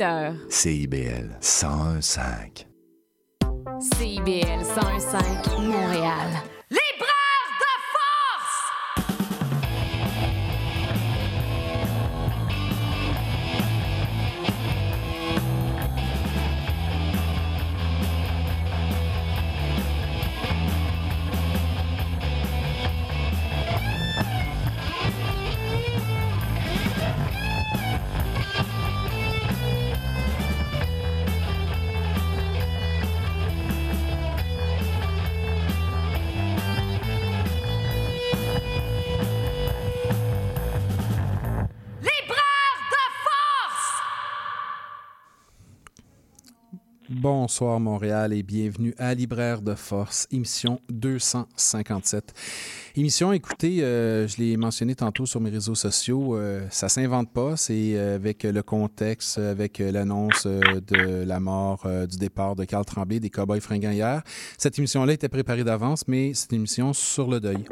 18 h. CIBL 101.5. CIBL 101.5 Montréal. Bonsoir Montréal et bienvenue à Libraire de Force, émission 257. Émission, écoutez, euh, je l'ai mentionné tantôt sur mes réseaux sociaux, euh, ça s'invente pas, c'est euh, avec le contexte, avec l'annonce de la mort, du départ de Carl Tremblay des Cowboys fringants hier. Cette émission-là était préparée d'avance, mais c'est une émission sur le deuil.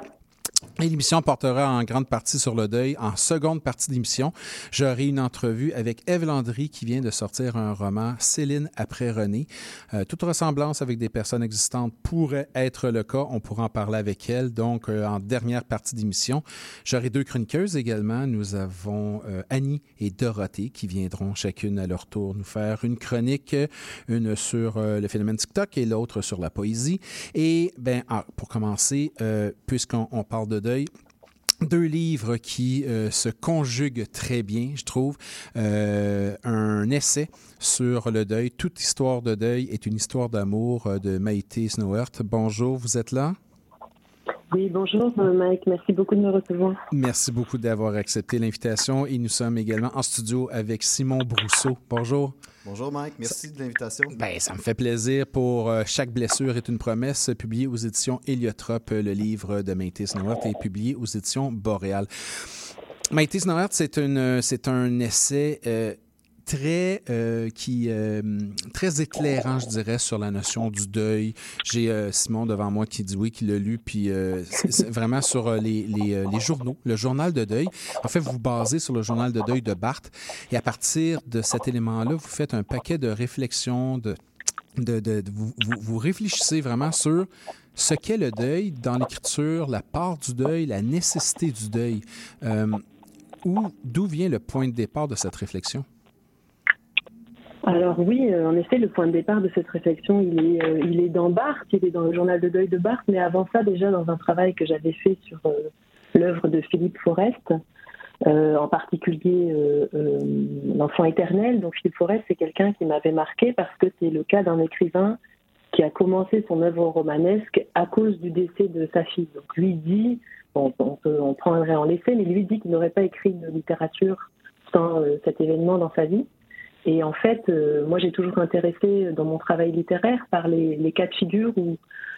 Et l'émission portera en grande partie sur le deuil. En seconde partie d'émission, j'aurai une entrevue avec Eve Landry qui vient de sortir un roman Céline après René. Euh, toute ressemblance avec des personnes existantes pourrait être le cas. On pourra en parler avec elle. Donc, euh, en dernière partie d'émission, j'aurai deux chroniqueuses également. Nous avons euh, Annie et Dorothée qui viendront chacune à leur tour nous faire une chronique, une sur le phénomène TikTok et l'autre sur la poésie. Et ben, ah, pour commencer, puisqu'on parle de deuil. Deux livres qui euh, se conjuguent très bien, je trouve. Euh, un essai sur le deuil. Toute histoire de deuil est une histoire d'amour euh, de Maïté Snowert. Bonjour, vous êtes là? Oui, bonjour Mike, merci beaucoup de me recevoir. Merci beaucoup d'avoir accepté l'invitation et nous sommes également en studio avec Simon Brousseau. Bonjour. Bonjour Mike, merci de l'invitation. Ben, ça me fait plaisir pour euh, Chaque blessure est une promesse, publié aux éditions Héliotrope. Le livre de Maïté Snowart est publié aux éditions Boréal. Maïté Snowart, c'est un essai euh, très, euh, qui, euh, très éclairant, je dirais, sur la notion du deuil. J'ai euh, Simon devant moi qui dit oui, qui l'a lu, puis vraiment sur les, les, journaux, le journal de deuil. En fait, vous vous basez sur le journal de deuil de Barthes, et à partir de cet élément-là, vous faites un paquet de réflexions, de, de, de, vous, vous, réfléchissez vraiment sur ce qu'est le deuil dans l'écriture, la part du deuil, la nécessité du deuil. D'où vient le point de départ de cette réflexion? Alors oui, euh, en effet, le point de départ de cette réflexion, il est, euh, il est dans Barthes, il est dans le journal de deuil de Barthes, mais avant ça, déjà dans un travail que j'avais fait sur euh, l'œuvre de Philippe Forest, en particulier L'enfant éternel. Donc Philippe Forest, c'est quelqu'un qui m'avait marqué parce que c'est le cas d'un écrivain qui a commencé son œuvre romanesque à cause du décès de sa fille. Donc lui dit, on, on prendrait en l'effet, mais lui dit qu'il n'aurait pas écrit de littérature sans cet événement dans sa vie. Et en fait, euh, moi, j'ai toujours intéressé dans mon travail littéraire par les, cas de figure où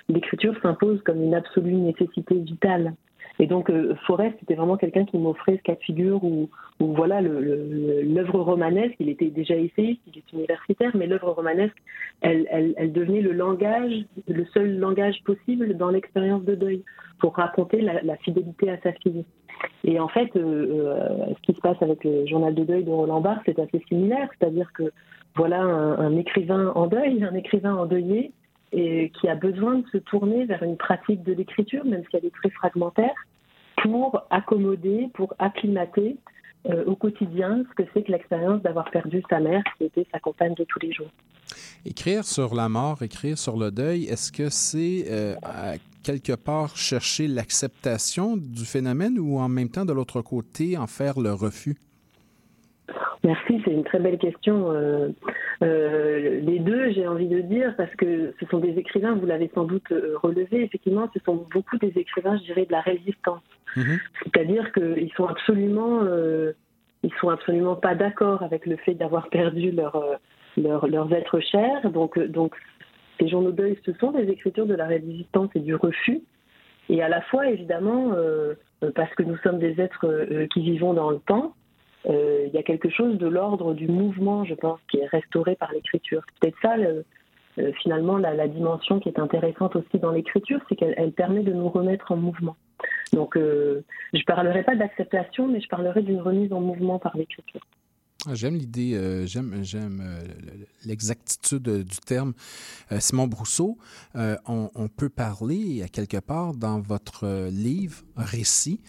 l'écriture s'impose comme une absolue nécessité vitale. Et donc, euh, Forest, c'était vraiment quelqu'un qui m'offrait ce cas de figure où, voilà, l'œuvre romanesque, il était déjà essayiste, il est universitaire, mais l'œuvre romanesque, elle, devenait le langage, le seul langage possible dans l'expérience de deuil, pour raconter la, fidélité à sa fille. Et en fait, euh, euh, ce qui se passe avec le journal de deuil de Roland Barthes, c'est assez similaire. C'est-à-dire que voilà un, écrivain en deuil, un écrivain endeuillé, et qui a besoin de se tourner vers une pratique de l'écriture, même si elle est très fragmentaire, pour accommoder, pour acclimater euh, au quotidien ce que c'est que l'expérience d'avoir perdu sa mère, qui était sa compagne de tous les jours. Écrire sur la mort, écrire sur le deuil, est-ce que c'est quelque part chercher l'acceptation du phénomène ou en même temps, de l'autre côté, en faire le refus? Merci, c'est une très belle question. Euh, euh, les deux, j'ai envie de dire, parce que ce sont des écrivains, vous l'avez sans doute euh, relevé, effectivement, ce sont beaucoup des écrivains, je dirais, de la résistance. Mm-hmm. C'est-à-dire qu'ils sont absolument, ils sont absolument pas d'accord avec le fait d'avoir perdu leur, leur, leurs êtres chers. Donc, donc les journaux deuil, ce sont des écritures de la résistance et du refus. Et à la fois, évidemment, parce que nous sommes des êtres qui vivons dans le temps, euh, il y a quelque chose de l'ordre du mouvement, je pense, qui est restauré par l'écriture. C'est peut-être ça euh, finalement, la, dimension qui est intéressante aussi dans l'écriture, c'est qu'elle permet de nous remettre en mouvement. Donc, je ne parlerai pas d'acceptation, mais je parlerai d'une remise en mouvement par l'écriture. Ah, j'aime l'idée, euh, j'aime, euh, l'exactitude euh, du terme. Simon Brousseau, on, peut parler à quelque part dans votre livre, récit,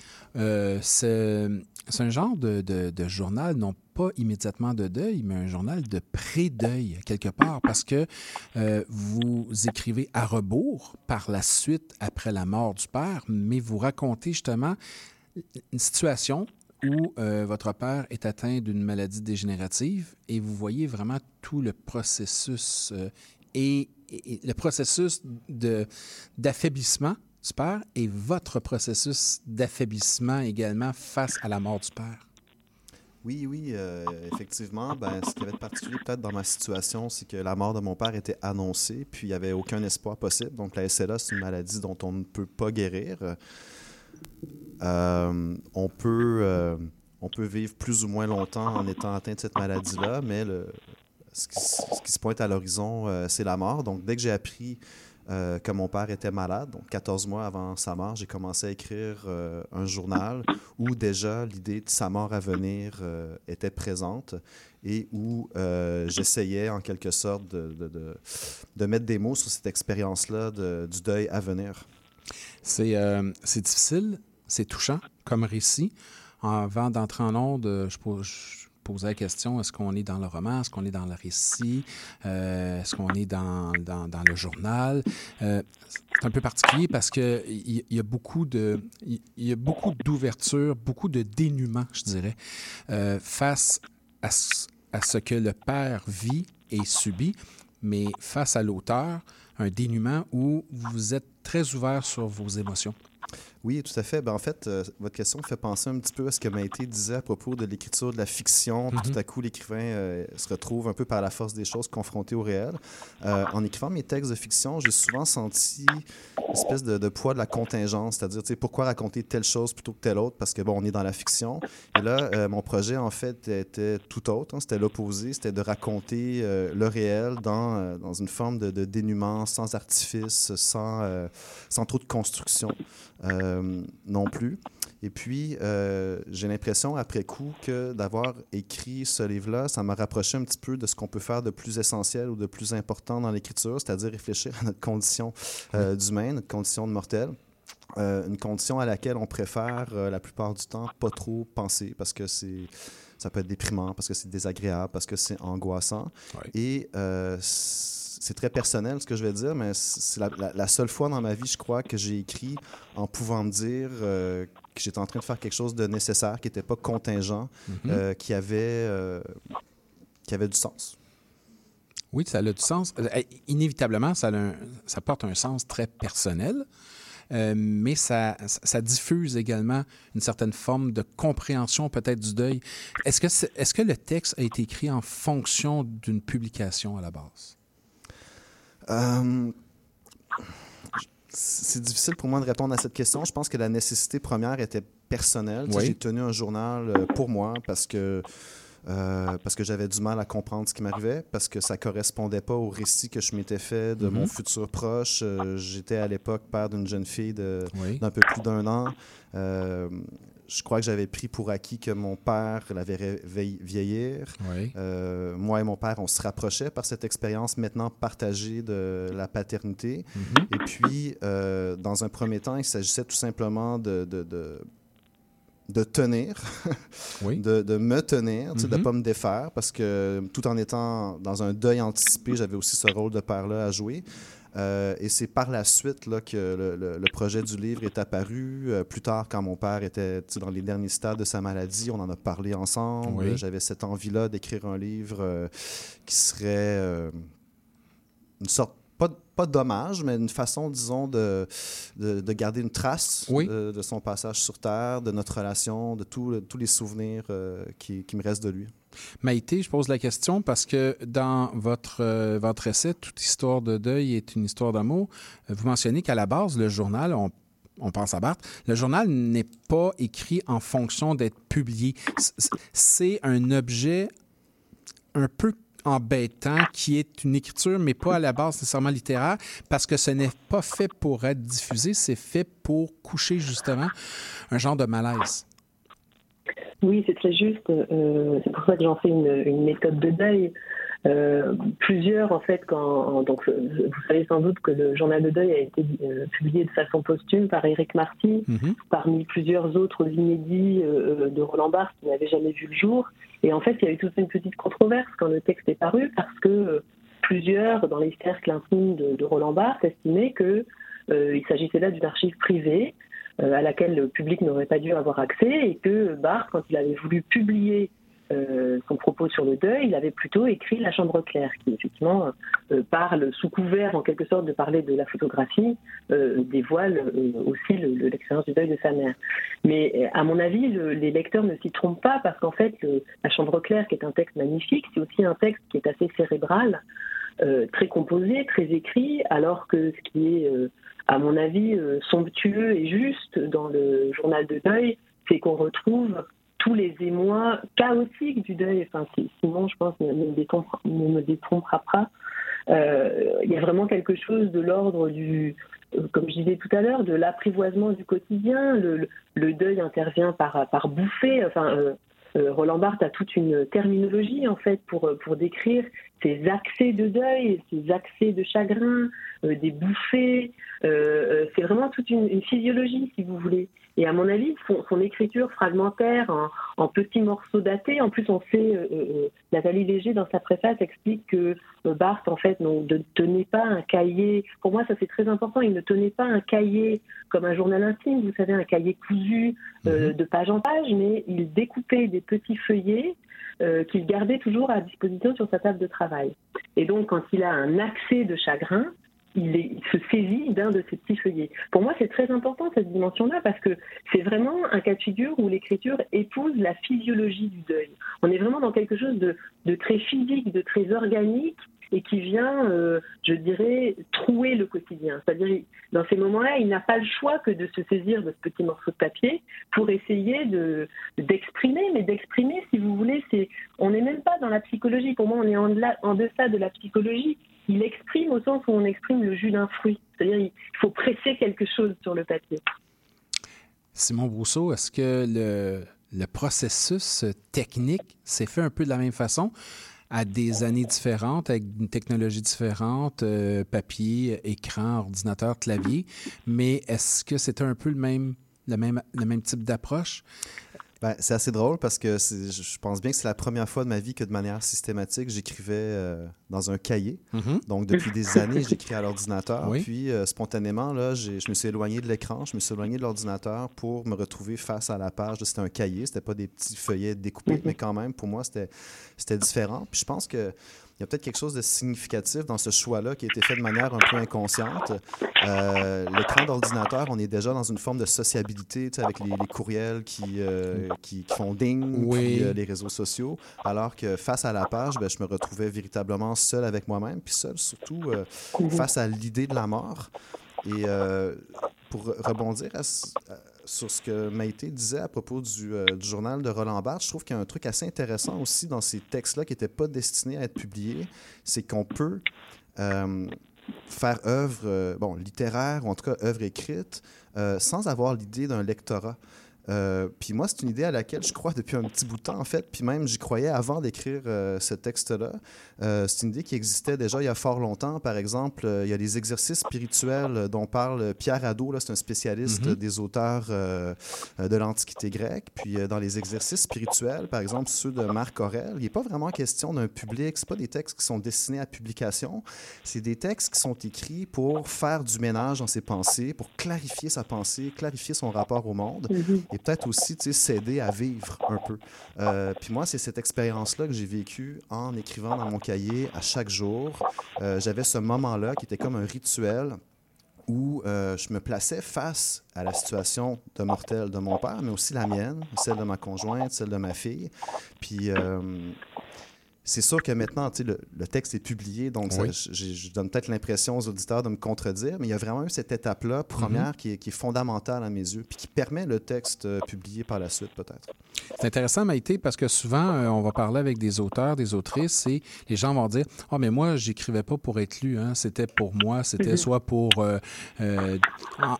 c'est, un genre de, journal, non pas immédiatement de deuil, mais un journal de pré-deuil, quelque part, parce que vous écrivez à rebours par la suite, après la mort du père, mais vous racontez justement une situation où euh, votre père est atteint d'une maladie dégénérative et vous voyez vraiment tout le processus euh, et, le processus d'affaiblissement du père et votre processus d'affaiblissement également face à la mort du père? Oui, oui, euh, effectivement. Ben, ce qui avait de particulier peut-être dans ma situation, c'est que la mort de mon père était annoncée, puis il n'y avait aucun espoir possible. Donc la SLA, c'est une maladie dont on ne peut pas guérir. Euh, on, peut, euh, on peut vivre plus ou moins longtemps en étant atteint de cette maladie-là, mais le, ce, qui, se pointe à l'horizon, c'est la mort. Donc, dès que j'ai appris que mon père était malade, donc 14 mois avant sa mort, j'ai commencé à écrire un journal où déjà l'idée de sa mort à venir était présente et où j'essayais en quelque sorte de, mettre des mots sur cette expérience-là du deuil à venir. C'est difficile c'est touchant comme récit. Avant d'entrer en onde, euh, je, posais la question est-ce qu'on est dans le roman, est-ce qu'on est dans le récit, euh, est-ce qu'on est dans, dans, le journal? Euh, C'est un peu particulier parce qu'il y, a beaucoup de beaucoup d'ouverture, beaucoup de dénuement, je dirais, face à, à ce que le père vit et subit, mais face à l'auteur, un dénuement où vous êtes très ouvert sur vos émotions. Oui, tout à fait. Ben, en fait, euh, votre question me fait penser un petit peu à ce que Maïté disait à propos de l'écriture de la fiction. Puis tout mhm. à coup, l'écrivain euh, se retrouve un peu par la force des choses confronté au réel. Euh, en écrivant mes textes de fiction, j'ai souvent senti une espèce de, poids de la contingence, c'est-à-dire, pourquoi raconter telle chose plutôt que telle autre, parce que, bon, on est dans la fiction. Et là, mon projet, en fait, était tout autre. Hein. c'était l'opposé, c'était de raconter le réel dans, dans une forme de, de dénuement, sans artifice, sans, sans trop de construction. Euh, non plus. Et puis, euh, j'ai l'impression, après coup, que d'avoir écrit ce livre-là, ça m'a rapproché un petit peu de ce qu'on peut faire de plus essentiel ou de plus important dans l'écriture, c'est-à-dire réfléchir à notre condition euh, d'humain, notre condition de mortel. une condition à laquelle on préfère la plupart du temps pas trop penser parce que c'est ça peut être déprimant, parce que c'est désagréable, parce que c'est angoissant. Et c'est très personnel ce que je vais dire, mais c'est la, seule fois dans ma vie, je crois, que j'ai écrit en pouvant me dire euh, que j'étais en train de faire quelque chose de nécessaire, qui n'était pas contingent, mhm. euh, qui, avait, euh, qui avait du sens. Oui, ça a du sens. Inévitablement, ça, ça porte un sens très personnel. mais ça, ça, diffuse également une certaine forme de compréhension peut-être du deuil. Est-ce que, est, est-ce que le texte a été écrit en fonction d'une publication à la base? Euh, c'est difficile pour moi de répondre à cette question. Je pense que la nécessité première était personnelle. J'ai tenu un journal euh, pour moi parce que, euh, parce que j'avais du mal à comprendre ce qui m'arrivait, parce que ça correspondait pas au récit que je m'étais fait de mon mhm. futur proche. J'étais à l'époque père d'une jeune fille d'un peu plus d'un an je crois que j'avais pris pour acquis que mon père la verrait vieillir. Euh, moi et mon père, on se rapprochait par cette expérience maintenant partagée de la paternité. Mhm. Et puis, euh, dans un premier temps, il s'agissait tout simplement de, de, de, tenir, de, de, me tenir, de ne mhm. pas me défaire, parce que tout en étant dans un deuil anticipé, j'avais aussi ce rôle de père-là à jouer. Euh, et c'est par la suite là, que le, projet du livre est apparu. Euh, plus tard, quand mon père était dans les derniers stades de sa maladie, on en a parlé ensemble. J'avais cette envie-là d'écrire un livre euh, qui serait une sorte pas, pas dommage, mais une façon, disons, de, de, garder une trace de, son passage sur Terre, de notre relation, de tous les souvenirs qui, qui me restent de lui. Maïté, je pose la question parce que dans votre, euh, votre essai, toute histoire de deuil est une histoire d'amour. Euh, vous mentionnez qu'à la base, le journal, on, on pense à Barthes, le journal n'est pas écrit en fonction d'être publié. C'est un objet un peu embêtant, qui est une écriture, mais pas à la base nécessairement littéraire, parce que ce n'est pas fait pour être diffusé, c'est fait pour coucher justement un genre de malaise. Oui, c'est très juste. Euh, c'est pour ça que j'en fais une, une, méthode de deuil. Euh, plusieurs, en fait, quand donc vous savez sans doute que le journal de deuil a été euh, publié de façon posthume par Éric Marty, Mhm. parmi plusieurs autres inédits euh, de Roland Barthes qui n'avaient jamais vu le jour. Et en fait, il y a eu toute une petite controverse quand le texte est paru parce que euh, plusieurs, dans les cercles intimes de, de Roland Barthes, estimaient que euh, il s'agissait là d'une archive privée euh, à laquelle le public n'aurait pas dû avoir accès et que Barthes, quand il avait voulu publier euh, son propos sur le deuil, il avait plutôt écrit La Chambre claire, qui effectivement euh, parle, sous couvert en quelque sorte de parler de la photographie, euh, dévoile euh, aussi le- le- l'expérience du deuil de sa mère. Mais euh, à mon avis, le- les lecteurs ne s'y trompent pas parce qu'en fait, La Chambre claire, qui est un texte magnifique, c'est aussi un texte qui est assez cérébral, euh, très composé, très écrit, alors que ce qui est, euh, à mon avis, euh, somptueux et juste dans le journal de deuil, c'est qu'on retrouve tous les émois chaotiques du deuil. Enfin, si- Simon, je pense, ne, me ne me détrompera pas. Euh, Il y a vraiment quelque chose de l'ordre du, euh, comme je disais tout à l'heure, de l'apprivoisement du quotidien. Le, deuil intervient par, par bouffée. Roland Barthes a toute une terminologie en fait pour, pour décrire ces accès de deuil, ces accès de chagrin, euh, des bouffées. Euh, euh, c'est vraiment toute une physiologie, si vous voulez. Et à mon avis, son, son écriture fragmentaire, en, en petits morceaux datés, en plus on sait, euh, euh, Nathalie Léger dans sa préface explique que euh, Barthes en fait non, ne tenait pas un cahier. Pour moi, ça c'est très important. Il ne tenait pas un cahier comme un journal intime, vous savez, un cahier cousu euh, de page en page, mais il découpait des petits feuillets euh, qu'il gardait toujours à disposition sur sa table de travail. Et donc, quand il a un accès de chagrin, il, se saisit d'un de ces petits feuillets. Pour moi, c'est très important cette dimension-là parce que c'est vraiment un cas de figure où l'écriture épouse la physiologie du deuil. On est vraiment dans quelque chose de très physique, de très organique et qui vient, euh, je dirais, trouer le quotidien. C'est-à-dire, dans ces moments-là, il n'a pas le choix que de se saisir de ce petit morceau de papier pour essayer de d'exprimer, mais d'exprimer, si vous voulez, c'est on n'est même pas dans la psychologie. Pour moi, on est en, en deçà de la psychologie. Il exprime au sens où on exprime le jus d'un fruit. C'est-à-dire, il faut presser quelque chose sur le papier. Simon Brousseau, est-ce que le, le processus technique s'est fait un peu de la même façon? À des années différentes, avec une technologie différente, euh, papier, écran, ordinateur, clavier, mais est-ce que c'était un peu le même, le même, le même type d'approche? Ben, c'est assez drôle parce que je pense bien que c'est la première fois de ma vie que de manière systématique, j'écrivais euh, dans un cahier. Mhm. Donc, depuis des années, j'écris à l'ordinateur. Oui. Puis, euh, spontanément, là, je me suis éloigné de l'écran, je me suis éloigné de l'ordinateur pour me retrouver face à la page. C'était un cahier, c'était pas des petits feuillets découpés, Mhm. mais quand même, pour moi, c'était c'était différent. Puis, je pense que il y a peut-être quelque chose de significatif dans ce choix-là qui a été fait de manière un peu inconsciente. Euh, L'écran d'ordinateur, on est déjà dans une forme de sociabilité avec les, les courriels qui, euh, qui, qui font ding, Oui. puis euh, les réseaux sociaux, alors que face à la page, ben, je me retrouvais véritablement seul avec moi-même, puis seul surtout euh, face à l'idée de la mort. Et euh, pour rebondir à- sur ce que Maïté disait à propos du, euh, du journal de Roland Barthes, je trouve qu'il y a un truc assez intéressant aussi dans ces textes-là qui n'étaient pas destinés à être publiés, c'est qu'on peut euh, faire œuvre euh, bon, littéraire, ou en tout cas œuvre écrite, sans avoir l'idée d'un lectorat. Euh, puis moi, c'est une idée à laquelle je crois depuis un petit bout de temps, en fait. Puis même, j'y croyais avant d'écrire euh, ce texte-là. Euh, c'est une idée qui existait déjà il y a fort longtemps. Par exemple, euh, il y a les exercices spirituels dont parle Pierre Hadot. là, C'est un spécialiste Mhm. des auteurs de l'Antiquité grecque. Puis euh, dans les exercices spirituels, par exemple, ceux de Marc Aurèle, il n'est pas vraiment question d'un public. Ce pas des textes qui sont destinés à publication. C'est des textes qui sont écrits pour faire du ménage dans ses pensées, pour clarifier sa pensée, clarifier son rapport au monde Mhm. et peut-être aussi s'aider à vivre un peu. Euh, puis moi, c'est cette expérience-là que j'ai vécue en écrivant dans mon cahier à chaque jour. Euh, J'avais ce moment-là qui était comme un rituel où euh, je me plaçais face à la situation de mortel de mon père, mais aussi la mienne, celle de ma conjointe, celle de ma fille. Puis c'est sûr que maintenant, le, le, texte est publié, donc je, donne peut-être l'impression aux auditeurs de me contredire, mais il y a vraiment eu cette étape-là, première, mhm. qui, est, qui, est, fondamentale à mes yeux, puis qui permet le texte euh, publié par la suite, peut-être. C'est intéressant, Maïté, parce que souvent, euh, on va parler avec des auteurs, des autrices, et les gens vont dire Ah, oh, mais moi, j'écrivais pas pour être lu, hein. c'était pour moi, c'était mhm. soit pour euh,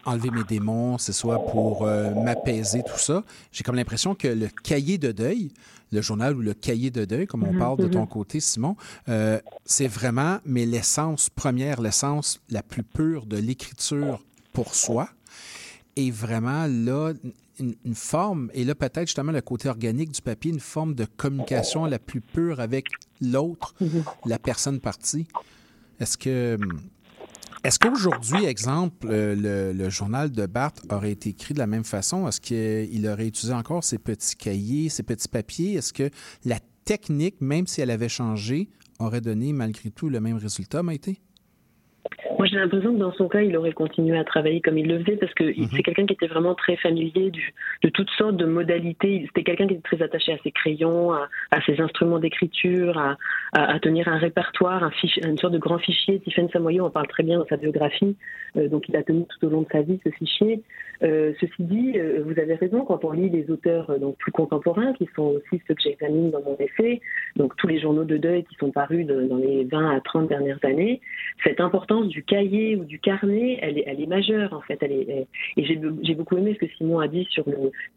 enlever mes démons, c'est soit pour m'apaiser, tout ça. J'ai comme l'impression que le cahier de deuil, le journal ou le cahier de deuil, comme on mhm, parle de ton mhm. côté, Simon, euh, c'est vraiment, mais l'essence première, l'essence la plus pure de l'écriture pour soi est vraiment là une, forme, et là peut-être justement le côté organique du papier, une forme de communication la plus pure avec l'autre, mhm. la personne partie. Est-ce que est-ce qu'aujourd'hui, exemple, euh, le, journal de Barthes aurait été écrit de la même façon? Est-ce qu'il aurait utilisé encore ses petits cahiers, ses petits papiers? Est-ce que la technique, même si elle avait changé, aurait donné malgré tout le même résultat, Maïté? Moi, j'ai l'impression que dans son cas, il aurait continué à travailler comme il le faisait parce que mhm. c'est quelqu'un qui était vraiment très familier du, de toutes sortes de modalités. C'était quelqu'un qui était très attaché à ses crayons, à, ses instruments d'écriture, à, à, tenir un répertoire, un une sorte de grand fichier. Tiffany Samoyo en parle très bien dans sa biographie. Euh, donc, il a tenu tout au long de sa vie ce fichier. Euh, ceci dit, euh, vous avez raison, quand on lit les auteurs donc, plus contemporains, qui sont aussi ceux que j'examine dans mon essai, donc tous les journaux de deuil qui sont parus dans les 20 à 30 dernières années, cette importance du cahier ou du carnet, elle est, majeure en fait. Elle est, et j'ai beaucoup aimé ce que Simon a dit sur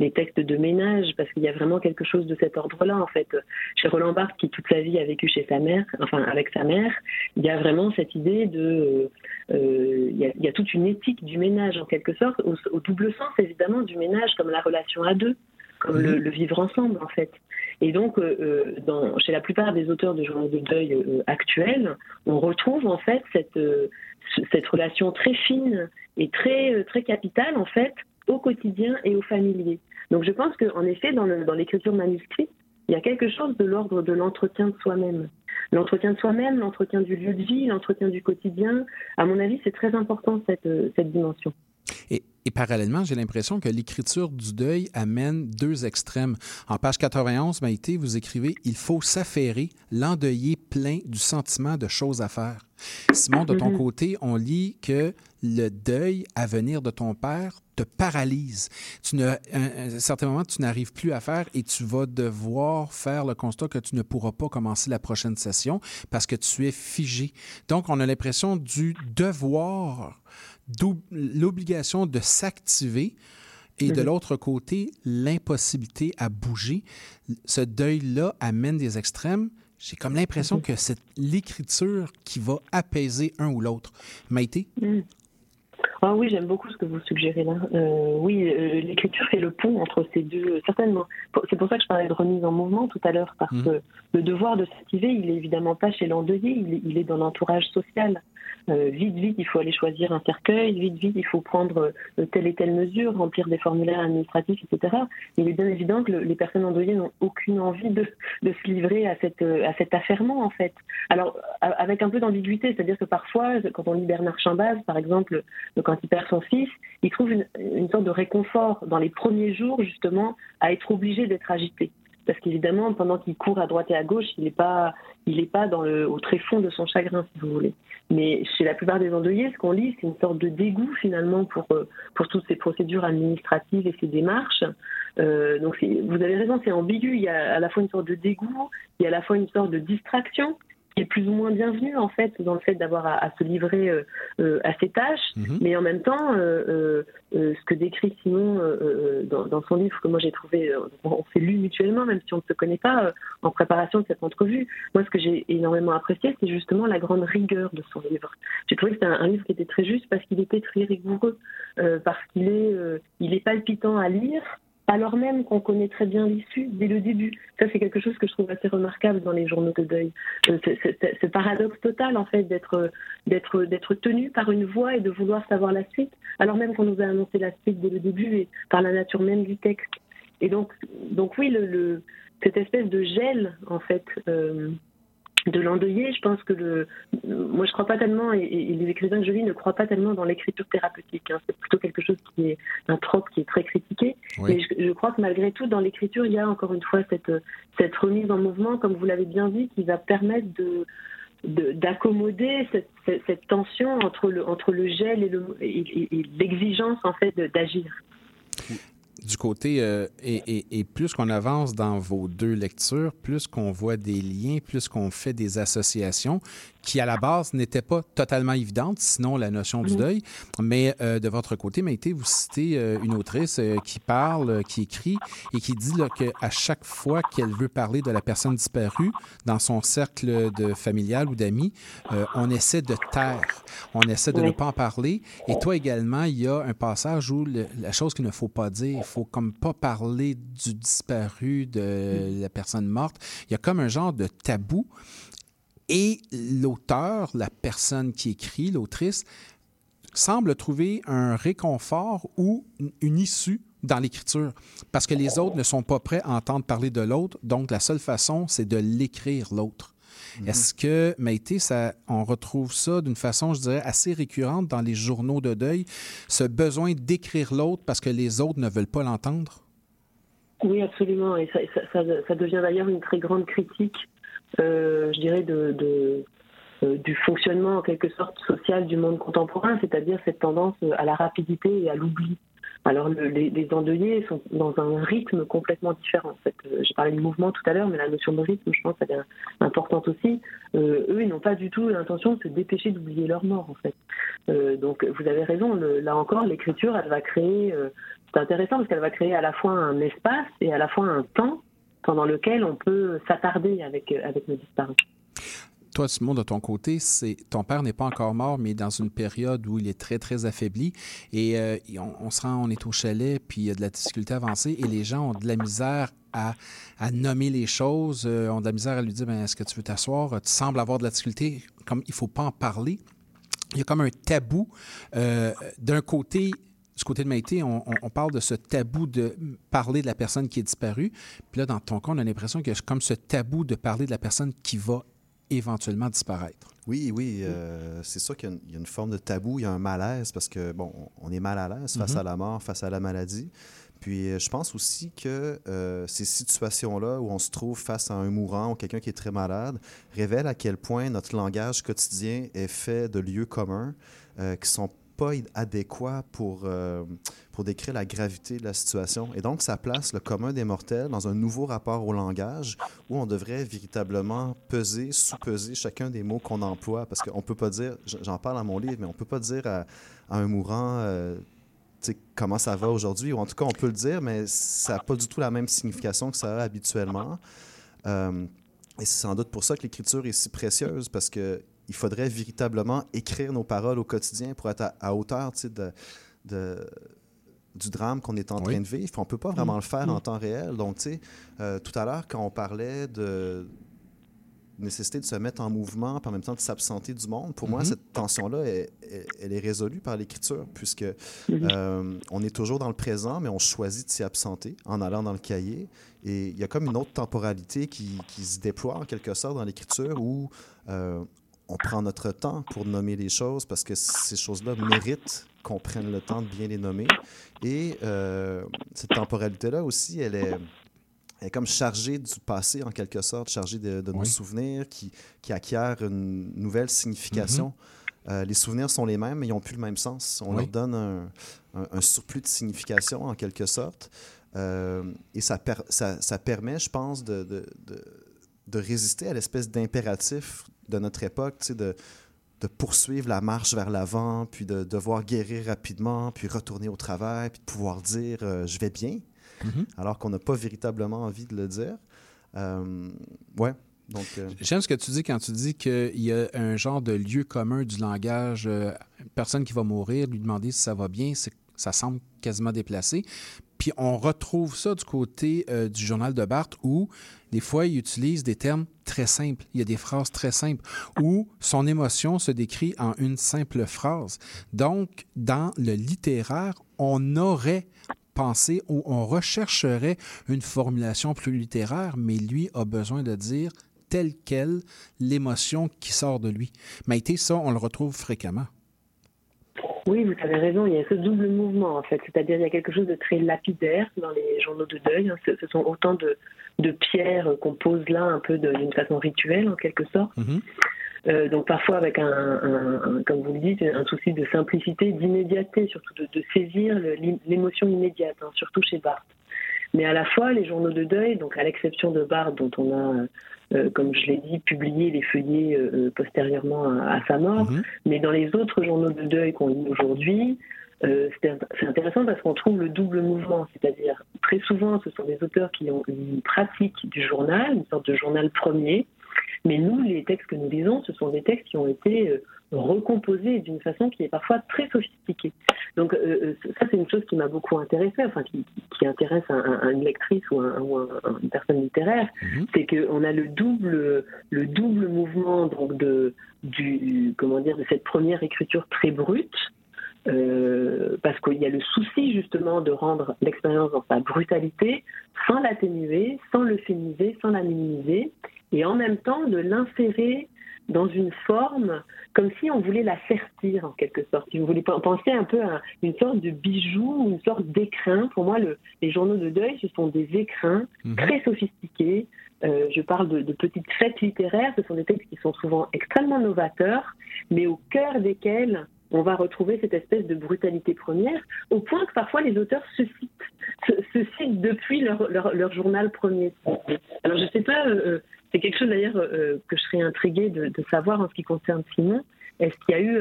les textes de ménage, parce qu'il y a vraiment quelque chose de cet ordre-là en fait. Chez Roland Barthes, qui toute sa vie a vécu chez sa mère, enfin avec sa mère, il y a vraiment cette idée de, euh, il, y a, toute une éthique du ménage en quelque sorte, au, double sens évidemment du ménage comme la relation à deux comme le, mhm. vivre ensemble en fait. Et donc, euh, euh, dans, chez la plupart des auteurs de journaux de deuil actuels, on retrouve en fait cette, cette relation très fine et très, euh, très capitale, en fait, au quotidien et au familier. Donc je pense qu'en effet, dans l'écriture dans manuscrite, il y a quelque chose de l'ordre de l'entretien de soi-même. L'entretien de soi-même, l'entretien du lieu de vie, l'entretien du quotidien, à mon avis, c'est très important cette, euh, cette dimension. Et, et parallèlement, j'ai l'impression que l'écriture du deuil amène deux extrêmes. En page 91, Maïté, vous écrivez Il faut s'affairer, l'endeuillé plein du sentiment de choses à faire. Simon, de ton mm-hmm. côté, on lit que le deuil à venir de ton père te paralyse. Tu ne, à un certain moment, tu n'arrives plus à faire et tu vas devoir faire le constat que tu ne pourras pas commencer la prochaine session parce que tu es figé. Donc, on a l'impression du devoir l'obligation de s'activer et de mhm. l'autre côté, l'impossibilité à bouger. Ce deuil-là amène des extrêmes. J'ai comme l'impression mhm. que c'est l'écriture qui va apaiser un ou l'autre. Maïté? Mhm. Ah oui, j'aime beaucoup ce que vous suggérez là. Euh, oui, euh, l'écriture fait le pont entre ces deux, certainement. C'est pour ça que je parlais de remise en mouvement tout à l'heure, parce que le devoir de s'activer, il est évidemment pas chez l'endeuillé, il est dans l'entourage social. Euh, vite, vite, il faut aller choisir un cercueil, vite, vite, il faut prendre euh, telle et telle mesure, remplir des formulaires administratifs, etc. Il est bien évident que les personnes endeuillées n'ont aucune envie de, de, se livrer à, cette, euh, à cet affairement, en fait. Alors, avec un peu d'ambiguïté, c'est-à-dire que parfois, quand on lit Bernard Chambaz, par exemple, quand il perd son fils, il trouve une, sorte de réconfort dans les premiers jours, justement, à être obligé d'être agité parce qu'évidemment, pendant qu'il court à droite et à gauche, il n'est pas, il est pas au tréfonds de son chagrin, si vous voulez. Mais chez la plupart des endeuillés, ce qu'on lit, c'est une sorte de dégoût finalement pour, euh, pour toutes ces procédures administratives et ces démarches. Euh, donc vous avez raison, c'est ambigu. Il y a à la fois une sorte de dégoût, il y a à la fois une sorte de distraction qui est plus ou moins bienvenue en fait dans le fait d'avoir à, se livrer euh, euh, à ses tâches, mhm. mais en même temps, euh, ce que décrit Simon dans, son livre que moi j'ai trouvé, on s'est lu mutuellement même si on ne se connaît pas en préparation de cette entrevue. Moi, ce que j'ai énormément apprécié, c'est justement la grande rigueur de son livre. J'ai trouvé que c'était un, livre qui était très juste parce qu'il était très rigoureux, parce qu'il est, il est palpitant à lire alors même qu'on connaît très bien l'issue dès le début. Ça, c'est quelque chose que je trouve assez remarquable dans les journaux de deuil. Euh, ce paradoxe total, en fait, d'être, tenu par une voix et de vouloir savoir la suite, alors même qu'on nous a annoncé la suite dès le début et par la nature même du texte. Et donc, donc oui, cette espèce de gel, en fait, euh, de l'endeuillé. Je pense que le, moi je crois pas tellement, et, les écrivains de Jolie ne croient pas tellement dans l'écriture thérapeutique. Hein. C'est plutôt quelque chose qui est un trope qui est très critiqué. Mais je, crois que malgré tout, dans l'écriture, il y a encore une fois cette, cette remise en mouvement, comme vous l'avez bien dit, qui va permettre de d'accommoder cette, cette, tension entre le, entre le gel et l'exigence en fait d'agir du côté, euh, et, plus qu'on avance dans vos deux lectures, plus qu'on voit des liens, plus qu'on fait des associations qui, à la base, n'étaient pas totalement évidentes, sinon la notion du deuil. Mais euh, de votre côté, Maïté, vous citez euh, une autrice qui parle, qui écrit et qui dit qu'à chaque fois qu'elle veut parler de la personne disparue dans son cercle de familial ou d'amis, on essaie de taire, on essaie de ne pas en parler. Et toi également, il y a un passage où la chose qu'il ne faut pas dire, faut comme pas parler du disparu, de la personne morte. Il y a comme un genre de tabou. Et l'auteur, la personne qui écrit, l'autrice, semble trouver un réconfort ou une issue dans l'écriture, parce que les autres ne sont pas prêts à entendre parler de l'autre, donc la seule façon, c'est de l'écrire l'autre. Mhm. Est-ce que, Maïté, ça, on retrouve ça d'une façon, je dirais, assez récurrente dans les journaux de deuil, ce besoin d'écrire l'autre parce que les autres ne veulent pas l'entendre? Oui, absolument. Et ça, devient d'ailleurs une très grande critique, euh, je dirais, de, euh, du fonctionnement en quelque sorte social du monde contemporain, c'est-à-dire cette tendance à la rapidité et à l'oubli. Alors les, endeuillés sont dans un rythme complètement différent. En fait, euh, j'ai parlé de mouvement tout à l'heure, mais la notion de rythme, je pense, elle est importante aussi. Euh, eux, ils n'ont pas du tout l'intention de se dépêcher d'oublier leur mort, en fait. Euh, donc, vous avez raison. là encore, l'écriture, elle va créer. c'est intéressant parce qu'elle va créer à la fois un espace et à la fois un temps pendant lequel on peut s'attarder avec avec nos disparus toi, Simon, de ton côté, c'est ton père n'est pas encore mort, mais dans une période où il est très, très affaibli. Et euh, on, se rend, on est au chalet, puis il y a de la difficulté avancée, et les gens ont de la misère à, nommer les choses, euh, ont de la misère à lui dire ben, Est-ce que tu veux t'asseoir? Tu sembles avoir de la difficulté, comme il ne faut pas en parler. Il y a comme un tabou. Euh, d'un côté, du côté de Maïté, on, on, parle de ce tabou de parler de la personne qui est disparue. Puis là, dans ton cas, on a l'impression y a comme ce tabou de parler de la personne qui va éventuellement disparaître. Oui, oui, euh, c'est sûr qu'il y, a une forme de tabou, il y a un malaise parce que, bon, on est mal à l'aise face mm-hmm. à la mort, face à la maladie. Puis euh, je pense aussi que euh, ces situations-là où on se trouve face à un mourant ou quelqu'un qui est très malade révèlent à quel point notre langage quotidien est fait de lieux communs qui sont pas adéquat pour, euh, pour décrire la gravité de la situation. Et donc, ça place le commun des mortels dans un nouveau rapport au langage où on devrait véritablement peser, sous-peser chacun des mots qu'on emploie. Parce qu'on ne peut pas dire, j'en parle dans mon livre, mais on ne peut pas dire à, un mourant euh, comment ça va aujourd'hui. Ou en tout cas, on peut le dire, mais ça n'a pas du tout la même signification que ça a habituellement. Euh, et c'est sans doute pour ça que l'écriture est si précieuse, parce que il faudrait véritablement écrire nos paroles au quotidien pour être à, hauteur de, de, du drame qu'on est en train de vivre. On ne peut pas vraiment le faire en mm. temps réel. Donc, tu sais, euh, tout à l'heure, quand on parlait de nécessité de se mettre en mouvement, puis en même temps de s'absenter du monde, pour moi, mm-hmm. cette tension-là, elle, est résolue par l'écriture, puisque mm-hmm. euh, on est toujours dans le présent, mais on choisit de s'y absenter en allant dans le cahier. Et il y a comme une autre temporalité qui, qui se déploie en quelque sorte dans l'écriture où euh, on prend notre temps pour nommer les choses parce que ces choses-là méritent qu'on prenne le temps de bien les nommer. Et euh, cette temporalité-là aussi, elle est, comme chargée du passé en quelque sorte, chargée de, nos souvenirs qui, qui acquièrent une nouvelle signification. Mm-hmm. Euh, les souvenirs sont les mêmes, mais ils n'ont plus le même sens. On leur donne un, surplus de signification en quelque sorte. Euh, et ça, ça, ça, permet, je pense, de, de, de résister à l'espèce d'impératif de notre époque, de, de poursuivre la marche vers l'avant, puis de devoir guérir rapidement, puis retourner au travail, puis de pouvoir dire euh, je vais bien, mm-hmm. alors qu'on n'a pas véritablement envie de le dire. Euh, ouais. Donc, euh, J'aime ce que tu dis quand tu dis qu'il y a un genre de lieu commun du langage. personne qui va mourir, lui demander si ça va bien, ça semble quasiment déplacé. Puis on retrouve ça du côté euh, du journal de Barthes où des fois il utilise des termes très simples. Il y a des phrases très simples où son émotion se décrit en une simple phrase. Donc, dans le littéraire, on aurait pensé ou on rechercherait une formulation plus littéraire, mais lui a besoin de dire telle quelle l'émotion qui sort de lui. Maïté, ça, on le retrouve fréquemment. Oui, vous avez raison, il y a ce double mouvement en fait, c'est-à-dire il y a quelque chose de très lapidaire dans les journaux de deuil, hein. ce, sont autant de, pierres qu'on pose là un peu d'une façon rituelle en quelque sorte. Mm-hmm. Euh, donc parfois avec un, comme vous le dites, un souci de simplicité, d'immédiateté, surtout de, saisir l'émotion immédiate, hein, surtout chez Barthes. Mais à la fois, les journaux de deuil, donc à l'exception de Barthes, dont on a euh, comme je l'ai dit, publié les feuillets euh, euh, postérieurement à, sa mort. Mhm. Mais dans les autres journaux de deuil qu'on lit aujourd'hui, c'est intéressant parce qu'on trouve le double mouvement, c'est-à-dire très souvent ce sont des auteurs qui ont une pratique du journal, une sorte de journal premier, mais nous, les textes que nous lisons, ce sont des textes qui ont été recomposés d'une façon qui est parfois très sophistiquée. Donc euh, euh, ça, c'est une chose qui m'a beaucoup intéressée, enfin qui, intéresse un, une lectrice ou, une personne littéraire, mhm. c'est qu'on a le double, le double mouvement donc de, du, comment dire, de cette première écriture très brute, euh, parce qu'il y a le souci justement de rendre l'expérience dans sa brutalité, sans l'atténuer, sans le féminiser, sans la minimiser, et en même temps de l'insérer dans une forme comme si on voulait la sertir en quelque sorte. Si vous voulez penser un peu à une sorte de bijou, une sorte d'écrin. Pour moi, le, les journaux de deuil, ce sont des écrins mhm. très sophistiqués. Euh, je parle de, de, petites fêtes littéraires. Ce sont des textes qui sont souvent extrêmement novateurs, mais au cœur desquels on va retrouver cette espèce de brutalité première, au point que parfois les auteurs se citent, se, citent depuis leur, leur, journal premier. Alors je ne sais pas, euh, euh, c'est quelque chose d'ailleurs euh, que je serais intriguée de, savoir en ce qui concerne Simon. Est-ce qu'il y a eu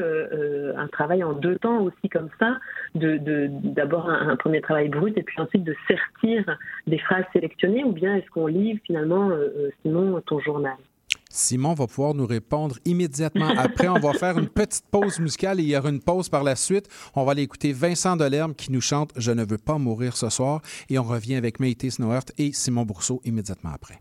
un travail en deux temps aussi comme ça, d'abord de, un, premier travail brut et puis ensuite de sertir des phrases sélectionnées, ou bien est-ce qu'on livre finalement, Simon, ton journal? Simon va pouvoir nous répondre immédiatement. Après, on va faire une petite pause musicale et il y aura une pause par la suite. On va aller écouter Vincent Delerme qui nous chante Je ne veux pas mourir ce soir et on revient avec Maïté Snowert et Simon Bourseau immédiatement après.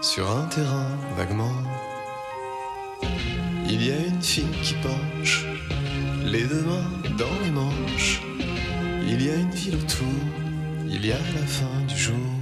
Sur un terrain vaguement. Il y a une fille qui penche, les deux mains dans les manches. Il y a une ville autour, il y a la fin du jour.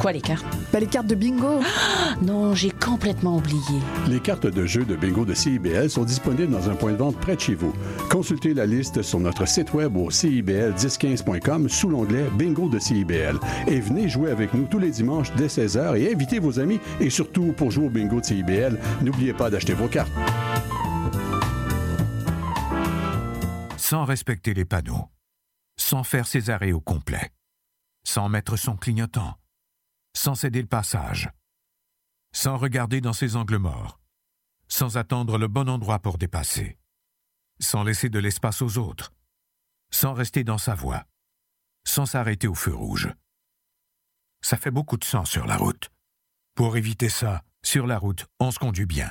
Quoi, les cartes? Bah les cartes de bingo. Ah, non, j'ai complètement oublié. Les cartes de jeu de bingo de CIBL sont disponibles dans un point de vente près de chez vous. Consultez la liste sur notre site web au CIBL1015.com sous l'onglet Bingo de CIBL. Et venez jouer avec nous tous les dimanches dès 16h et invitez vos amis. Et surtout, pour jouer au bingo de CIBL, n'oubliez pas d'acheter vos cartes. Sans respecter les panneaux, sans faire ses arrêts au complet, sans mettre son clignotant, sans céder le passage, sans regarder dans ses angles morts, sans attendre le bon endroit pour dépasser, sans laisser de l'espace aux autres, sans rester dans sa voie, sans s'arrêter au feu rouge. Ça fait beaucoup de sang sur la route. Pour éviter ça, sur la route, on se conduit bien.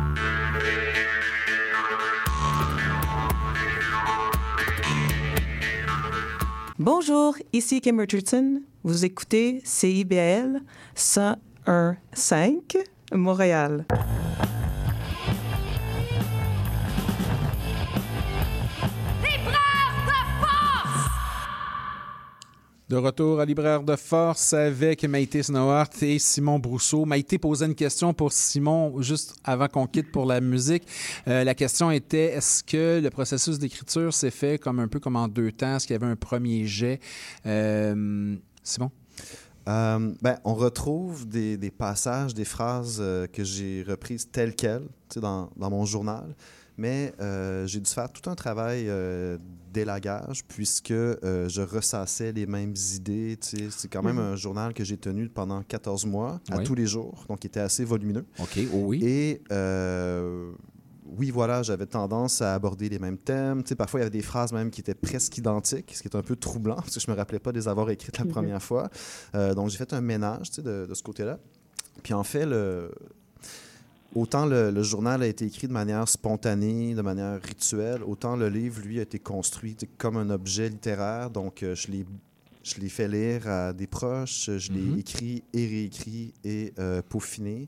Bonjour, ici Kim Richardson. Vous écoutez CIBL 101.5 Montréal. De retour à Libraire de Force avec Maïté Snowart et Simon Brousseau. Maïté posait une question pour Simon juste avant qu'on quitte pour la musique. Euh, la question était est-ce que le processus d'écriture s'est fait comme un peu comme en deux temps? Est-ce qu'il y avait un premier jet? Euh, Simon? Euh, ben, on retrouve des, des, passages, des phrases que j'ai reprises telles quelles dans, dans mon journal mais euh, j'ai dû faire tout un travail euh, d'élagage puisque euh, je ressassais les mêmes idées. C'est quand même un journal que j'ai tenu pendant 14 mois, à Oui. tous les jours, donc il était assez volumineux. OK, oh oui. Et oui, voilà, j'avais tendance à aborder les mêmes thèmes. Tu sais, parfois, il y avait des phrases même qui étaient presque identiques, ce qui est un peu troublant parce que je me rappelais pas de les avoir écrites la Mhm. première fois. Euh, donc, j'ai fait un ménage tu sais, de, de ce côté-là. Puis en fait, le, autant le, le journal a été écrit de manière spontanée, de manière rituelle, autant le livre, lui, a été construit comme un objet littéraire. Donc, euh, je l'ai je l'ai fait lire à des proches, je l'ai Mhm. écrit et réécrit et euh, peaufiné.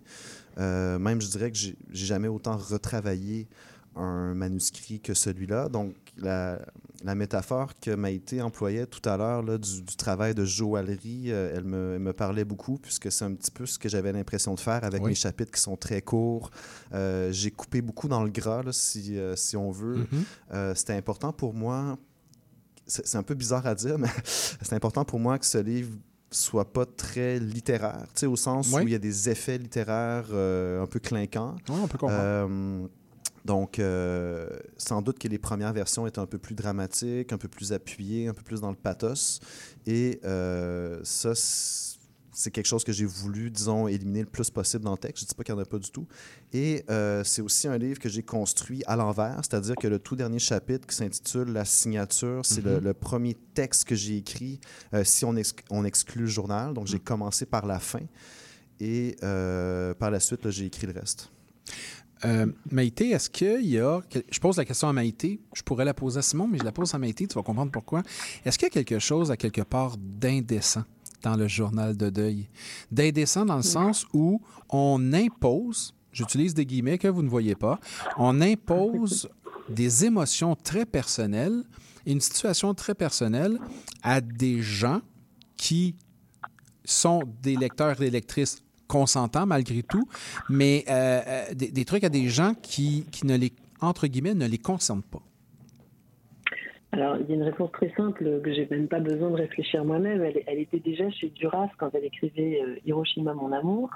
Euh, même, je dirais que j'ai jamais autant retravaillé un manuscrit que celui-là. Donc, la, la métaphore que Maïté employait tout à l'heure du, du travail de joaillerie, euh, elle, me, elle me parlait beaucoup puisque c'est un petit peu ce que j'avais l'impression de faire avec Oui. mes chapitres qui sont très courts. Euh, j'ai coupé beaucoup dans le gras, là, si, euh, si on veut. Mhm. Euh, C'était important pour moi c'est un peu bizarre à dire, mais c'est important pour moi que ce livre soit pas très littéraire, au sens Oui. où il y a des effets littéraires un peu clinquants. Oui, on peut comprendre. Donc, euh, sans doute que les premières versions étaient un peu plus dramatiques, un peu plus appuyées, un peu plus dans le pathos. Et euh, ça, c'est quelque chose que j'ai voulu, disons, éliminer le plus possible dans le texte. Je ne dis pas qu'il n'y en a pas du tout. Et euh, c'est aussi un livre que j'ai construit à l'envers, c'est-à-dire que le tout dernier chapitre qui s'intitule La signature, c'est le, Mhm. le premier texte que j'ai écrit si on, ex- on exclut le journal. Donc, j'ai commencé par la fin. Et par la suite, j'ai écrit le reste. Euh, Maïté, est-ce qu'il y a. Je pose la question à Maïté. Je pourrais la poser à Simon, mais je la pose à Maïté. Tu vas comprendre pourquoi. Est-ce qu'il y a quelque chose, à quelque part, d'indécent dans le journal de deuil? D'indécent dans le sens où on impose, j'utilise des guillemets que vous ne voyez pas, on impose des émotions très personnelles, une situation très personnelle à des gens qui sont des lecteurs et des lectrices consentants malgré tout, mais euh, euh, des, des trucs à des gens qui, qui ne les, entre guillemets, ne les concernent pas. Alors, il y a une réponse très simple que j'ai même pas besoin de réfléchir moi-même. Elle, elle était déjà chez Duras quand elle écrivait euh, Hiroshima, mon amour.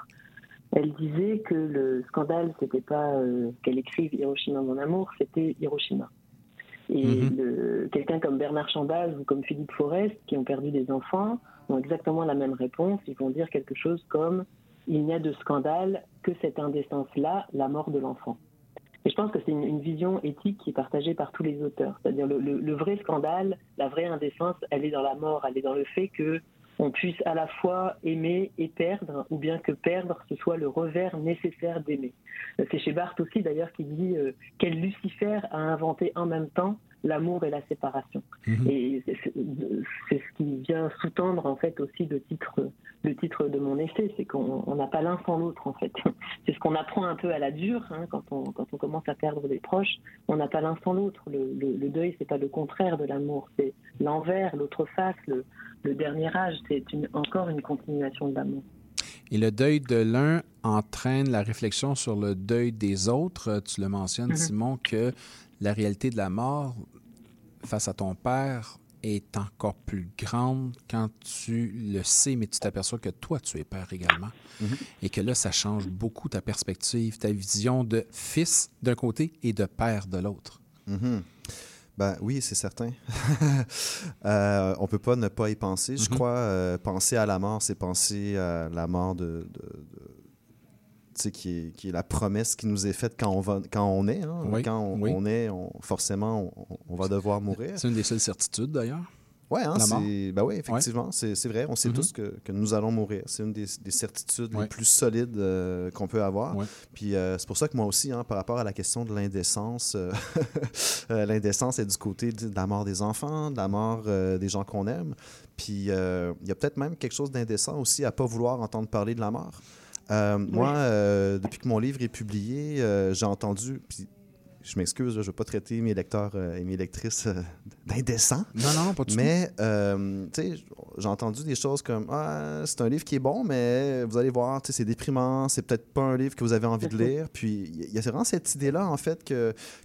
Elle disait que le scandale, c'était pas euh, qu'elle écrive Hiroshima, mon amour, c'était Hiroshima. Et le- quelqu'un comme Bernard Chambaz ou comme Philippe Forest, qui ont perdu des enfants, ont exactement la même réponse. Ils vont dire quelque chose comme Il n'y a de scandale que cette indécence-là, la mort de l'enfant. Et je pense que c'est une, vision éthique qui est partagée par tous les auteurs. C'est-à-dire le, le- vrai scandale, la vraie indécence, elle est dans la mort, elle est dans le fait que on puisse à la fois aimer et perdre, ou bien que perdre, ce soit le revers nécessaire d'aimer. C'est chez Barthes aussi d'ailleurs qui dit euh, quel Lucifer a inventé en même temps l'amour et la séparation. Et c'est- ce qui vient sous-tendre en fait aussi le titre, le titre de mon essai, c'est qu'on on n'a pas l'un sans l'autre en fait. C'est ce qu'on apprend un peu à la dure hein, quand, on, quand on commence à perdre des proches. On n'a pas l'un sans l'autre. Le, le, le deuil, c'est pas le contraire de l'amour, c'est l'envers, l'autre face, le, le dernier âge. C'est encore une continuation de l'amour. Et le deuil de l'un entraîne la réflexion sur le deuil des autres. Euh, Tu le mentionnes, Mhm. Simon, que la réalité de la mort face à ton père est encore plus grande quand tu le sais, mais tu t'aperçois que toi, tu es père également. Mhm. Et que là, ça change beaucoup ta perspective, ta vision de fils d'un côté et de père de l'autre. Mhm. Ben oui, c'est certain. euh, on peut pas ne pas y penser. Je Mhm. crois, euh, penser à la mort, c'est penser à la mort de, de- de- qui, est, qui est la promesse qui nous est faite quand on, va, quand on est. hein. Oui, Quand on, oui. on est, on- forcément, on, on va devoir mourir. C'est une des seules certitudes, d'ailleurs. Oui, hein, La mort. c'est ben oui, effectivement, c'est c'est vrai. On sait Mhm. tous que, que nous allons mourir. C'est une des, des certitudes Ouais. les plus solides euh, qu'on peut avoir. Puis euh, c'est pour ça que moi aussi, hein, par rapport à la question de l'indécence, euh, l'indécence est du côté de la mort des enfants, de la mort des gens qu'on aime. Puis il y a peut-être même quelque chose d'indécent aussi à pas vouloir entendre parler de la mort. Euh, Moi, euh, depuis que mon livre est publié, euh, j'ai entendu, puis je m'excuse, je ne veux pas traiter mes lecteurs et mes lectrices d'indécents. Non, non, pas du tout. Mais, tu sais, j'ai entendu des choses comme Ah, c'est un livre qui est bon, mais vous allez voir, tu sais, c'est déprimant, c'est peut-être pas un livre que vous avez envie de lire. Puis, il y a vraiment cette idée-là, en fait,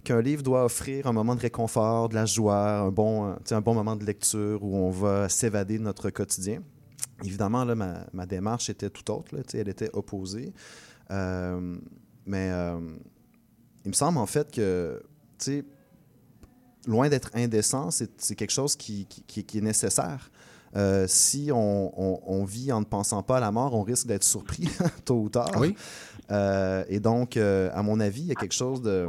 qu'un livre doit offrir un moment de réconfort, de la joie, un bon, un bon moment de lecture où on va s'évader de notre quotidien. Évidemment, là, ma, ma démarche était tout autre, là, elle était opposée. Euh, mais euh, il me semble en fait que, loin d'être indécent, c'est quelque chose qui, qui- qui- qui est nécessaire. Euh, si on, on- on vit en ne pensant pas à la mort, on risque d'être surpris tôt ou tard. Oui. Et donc, à mon avis, il y a quelque chose de.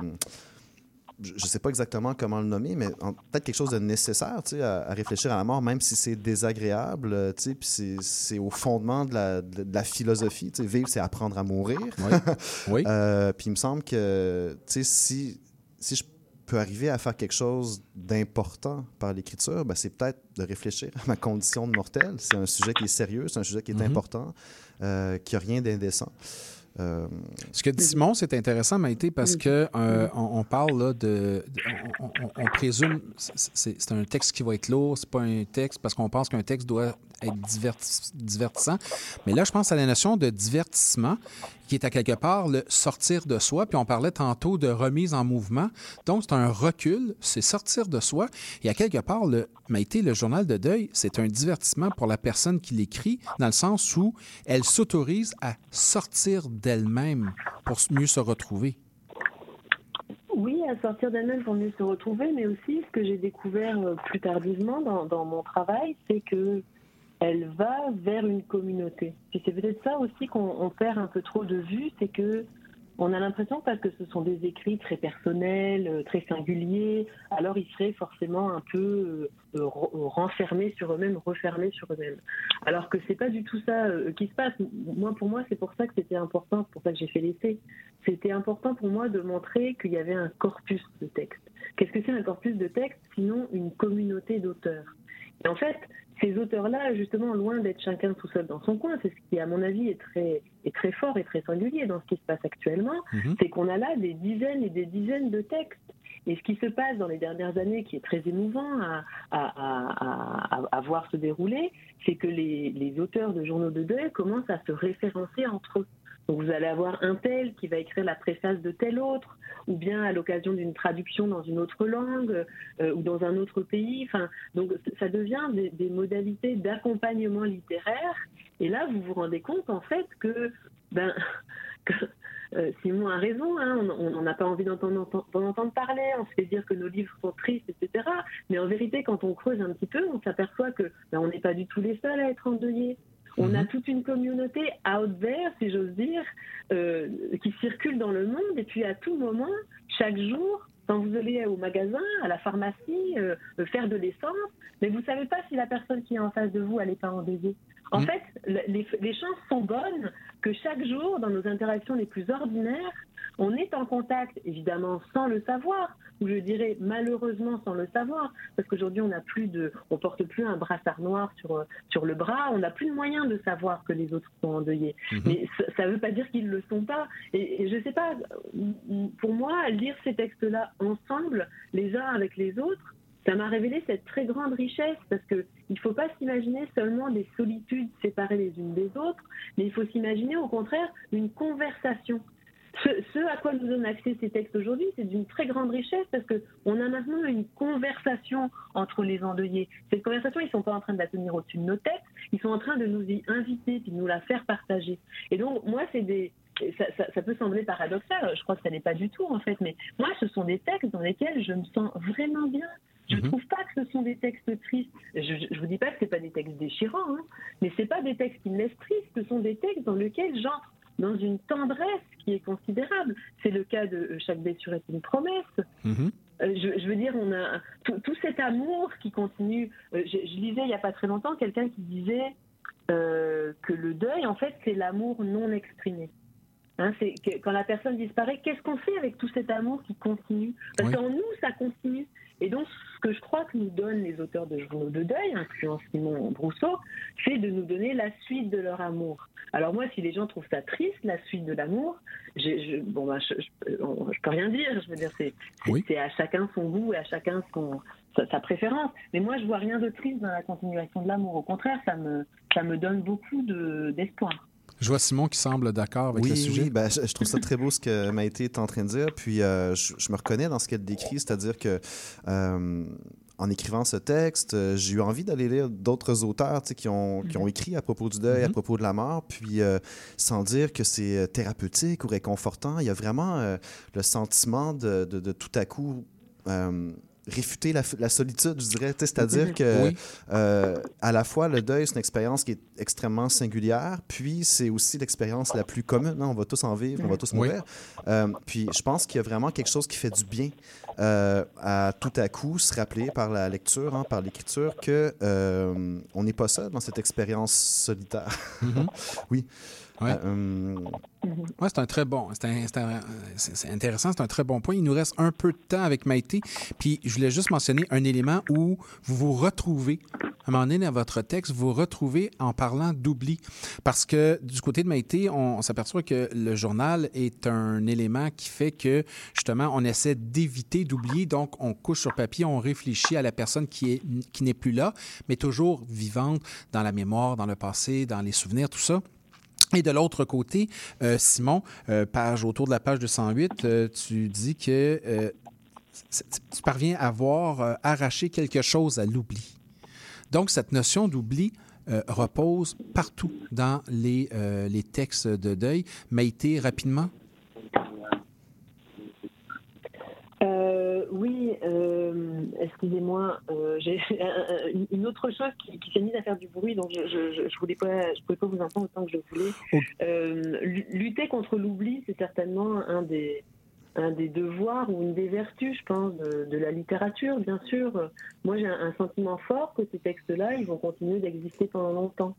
Je ne sais pas exactement comment le nommer, mais peut-être quelque chose de nécessaire tu sais, à, à réfléchir à la mort, même si c'est désagréable. euh, tu sais, Puis c'est- au fondement de la, de, de la philosophie. tu sais, Vivre, c'est apprendre à mourir. Oui. Euh, puis il me semble que tu sais, si, si je peux arriver à faire quelque chose d'important par l'écriture, ben, c'est peut-être de réfléchir à ma condition de mortel. C'est un sujet qui est sérieux, c'est un sujet qui est Mhm. important, euh, qui n'a rien d'indécent. Euh, Ce que dit Simon, c'est intéressant, Maïté, parce que euh, on, on parle là, de. de- on, on- on présume. c'est un texte qui va être lourd, c'est pas un texte, parce qu'on pense qu'un texte doit être divertis- divertissant. Mais là, je pense à la notion de divertissement, qui est à quelque part le sortir de soi. Puis on parlait tantôt de remise en mouvement. Donc, c'est un recul, c'est sortir de soi. Et à quelque part, Maïté, le journal de deuil, c'est un divertissement pour la personne qui l'écrit, dans le sens où elle s'autorise à sortir d'elle-même pour mieux se retrouver. Oui, à sortir d'elle-même pour mieux se retrouver, mais aussi ce que j'ai découvert euh, plus tardivement dans mon travail, c'est que elle va vers une communauté. C'est peut-être ça aussi qu'on on perd un peu trop de vue, c'est que on a l'impression parce que ce sont des écrits très personnels, euh, très singuliers, alors ils seraient forcément un peu euh, euh, re- renfermés sur eux-mêmes, refermés sur eux-mêmes. Alors que c'est pas du tout ça qui se passe. Moi, pour moi, c'est pour ça que c'était important, pour ça que j'ai fait l'essai. C'était important pour moi de montrer qu'il y avait un corpus de texte. Qu'est-ce que c'est un corpus de texte sinon une communauté d'auteurs Et en fait, ces auteurs-là, justement, loin d'être chacun tout seul dans son coin, c'est ce qui, à mon avis, est très, est très fort et très singulier dans ce qui se passe actuellement, Mhm. c'est qu'on a là des dizaines et des dizaines de textes. Et ce qui se passe dans les dernières années, qui est très émouvant à, à- à- à- à voir se dérouler, c'est que les, les auteurs de journaux de deuil commencent à se référencer entre eux. Donc vous allez avoir un tel qui va écrire la préface de tel autre, ou bien à l'occasion d'une traduction dans une autre langue euh, ou dans un autre pays. Enfin, donc ça devient des, modalités d'accompagnement littéraire. Et là, vous vous rendez compte en fait que, ben, euh, Simon a raison, hein, on n'a pas envie d'entendre entendre parler, on se fait dire que nos livres sont tristes, etc. Mais en vérité, quand on creuse un petit peu, on s'aperçoit que ben, on n'est pas du tout les seuls à être endeuillés. On a toute une communauté out there, si j'ose dire, euh, qui circule dans le monde. Et puis à tout moment, chaque jour, quand vous allez au magasin, à la pharmacie, euh, faire de l'essence, mais vous savez pas si la personne qui est en face de vous, elle n'est pas endeuillée. En fait, les, les chances sont bonnes que chaque jour, dans nos interactions les plus ordinaires, on est en contact, évidemment, sans le savoir, ou je dirais malheureusement sans le savoir, parce qu'aujourd'hui on n'a plus de, on porte plus un brassard noir sur sur le bras, on n'a plus de moyen de savoir que les autres sont endeuillés. Mhm. Mais ça ne veut pas dire qu'ils le sont pas. Et, et je sais pas, pour moi, lire ces textes-là ensemble, les uns avec les autres, ça m'a révélé cette très grande richesse parce que il faut pas s'imaginer seulement des solitudes séparées les unes des autres, mais il faut s'imaginer au contraire une conversation. Ce, à quoi nous donnent accès ces textes aujourd'hui, c'est d'une très grande richesse parce que on a maintenant une conversation entre les endeuillés. Cette conversation, ils sont pas en train de la tenir au-dessus de nos têtes, ils sont en train de nous y inviter puis de nous la faire partager. Et donc moi, c'est des ça, peut sembler paradoxal, je crois que ça n'est pas du tout en fait, mais moi, ce sont des textes dans lesquels je me sens vraiment bien. Je ne Mhm. trouve pas que ce sont des textes tristes. Je ne vous dis pas que ce pas des textes déchirants, hein, mais ce pas des textes qui me laissent triste, ce sont des textes dans lesquels j'entre dans une tendresse qui est considérable. C'est le cas de euh, Chaque blessure est une promesse. Mhm. Euh, je, je veux dire, on a tout, tout cet amour qui continue. Euh, je, je lisais il n'y a pas très longtemps quelqu'un qui disait euh, que le deuil, en fait, c'est l'amour non exprimé. Hein, c'est quand la personne disparaît, qu'est-ce qu'on fait avec tout cet amour qui continue? Parce Oui. qu'en nous, ça continue. Et donc, ce que je crois que nous donnent les auteurs de journaux de deuil, incluant Simon Brousseau, c'est de nous donner la suite de leur amour. Alors moi, si les gens trouvent ça triste, la suite de l'amour, je, bon, bah, je, je, on- je peux rien dire. Je veux dire, c'est à chacun son goût et à chacun son, sa, sa préférence. Mais moi, je vois rien de triste dans la continuation de l'amour. Au contraire, ça me, ça me donne beaucoup de- d'espoir. Je vois Simon qui semble d'accord avec oui, le sujet. Oui, ben, je, je trouve ça très beau ce que Maïté est en train de dire. Puis euh, je, je me reconnais dans ce qu'elle décrit, c'est-à-dire que euh, en écrivant ce texte, euh, j'ai eu envie d'aller lire d'autres auteurs qui ont, qui ont écrit à propos du deuil, à propos de la mort, puis euh, sans dire que c'est thérapeutique ou réconfortant, il y a vraiment euh, le sentiment de, de- de tout à coup euh, réfuter la, la solitude, je dirais. C'est-à-dire que Oui. euh, à la fois, le deuil, c'est une expérience qui est extrêmement singulière, puis c'est aussi l'expérience la plus commune. hein. On va tous en vivre, on va tous Oui. mourir. Euh, puis je pense qu'il y a vraiment quelque chose qui fait du bien euh, à tout à coup se rappeler par la lecture, hein, par l'écriture, que on n'est pas seul dans cette expérience solitaire. Mhm. oui. Ouais. Euh, Ouais, c'est un très bon. C'est intéressant, c'est un très bon point. Il nous reste un peu de temps avec Maïté. Puis je voulais juste mentionner un élément où vous vous retrouvez. À un moment donné, dans votre texte, vous vous retrouvez en parlant d'oubli. Parce que du côté de Maïté, on, on s'aperçoit que le journal est un élément qui fait que, justement, on essaie d'éviter d'oublier. Donc, on couche sur papier, on réfléchit à la personne qui est qui n'est plus là, mais toujours vivante dans la mémoire, dans le passé, dans les souvenirs, tout ça. Et de l'autre côté, euh, Simon, euh, page autour de la page 208, euh, tu dis que tu parviens à voir arracher quelque chose à l'oubli. Donc, cette notion d'oubli repose partout dans les, les textes de deuil. Maïté, rapidement. Euh, oui, euh, excusez-moi, euh, j'ai une- autre chose qui, qui s'est mise à faire du bruit, donc je je voulais pas, je pouvais pas vous entendre autant que je voulais. Lu- lutter contre l'oubli, c'est certainement un des un des devoirs ou une des vertus, je pense, de, de la littérature, bien sûr. Moi, j'ai un, un sentiment fort que ces textes-là, ils vont continuer d'exister pendant longtemps.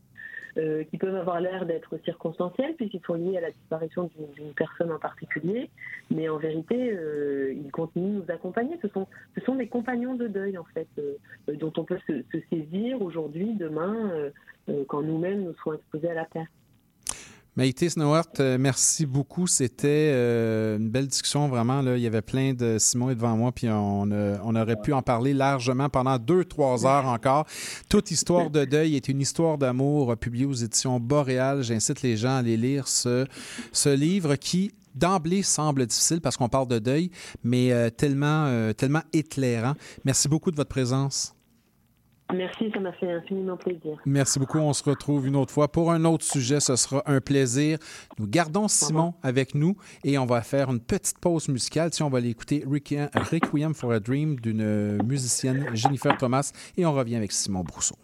Euh, qui peuvent avoir l'air d'être circonstanciels puisqu'ils sont liés à la disparition d'une- personne en particulier, mais en vérité, euh, ils continuent de nous accompagner. Ce sont, ce sont des compagnons de deuil, en fait, euh, dont on peut se, se saisir aujourd'hui, demain, quand nous-mêmes nous serons exposés à la perte. Maïté Snowart, euh, merci beaucoup. C'était euh, une belle discussion, vraiment. Il y avait plein de... Simon est devant moi, puis on, aurait pu en parler largement pendant deux, trois heures encore. Toute histoire de deuil est une histoire d'amour euh, publiée aux éditions Boréal. J'incite les gens à aller lire ce, livre qui d'emblée semble difficile parce qu'on parle de deuil, mais tellement, tellement éclairant. Merci beaucoup de votre présence. Merci, ça m'a fait infiniment plaisir. Merci beaucoup. On se retrouve une autre fois pour un autre sujet. Ce sera un plaisir. Nous gardons Simon avec nous et on va faire une petite pause musicale. Si on va aller écouter Requiem Requiem for a Dream d'une musicienne Jennifer Thomas et on revient avec Simon Brousseau.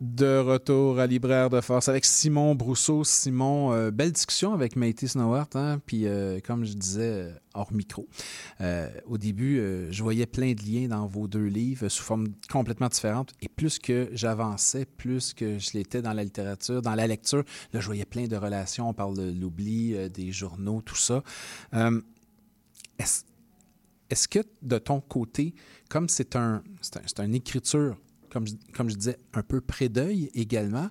De retour à Libraire de Force avec Simon Brousseau. Simon, euh, belle discussion avec Maïté Snowart. Hein? Puis, euh, comme je disais euh, hors micro, au début, je voyais plein de liens dans vos deux livres sous forme complètement différente. Et plus que j'avançais, plus que je l'étais dans la littérature, dans la lecture, là, je voyais plein de relations. On parle de l'oubli, des journaux, tout ça. Est-ce que de ton côté, comme c'est un, un- une écriture, comme je, comme je disais, un peu pré-deuil également,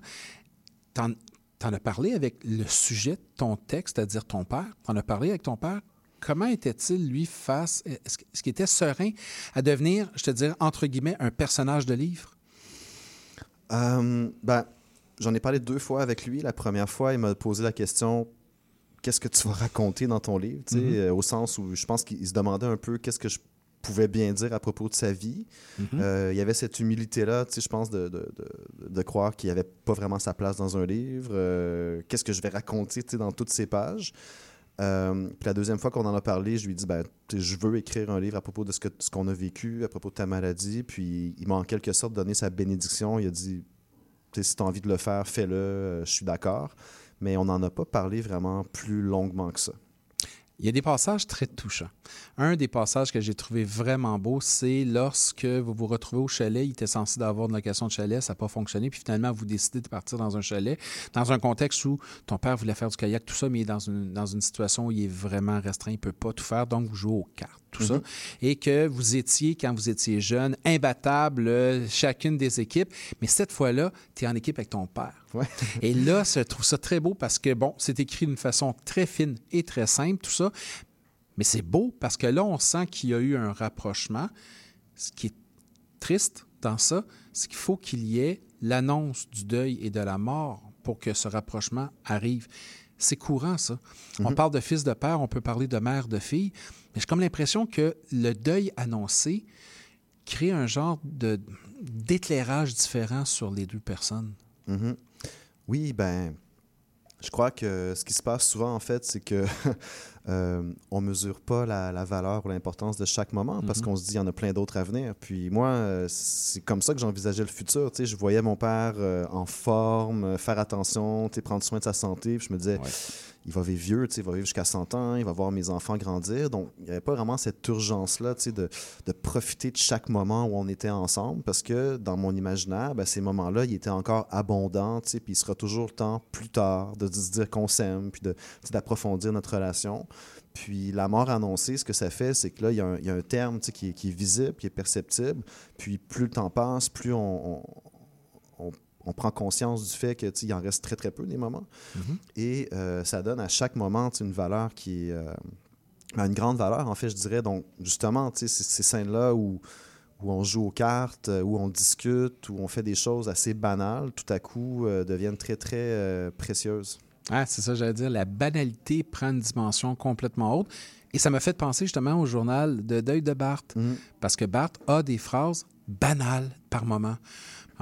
t'en, t'en as parlé avec le sujet de ton texte, c'est-à-dire ton père? T'en as parlé avec ton père? comment était-il, lui, face. Est-ce est-ce qu'il était serein à devenir, je te dirais, entre guillemets, un personnage de livre? Euh, ben, j'en ai parlé deux fois avec lui. La première fois, il m'a posé la question qu'est-ce que tu vas raconter dans ton livre Tu sais, Mhm. euh, Au sens où je pense qu'il se demandait un peu qu'est-ce que je pouvais bien dire à propos de sa vie. Mhm. Euh, il y avait cette humilité-là, tu sais, je pense, de, de, de- de croire qu'il n'y avait pas vraiment sa place dans un livre. Euh, qu'est-ce que je vais raconter tu sais, dans toutes ces pages? Euh, puis la deuxième fois qu'on en a parlé, je lui ai dit ben, je veux écrire un livre à propos de ce que- ce qu'on a vécu, à propos de ta maladie. Puis il m'a en quelque sorte donné sa bénédiction. Il a dit si tu as envie de le faire, fais-le, je suis d'accord. Mais on n'en a pas parlé vraiment plus longuement que ça. Il y a des passages très touchants. Un des passages que j'ai trouvé vraiment beau, c'est lorsque vous vous retrouvez au chalet. Il était censé d'avoir une location de chalet, ça n'a pas fonctionné. Puis finalement, vous décidez de partir dans un chalet, dans un contexte où ton père voulait faire du kayak, tout ça, mais il est dans une, dans une situation où il est vraiment restreint, il ne peut pas tout faire. Donc, vous jouez aux cartes, tout ça. Mhm. Et que vous étiez, quand vous étiez jeune, imbattable, euh, chacune des équipes. Mais cette fois-là, tu es en équipe avec ton père. Et là, je trouve ça très beau parce que, bon, c'est écrit d'une façon très fine et très simple, tout ça. Mais c'est beau parce que là, on sent qu'il y a eu un rapprochement. Ce qui est triste dans ça, c'est qu'il faut qu'il y ait l'annonce du deuil et de la mort pour que ce rapprochement arrive. C'est courant, ça. On Mhm. parle de fils de père, on peut parler de mère de fille, mais j'ai comme l'impression que le deuil annoncé crée un genre de d'éclairage différent sur les deux personnes. Mhm. Oui, ben, je crois que ce qui se passe souvent, en fait, c'est que euh, on mesure pas la, la valeur ou l'importance de chaque moment parce Mhm. qu'on se dit il y en a plein d'autres à venir. Puis moi, euh, c'est comme ça que j'envisageais le futur. Tu sais, je voyais mon père euh, en forme, faire attention, tu sais, prendre soin de sa santé. Puis je me disais, il va vivre vieux, il va vivre jusqu'à 100 ans, il va voir mes enfants grandir. Donc, il n'y avait pas vraiment cette urgence-là, de, de profiter de chaque moment où on était ensemble, parce que dans mon imaginaire, ben, ces moments-là, ils étaient encore abondants, puis il sera toujours le temps plus tard de se dire qu'on s'aime, puis d'approfondir notre relation. Puis la mort annoncée, ce que ça fait, c'est que là, il y a un, terme qui, est, qui est visible, qui est perceptible. Puis plus le temps passe, plus on- on prend conscience du fait que tu sais, il en reste très très peu des moments. Et euh, ça donne à chaque moment une valeur qui est euh, ben, une grande valeur, en fait, je dirais. Donc, justement, ces, ces scènes-là où, où on joue aux cartes, euh, où on discute, où on fait des choses assez banales, tout à coup euh, deviennent très très précieuses. Ah, c'est ça, j'allais dire. La banalité prend une dimension complètement autre. Et ça m'a fait penser justement au journal de Deuil de Barthes. Parce que Barthes a des phrases banales par moment.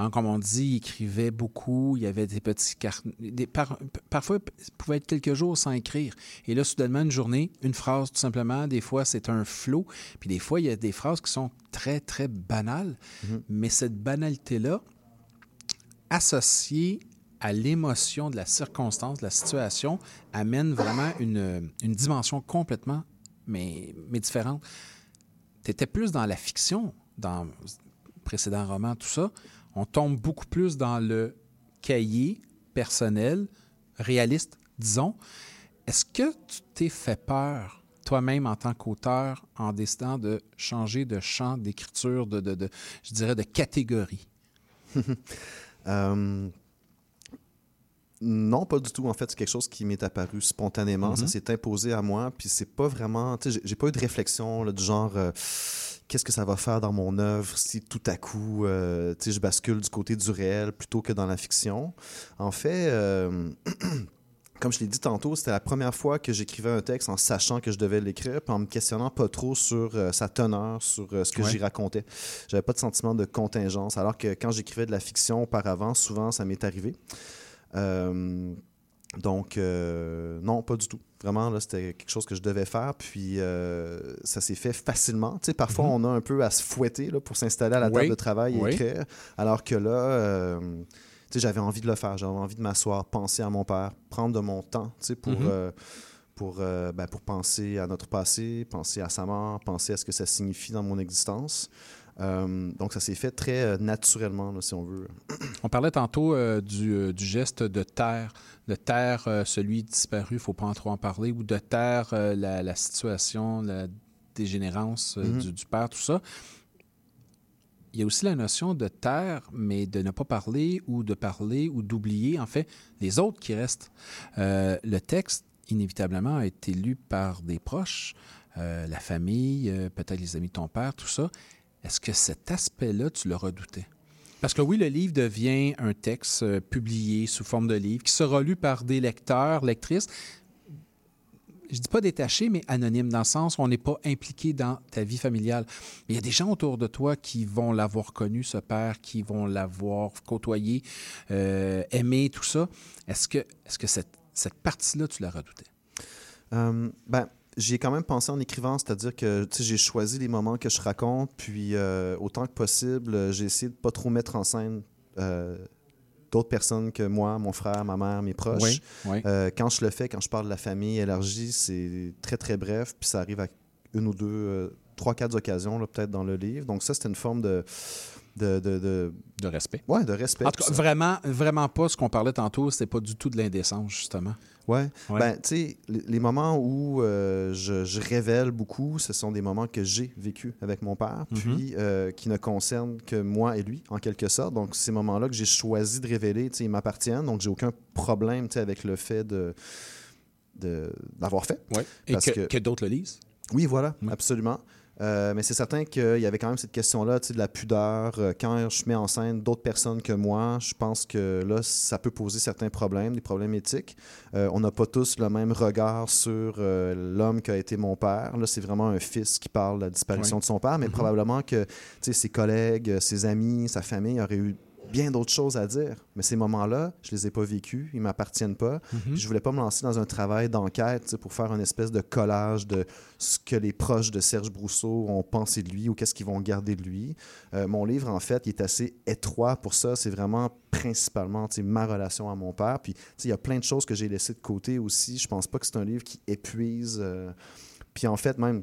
Hein, comme on dit, il écrivait beaucoup, il y avait des petits carnets. Par- parfois, il pouvait être quelques jours sans écrire. Et là, soudainement, une journée, une phrase tout simplement. Des fois, c'est un flot. Puis des fois, il y a des phrases qui sont très, très banales. Mais cette banalité-là, associée à l'émotion de la circonstance, de la situation, amène vraiment une, une dimension complètement, mais, mais différente. Tu étais plus dans la fiction, dans précédent roman, tout ça. On tombe beaucoup plus dans le cahier personnel, réaliste, disons. Est-ce que tu t'es fait peur toi-même en tant qu'auteur en décidant de changer de champ d'écriture, de, de, de, je dirais, de catégorie? Euh, non, pas du tout. En fait, c'est quelque chose qui m'est apparu spontanément. Ça Mhm. s'est imposé à moi. Puis c'est pas vraiment. Tu sais, j'ai- j'ai pas eu de réflexion là, du genre. euh, Qu'est-ce que ça va faire dans mon œuvre si tout à coup, euh, je bascule du côté du réel plutôt que dans la fiction? En fait, euh, comme je l'ai dit tantôt, c'était la première fois que j'écrivais un texte en sachant que je devais l'écrire, puis en me questionnant pas trop sur euh, sa teneur, sur euh, ce que Ouais. j'y racontais. J'avais pas de sentiment de contingence, alors que quand j'écrivais de la fiction auparavant, souvent ça m'est arrivé. Donc, non, pas du tout. Vraiment, là, c'était quelque chose que je devais faire, puis euh, ça s'est fait facilement. Tu sais, parfois, Mhm. on a un peu à se fouetter là, pour s'installer à la Oui. table de travail et Oui. écrire, alors que là, euh, tu sais, j'avais envie de le faire. J'avais envie de m'asseoir, penser à mon père, prendre de mon temps, tu sais, pour... Mhm. pour, euh, ben, pour penser à notre passé, penser à sa mort, penser à ce que ça signifie dans mon existence. Euh, donc, ça s'est fait très euh, naturellement, là, si on veut. On parlait tantôt euh, du, du geste de terre, de terre euh, celui disparu, il ne faut pas en trop en parler, ou de terre la, la situation, la dégénérance Mhm. du, du père, tout ça. Il y a aussi la notion de terre, mais de ne pas parler ou de parler ou d'oublier, en fait, les autres qui restent. Le texte, inévitablement été lu par des proches, la famille, peut-être les amis de ton père, tout ça. Est-ce que cet aspect-là, tu le redoutais? Parce que oui, le livre devient un texte euh, publié sous forme de livre qui sera lu par des lecteurs, lectrices. Je dis pas détaché, mais anonyme, dans le sens où on n'est pas impliqué dans ta vie familiale. Il y a des gens autour de toi qui vont l'avoir connu, ce père, qui vont l'avoir côtoyé, euh, aimé, tout ça. Est-ce que, est que cette, cette partie-là, tu la redoutais? Euh, ben, j'y ai quand même pensé en écrivant, c'est-à-dire que j'ai choisi les moments que je raconte, puis euh, autant que possible, j'ai essayé de pas trop mettre en scène euh, d'autres personnes que moi, mon frère, ma mère, mes proches. Oui, oui. Euh, quand je le fais, quand je parle de la famille élargie, c'est très, très bref, puis ça arrive à une ou deux, trois, quatre occasions, peut-être dans le livre. Donc ça, c'était une forme de... De, de, de... De respect. Ouais, de respect. En tout cas, vraiment, vraiment pas ce qu'on parlait tantôt, c'était pas du tout de l'indécence, justement. Ouais. Ouais. Ben, tu sais, les, moments où euh, je, je révèle beaucoup, ce sont des moments que j'ai vécu avec mon père, Mhm. puis euh, qui ne concernent que moi et lui, en quelque sorte. Donc, ces moments-là que j'ai choisi de révéler, tu sais, ils m'appartiennent. Donc, j'ai aucun problème, tu sais, avec le fait de d'avoir fait. Ouais. Et Parce que, que d'autres le lisent. Oui, voilà, absolument. Euh, mais c'est certain qu'il y avait quand même cette question-là, tu sais, de la pudeur. Euh, Quand je mets en scène d'autres personnes que moi, je pense que là, ça peut poser certains problèmes, des problèmes éthiques. Euh, on n'a pas tous le même regard sur euh, l'homme qui a été mon père. Là, c'est vraiment un fils qui parle de la disparition de son père, mais Mhm. probablement que tu sais, ses collègues, ses amis, sa famille auraient eu bien d'autres choses à dire. Mais ces moments-là, je les ai pas vécus, ils m'appartiennent pas. Mhm. Puis Je voulais pas me lancer dans un travail d'enquête pour faire une espèce de collage de ce que les proches de Serge Brousseau ont pensé de lui ou qu'est-ce qu'ils vont garder de lui. Euh, mon livre, en fait, il est assez étroit pour ça. C'est vraiment principalement ma relation à mon père. Puis il y a plein de choses que j'ai laissées de côté aussi. Je pense pas que c'est un livre qui épuise. euh, Puis en fait, même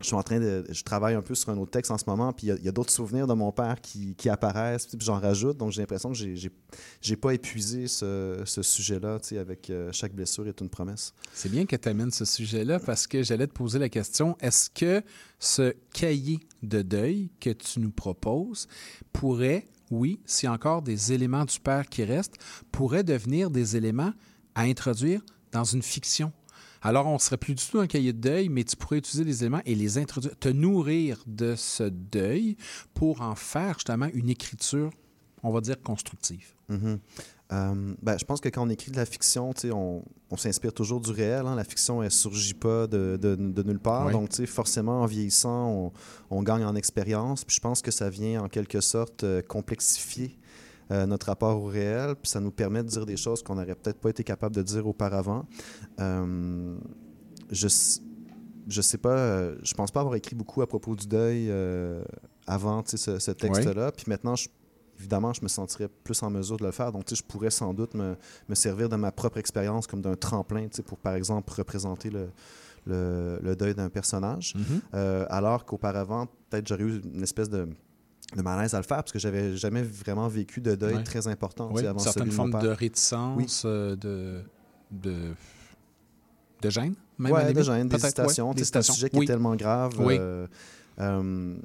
je suis en train de. Je travaille un peu sur un autre texte en ce moment, puis il y a- d'autres souvenirs de mon père qui, qui apparaissent, puis j'en rajoute. Donc j'ai l'impression que j'ai- j'ai pas épuisé ce, ce sujet-là, tu sais, avec euh, chaque blessure est une promesse. C'est bien que tu amènes ce sujet-là parce que j'allais te poser la question est-ce que ce cahier de deuil que tu nous proposes pourrait, oui, a encore des éléments du père qui restent, pourrait devenir des éléments à introduire dans une fiction? Alors, on ne serait plus du tout un cahier de deuil, mais tu pourrais utiliser les éléments et les introduire, te nourrir de ce deuil pour en faire justement une écriture, on va dire, constructive. Mhm. Euh, ben, je pense que quand on écrit de la fiction, on, on s'inspire toujours du réel. hein. La fiction, elle ne surgit pas de, de- de nulle part. Oui. Donc, forcément, en vieillissant, on, on gagne en expérience. Puis je pense que ça vient, en quelque sorte, euh, complexifier euh, notre rapport au réel. Puis ça nous permet de dire des choses qu'on n'aurait peut-être pas été capable de dire auparavant. Euh, je, je sais pas, euh, je pense pas avoir écrit beaucoup à propos du deuil avant ce, ce texte-là. Puis maintenant, je- évidemment, je me sentirais plus en mesure de le faire. Donc, je pourrais sans doute me, me servir de ma propre expérience comme d'un tremplin pour, par exemple, représenter le, le, le deuil d'un personnage. Mhm. Euh, alors qu'auparavant, peut-être j'aurais eu une espèce de, de malaise à le faire parce que j'avais jamais vraiment vécu de deuil Ouais. très important Oui, avant certaines de formes père. de réticence, euh, de, de, de gêne, même à ouais, la de gêne, ouais, Tu sais, C'est un sujet qui Oui. est tellement grave. Oui. euh, euh,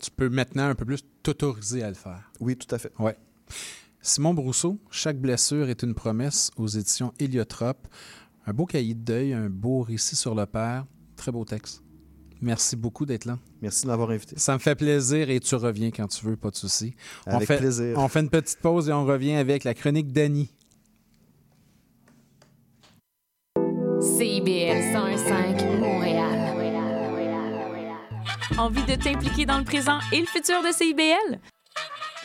Tu peux maintenant un peu plus t'autoriser à le faire. oui, tout à fait. Ouais. Simon Brousseau, Chaque blessure est une promesse aux éditions Héliotrope. Un beau cahier de deuil, un beau récit sur le père. Très beau texte. Merci beaucoup d'être là. Merci de m'avoir invité. Ça me fait plaisir et tu reviens quand tu veux, pas de souci. On Avec fait, plaisir. On fait une petite pause et on revient avec la chronique d'Annie. CIBL 101.5 Montréal. Envie de t'impliquer dans le présent et le futur de CIBL?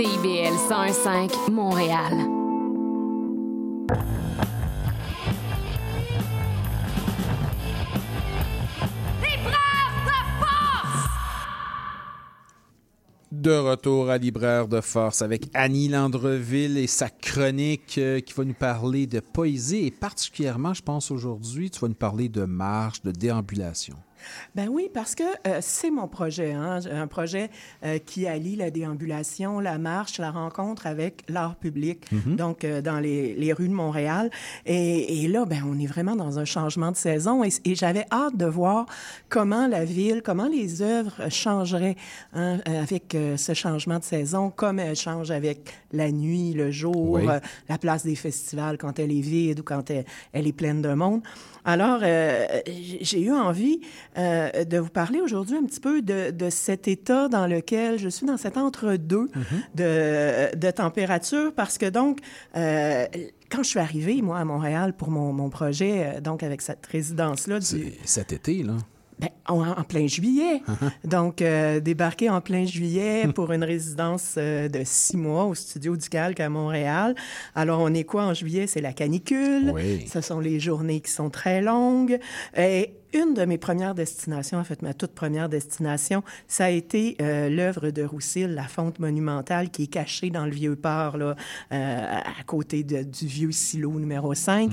CIBL 101.5 Montréal. De retour à Libraire de Force avec Annie Landreville et sa chronique euh, qui va nous parler de poésie et particulièrement, je pense aujourd'hui, tu vas nous parler de marche, de déambulation. Ben oui, parce que euh, c'est mon projet, hein, un projet euh, qui allie la déambulation, la marche, la rencontre avec l'art public, Mhm. donc euh, dans les, les rues de Montréal. Et, et là, ben, on est vraiment dans un changement de saison et, et j'avais hâte de voir comment la ville, comment les œuvres changeraient hein, avec ce changement de saison, comme elles changent avec la nuit, le jour, Oui. la place des festivals quand elle est vide ou quand elle, elle est pleine de monde. Alors, euh, j'ai eu envie euh, de vous parler aujourd'hui un petit peu de, de cet état dans lequel je suis, dans cet entre-deux de, de température, parce que donc, euh, quand je suis arrivée, moi, à Montréal pour mon, mon projet, donc avec cette résidence-là du... Cet été, là. Ben, en, en plein juillet. Donc, euh, débarquer en plein juillet pour une résidence euh, de six mois au Studio du Calque à Montréal. Alors, on est quoi en juillet? C'est la canicule. Oui. Ce sont les journées qui sont très longues. Et une de mes premières destinations, en fait, ma toute première destination, ça a été euh, l'œuvre de Roussil, la fonte monumentale qui est cachée dans le vieux port, là, euh, à côté de- du vieux silo numéro 5.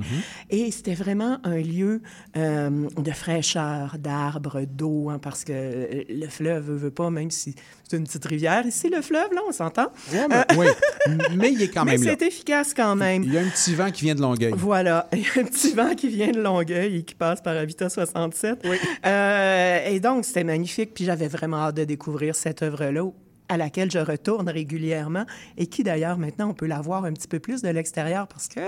Et c'était vraiment un lieu euh, de fraîcheur, d'arbres, d'eau, hein, parce que le fleuve veut, veut pas, même si c'est une petite rivière. Ici, le fleuve, là, on s'entend? Ouais, mais- oui, mais il est quand Mais même là. c'est efficace quand même. Il y a un petit vent qui vient de Longueuil. Voilà, il y a un petit vent qui vient de Longueuil et qui passe par Habitat 67. Euh, et donc, c'était magnifique. Puis j'avais vraiment hâte de découvrir cette œuvre-là à laquelle je retourne régulièrement et qui, d'ailleurs, maintenant, on peut la voir un petit peu plus de l'extérieur parce que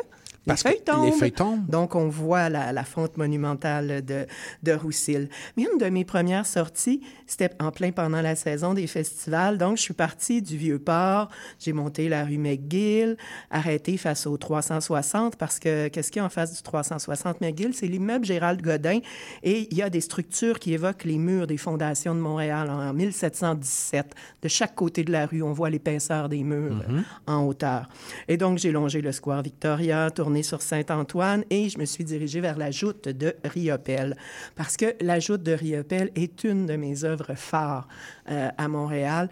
Parce les feuilles tombent. les feuilles tombent. Donc, on voit la, la fonte monumentale de, de Roussil. Mais une de mes premières sorties, c'était en plein pendant la saison des festivals. Donc, je suis partie du Vieux-Port, j'ai monté la rue McGill, arrêté face au 360 parce que qu'est-ce qu'il y a en face du 360 McGill? C'est l'immeuble Gérald Godin et il y a des structures qui évoquent les murs des fondations de Montréal en 1717. De chaque côté de la rue, on voit l'épaisseur des murs Mhm. en hauteur. Et donc, j'ai longé le square Victoria, tourné sur Saint-Antoine et je me suis dirigée vers la joute de Riopelle. Parce que la joute de Riopelle est une de mes œuvres phares euh, à Montréal.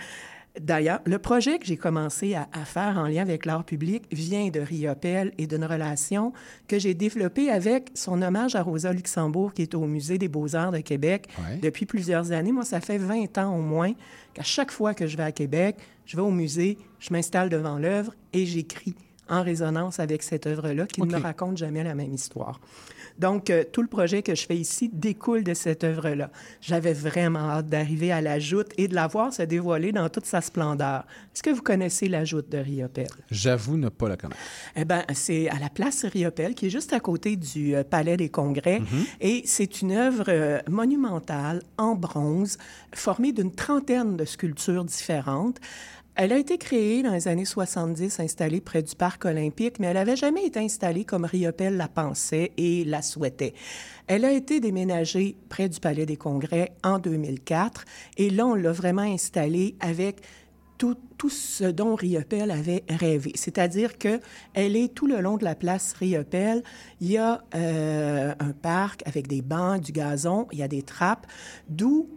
D'ailleurs, le projet que j'ai commencé à, à faire en lien avec l'art public vient de Riopelle et d'une relation que j'ai développée avec son hommage à Rosa Luxembourg, qui est au Musée des beaux-arts de Québec Ouais. depuis plusieurs années. Moi, ça fait 20 ans au moins qu'à chaque fois que je vais à Québec, je vais au musée, je m'installe devant l'œuvre et j'écris en résonance avec cette œuvre-là qui ne me raconte jamais la même histoire. Donc, euh, tout le projet que je fais ici découle de cette œuvre-là. J'avais vraiment hâte d'arriver à la joute et de la voir se dévoiler dans toute sa splendeur. Est-ce que vous connaissez la joute de Riopelle? J'avoue ne pas la connaître. Eh bien, c'est à la place Riopelle, qui est juste à côté du euh, Palais des Congrès. Et c'est une œuvre euh, monumentale en bronze, formée d'une trentaine de sculptures différentes. Elle a été créée dans les années 70, installée près du parc olympique, mais elle n'avait jamais été installée comme Riopelle la pensait et la souhaitait. Elle a été déménagée près du Palais des Congrès en 2004, et là, on l'a vraiment installée avec tout, ce dont Riopelle avait rêvé. C'est-à-dire que elle est tout le long de la place Riopelle. Il y a euh, un parc avec des bancs, du gazon, il y a des trappes, d'où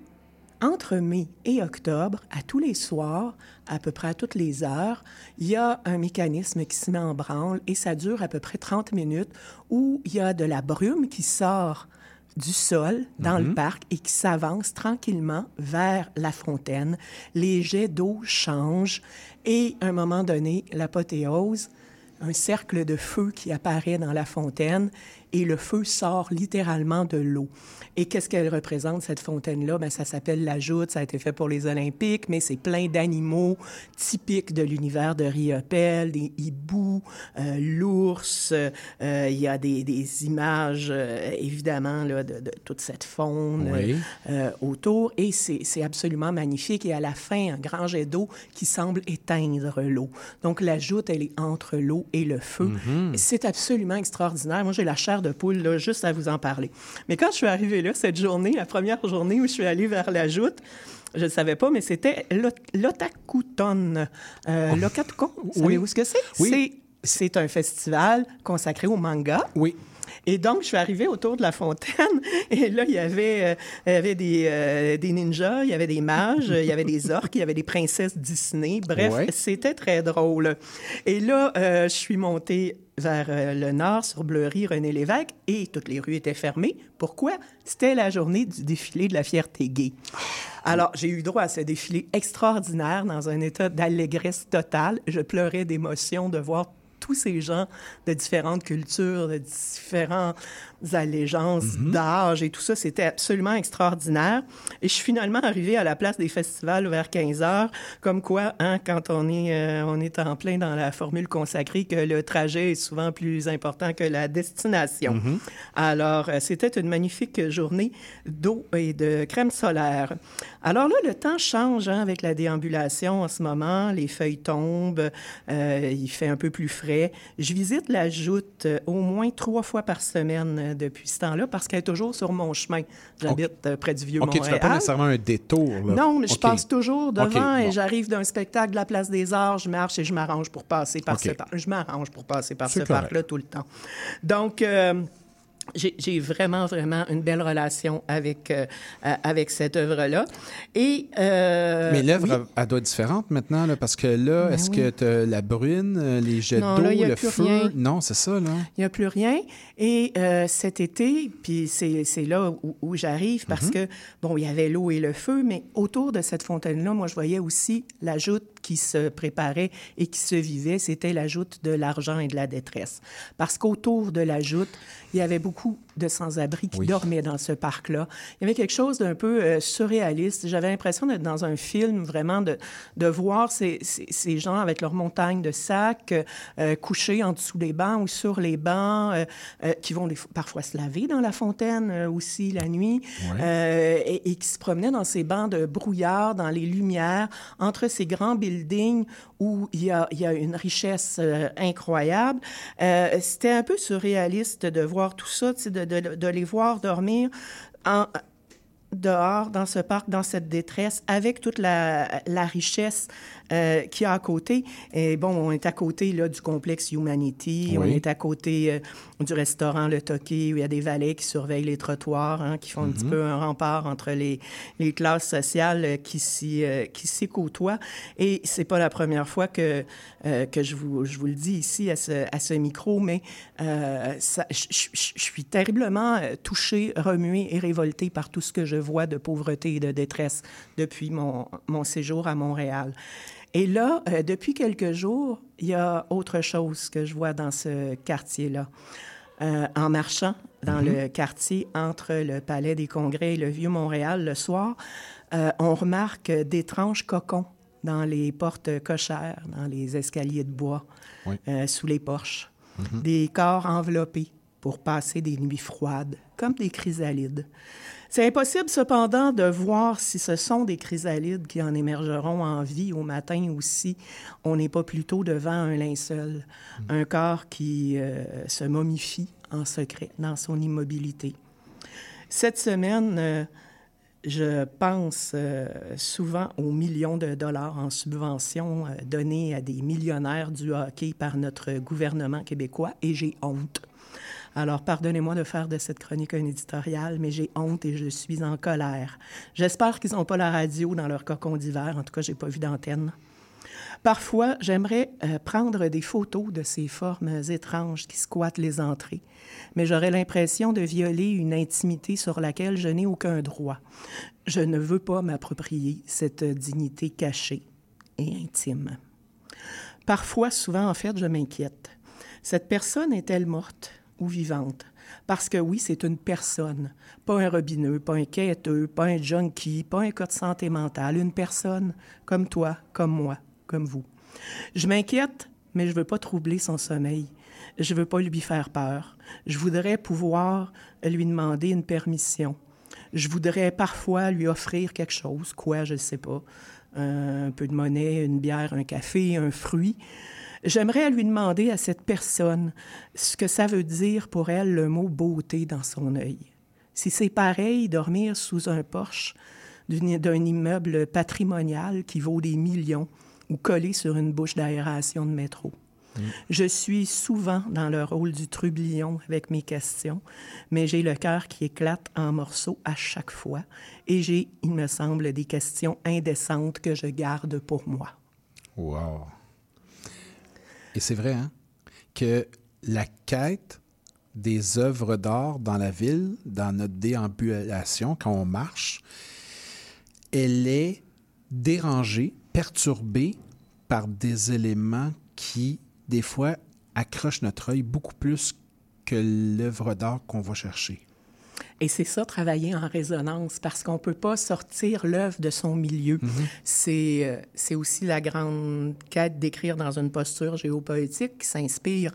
entre mai et octobre, à tous les soirs, à peu près à toutes les heures, il y a un mécanisme qui se met en branle et ça dure à peu près 30 minutes où il y a de la brume qui sort du sol dans le Mhm. parc et qui s'avance tranquillement vers la fontaine. Les jets d'eau changent et à un moment donné, l'apothéose, un cercle de feu qui apparaît dans la fontaine et le feu sort littéralement de l'eau. Et qu'est-ce qu'elle représente, cette fontaine-là? Ben, ça s'appelle la joute, ça a été fait pour les Olympiques, mais c'est plein d'animaux typiques de l'univers de Riopelle, des hiboux, euh, l'ours, euh, il y a des, des images, euh, évidemment, là, de, de, toute cette faune Oui. autour, et c'est absolument magnifique. Et à la fin, un grand jet d'eau qui semble éteindre l'eau. Donc, la joute, elle est entre l'eau et le feu. Mhm. C'est absolument extraordinaire. Moi, j'ai la chair de poule, là, juste à vous en parler. Mais quand je suis arrivée là, cette journée, la première journée où je suis allée vers la joute, je ne savais pas, mais c'était l'Ot- l'Otakuton. Euh, L'Otakuton, vous savez Oui. où ce que c'est? Oui. C'est- C'est un festival consacré au manga. Oui. Et donc, je suis arrivée autour de la fontaine et là, il y avait, euh, il y avait des, euh, des ninjas, il y avait des mages, il y avait des orques, il y avait des princesses Disney. Bref, Ouais. c'était très drôle. Et là, euh, je suis montée vers le nord sur Bleury, René Lévesque et toutes les rues étaient fermées. Pourquoi? C'était la journée du défilé de la fierté gay. Alors, j'ai eu droit à ce défilé extraordinaire dans un état d'allégresse totale. Je pleurais d'émotion de voir tous ces gens de différentes cultures, de différentes allégeances, d'âge et tout ça. C'était absolument extraordinaire. Et je suis finalement arrivée à la place des festivals vers 15 heures, comme quoi, hein, quand on est, euh, on est en plein dans la formule consacrée que le trajet est souvent plus important que la destination. Alors, euh, c'était une magnifique journée d'eau et de crème solaire. Alors là, le temps change hein, avec la déambulation en ce moment. Les feuilles tombent, euh, il fait un peu plus frais. Je visite la joute au moins trois fois par semaine euh, depuis ce temps-là parce qu'elle est toujours sur mon chemin. J'habite euh, près du OK, Vieux-Montréal. tu fais pas nécessairement un détour. Là. Non, mais je OK. passe toujours devant OK, et bon. j'arrive d'un spectacle de la Place des Arts, je marche et je m'arrange pour passer par OK. ce parc. Je m'arrange pour passer par ce parc-là tout le temps. Donc, euh, j'ai vraiment, vraiment une belle relation avec, euh, euh, avec cette œuvre-là. Et... euh, Mais l'œuvre, oui. elle- doit être différente maintenant, là, parce que là, Ben est-ce oui. que tu as la brune, euh, les jets d'eau, le feu? rien. Non, c'est ça, là. Il n'y a plus rien. Et euh, cet été, puis c'est là où, où j'arrive parce Mhm. que, bon, il y avait l'eau et le feu, mais autour de cette fontaine-là, moi, je voyais aussi la joute qui se préparait et qui se vivait. C'était la joute de l'argent et de la détresse. Parce qu'autour de la joute, il y avait beaucoup de sans-abri qui dormaient dans ce parc-là. Il y avait quelque chose d'un peu euh, surréaliste. J'avais l'impression d'être dans un film, vraiment, de, de voir ces, ces, ces gens avec leurs montagnes de sacs euh, couchés en dessous des bancs ou sur les bancs, euh, qui vont parfois se laver dans la fontaine aussi la nuit, et, et qui se promenaient dans ces bancs de brouillard, dans les lumières, entre ces grands buildings où il y a, une richesse euh, incroyable. Euh, C'était un peu surréaliste de voir tout ça, de, les voir dormir dehors, dans ce parc, dans cette détresse, avec toute la richesse euh, qu'il y a à côté. Et bon, on est à côté là, du complexe Humanity, on est à côté euh, du restaurant Le Toqué, où il y a des valets qui surveillent les trottoirs, hein, qui font un petit Mhm. peu un rempart entre les, les classes sociales euh, qui s'y euh, qui s'y côtoient. Et c'est pas la première fois que, euh, que je, vous, je vous le dis ici à ce, à ce micro, mais euh, je suis terriblement touchée, remuée et révoltée par tout ce que je vois de pauvreté et de détresse depuis mon, mon séjour à Montréal. Et là, euh, depuis quelques jours, il y a autre chose que je vois dans ce quartier-là. Euh, en marchant dans le quartier entre le Palais des Congrès et le Vieux-Montréal le soir, euh, on remarque d'étranges cocons dans les portes cochères, dans les escaliers de bois, Oui. euh, sous les porches. Des corps enveloppés pour passer des nuits froides, comme des chrysalides. C'est impossible cependant de voir si ce sont des chrysalides qui en émergeront en vie au matin ou si on n'est pas plutôt devant un linceul, un corps qui euh, se momifie en secret dans son immobilité. Cette semaine, euh, je pense euh, souvent aux millions de dollars en subventions euh, donnés à des millionnaires du hockey par notre gouvernement québécois et j'ai honte. Alors, pardonnez-moi de faire de cette chronique un éditorial, mais j'ai honte et je suis en colère. J'espère qu'ils n'ont pas la radio dans leur cocon d'hiver. En tout cas, j'ai pas vu d'antenne. Parfois, j'aimerais euh, prendre des photos de ces formes étranges qui squattent les entrées, mais j'aurais l'impression de violer une intimité sur laquelle je n'ai aucun droit. Je ne veux pas m'approprier cette dignité cachée et intime. Parfois, souvent, en fait, je m'inquiète. Cette personne est-elle morte? Ou vivante. Parce que oui, c'est une personne, pas un robineux, pas un quêteux, pas un junkie, pas un cas de santé mentale, une personne comme toi, comme moi, comme vous. Je m'inquiète, mais je veux pas troubler son sommeil. Je veux pas lui faire peur. Je voudrais pouvoir lui demander une permission. Je voudrais parfois lui offrir quelque chose, quoi, je ne sais pas, un peu de monnaie, une bière, un café, un fruit. J'aimerais lui demander à cette personne ce que ça veut dire pour elle le mot beauté dans son œil. Si c'est pareil dormir sous un porche d'un immeuble patrimonial qui vaut des millions ou collé sur une bouche d'aération de métro. Mm. Je suis souvent dans le rôle du trublion avec mes questions, mais j'ai le cœur qui éclate en morceaux à chaque fois et j'ai, il me semble, des questions indécentes que je garde pour moi. Wow. Et c'est vrai, hein, que la quête des œuvres d'art dans la ville, dans notre déambulation, quand on marche, elle est dérangée, perturbée par des éléments qui des fois, accroche notre œil beaucoup plus que l'œuvre d'art qu'on va chercher. Et c'est ça, travailler en résonance, parce qu'on ne peut pas sortir l'œuvre de son milieu. Mm-hmm. Euh, C'est aussi la grande quête d'écrire dans une posture géopoétique qui s'inspire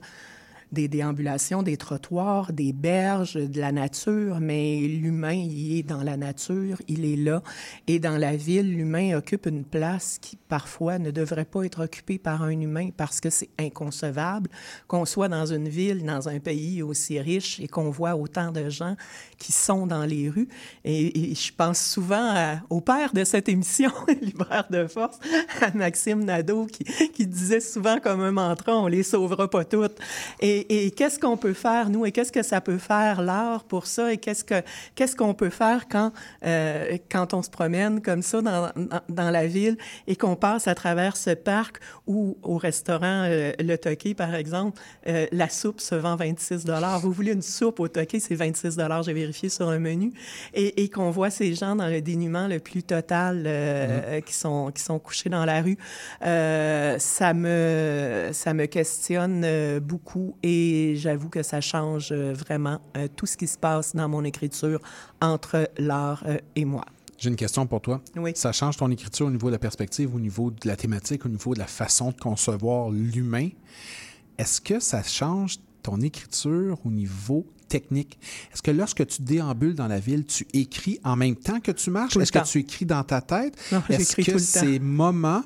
des déambulations, des trottoirs, des berges, de la nature, mais l'humain, il est dans la nature, il est là. Et dans la ville, l'humain occupe une place qui parfois ne devrait pas être occupée par un humain parce que c'est inconcevable qu'on soit dans une ville, dans un pays aussi riche et qu'on voit autant de gens qui sont dans les rues. Et, je pense souvent au père de cette émission, Libraire de force, à Maxime Nadeau, qui, disait souvent comme un mantra, on les sauvera pas toutes. Et, qu'est-ce qu'on peut faire, nous, et qu'est-ce que ça peut faire l'art pour ça, et qu'est-ce que qu'est-ce qu'on peut faire quand, euh, quand on se promène comme ça dans, dans, la ville et qu'on passe à travers ce parc ou au restaurant euh, Le Toqué, par exemple, euh, la soupe se vend 26 Vous voulez une soupe au Toqué, c'est 26 j'ai vérifié sur un menu, et, et qu'on voit ces gens dans le dénuement le plus total mm-hmm. qui, sont, qui sont couchés dans la rue, ça, me, ça me questionne beaucoup et j'avoue que ça change euh, vraiment euh, tout ce qui se passe dans mon écriture entre l'art euh, et moi. J'ai une question pour toi. Oui. Ça change ton écriture au niveau de la perspective, au niveau de la thématique, au niveau de la façon de concevoir l'humain? Est-ce que ça change ton écriture au niveau technique? Est-ce que lorsque tu déambules dans la ville, tu écris en même temps que tu marches? Est-ce que tu écris dans ta tête? Est-ce que ces moments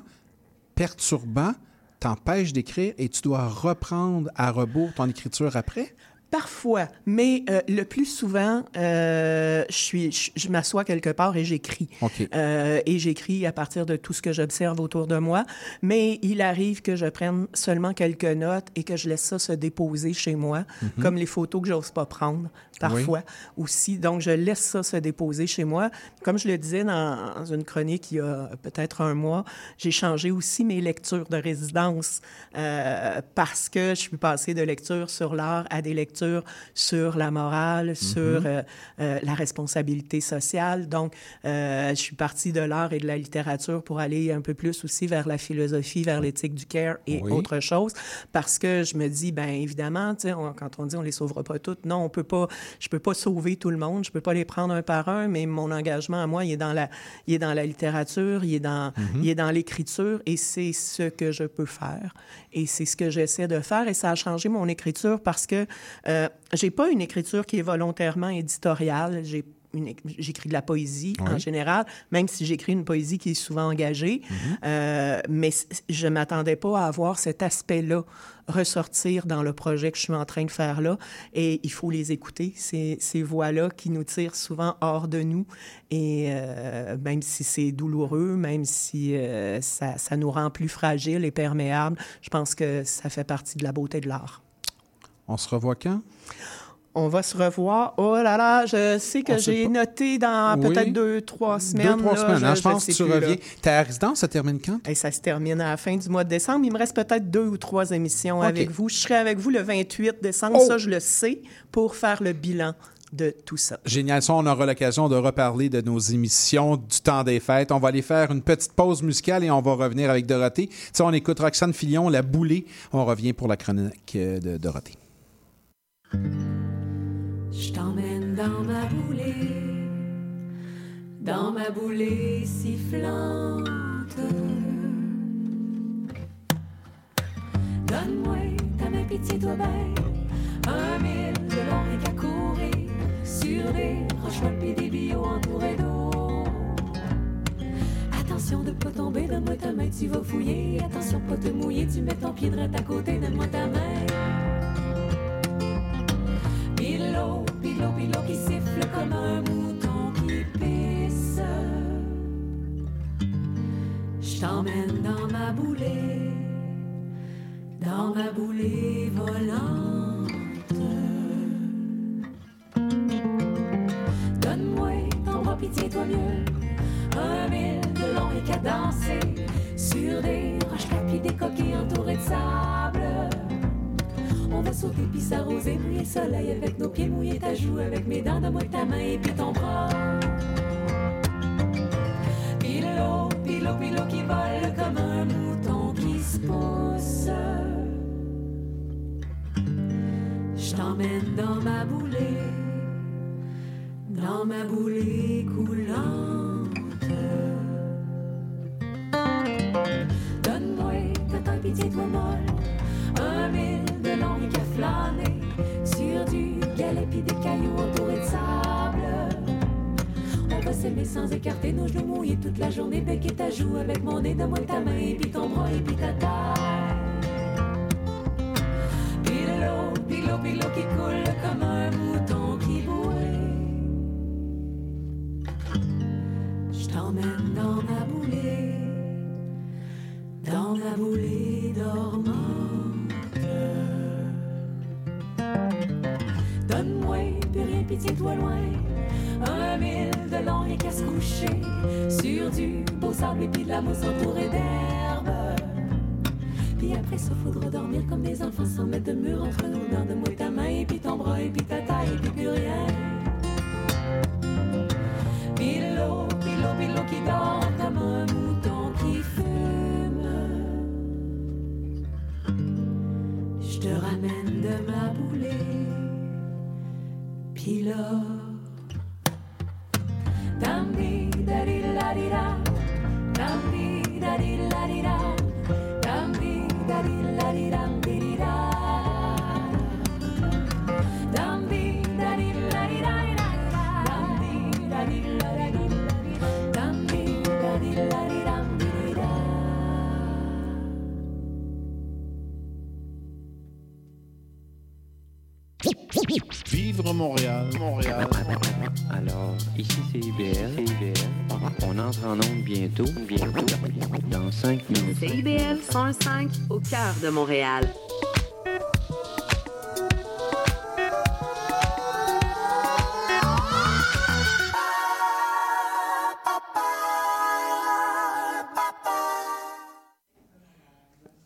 perturbants t'empêche d'écrire et tu dois reprendre à rebours ton écriture après? Parfois, mais euh, le plus souvent, euh, je suis, je, m'assois quelque part et j'écris. Euh, et j'écris à partir de tout ce que j'observe autour de moi. Mais il arrive que je prenne seulement quelques notes et que je laisse ça se déposer chez moi, mhm. comme les photos que j'ose pas prendre parfois aussi. Donc, je laisse ça se déposer chez moi. Comme je le disais dans une chronique il y a peut-être un mois, j'ai changé aussi mes lectures de résidence parce que je suis passée de lecture sur l'art à des lectures sur la morale, sur mhm. euh, euh, la responsabilité sociale. Donc, euh, je suis partie de l'art et de la littérature pour aller un peu plus aussi vers la philosophie, vers l'éthique du care et autre chose, parce que je me dis, ben évidemment, on, quand on dit on les sauvera pas toutes, non, on peut pas, je peux pas sauver tout le monde, je peux pas les prendre un par un, mais mon engagement à moi, il est dans la, il est dans la littérature, il est dans, mhm. il est dans l'écriture, et c'est ce que je peux faire, et c'est ce que j'essaie de faire, et ça a changé mon écriture parce que euh, j'ai pas une écriture qui est volontairement éditoriale. J'écris de la poésie en général, même si j'écris une poésie qui est souvent engagée. Mhm. euh, mais je ne m'attendais pas à avoir cet aspect-là ressortir dans le projet que je suis en train de faire là. Et il faut les écouter, ces, ces voix-là qui nous tirent souvent hors de nous. Et euh, même si c'est douloureux, même si euh, ça, ça nous rend plus fragiles et perméables, je pense que ça fait partie de la beauté de l'art. On se revoit quand? On va se revoir. Oh là là, je sais que j'ai noté dans peut-être deux, trois semaines. Deux, trois semaines. Hein, je, pense que tu reviens. Ta résidence se termine quand? Et ça se termine à la fin du mois de décembre. Il me reste peut-être deux ou trois émissions avec vous. Je serai avec vous le 28 décembre, oh! ça je le sais, pour faire le bilan de tout ça. Génial. Ça, on aura l'occasion de reparler de nos émissions du temps des fêtes. On va aller faire une petite pause musicale et on va revenir avec Dorothée. Tu on écoute Roxane Fillon, La Boulée. On revient pour la chronique de Dorothée. Je t'emmène dans ma boulée, dans ma boulée sifflante. Donne-moi ta main, pitié, toi belle, un mille de long et qu'à courir sur des roches des billots entourés d'eau. Attention de pas tomber, donne-moi ta main, tu vas fouiller. Attention pas te mouiller, tu mets ton pied droit à côté, donne-moi ta main. Pilo qui siffle comme un mouton qui pisse. Je t'emmène dans ma boulée, dans ma boulée volante. Donne-moi ton bras, pitié, toi mieux. Un mille de long et danser sur des roches pis des coquilles entourées de sable. On va sauter puis s'arroser, mouiller le soleil avec nos pieds, mouiller ta joue avec mes dents, donne-moi ta main et puis ton bras. Pilo, pilo, pilo qui vole comme un mouton qui se pousse. Je t'emmène dans ma boulée, dans ma boulée coulante. S'aimer sans écarter nos genoux mouillés toute la journée, becquer ta joue avec mon nez, donne-moi ta main et puis ton bras et puis ta taille. Pilo, pilo, pilo qui coule comme un mouton qui bouait. Je t'emmène dans ma boulée, dans ma boulée dormante. Sur du beau sable et puis de la mousse entourée d'herbe. Puis après ça, faudra dormir comme des enfants sans mettre de mur entre nous. Donne-moi ta main et puis ton bras et puis ta taille et puis plus rien. Pilo, pilo, pilo qui dort comme un mouton qui fume. Je te ramène de ma boulée. Puis ici c'est IBL. CIBL. On entre en onde bientôt, bientôt, dans 5 minutes. CIBL 105 au cœur de Montréal.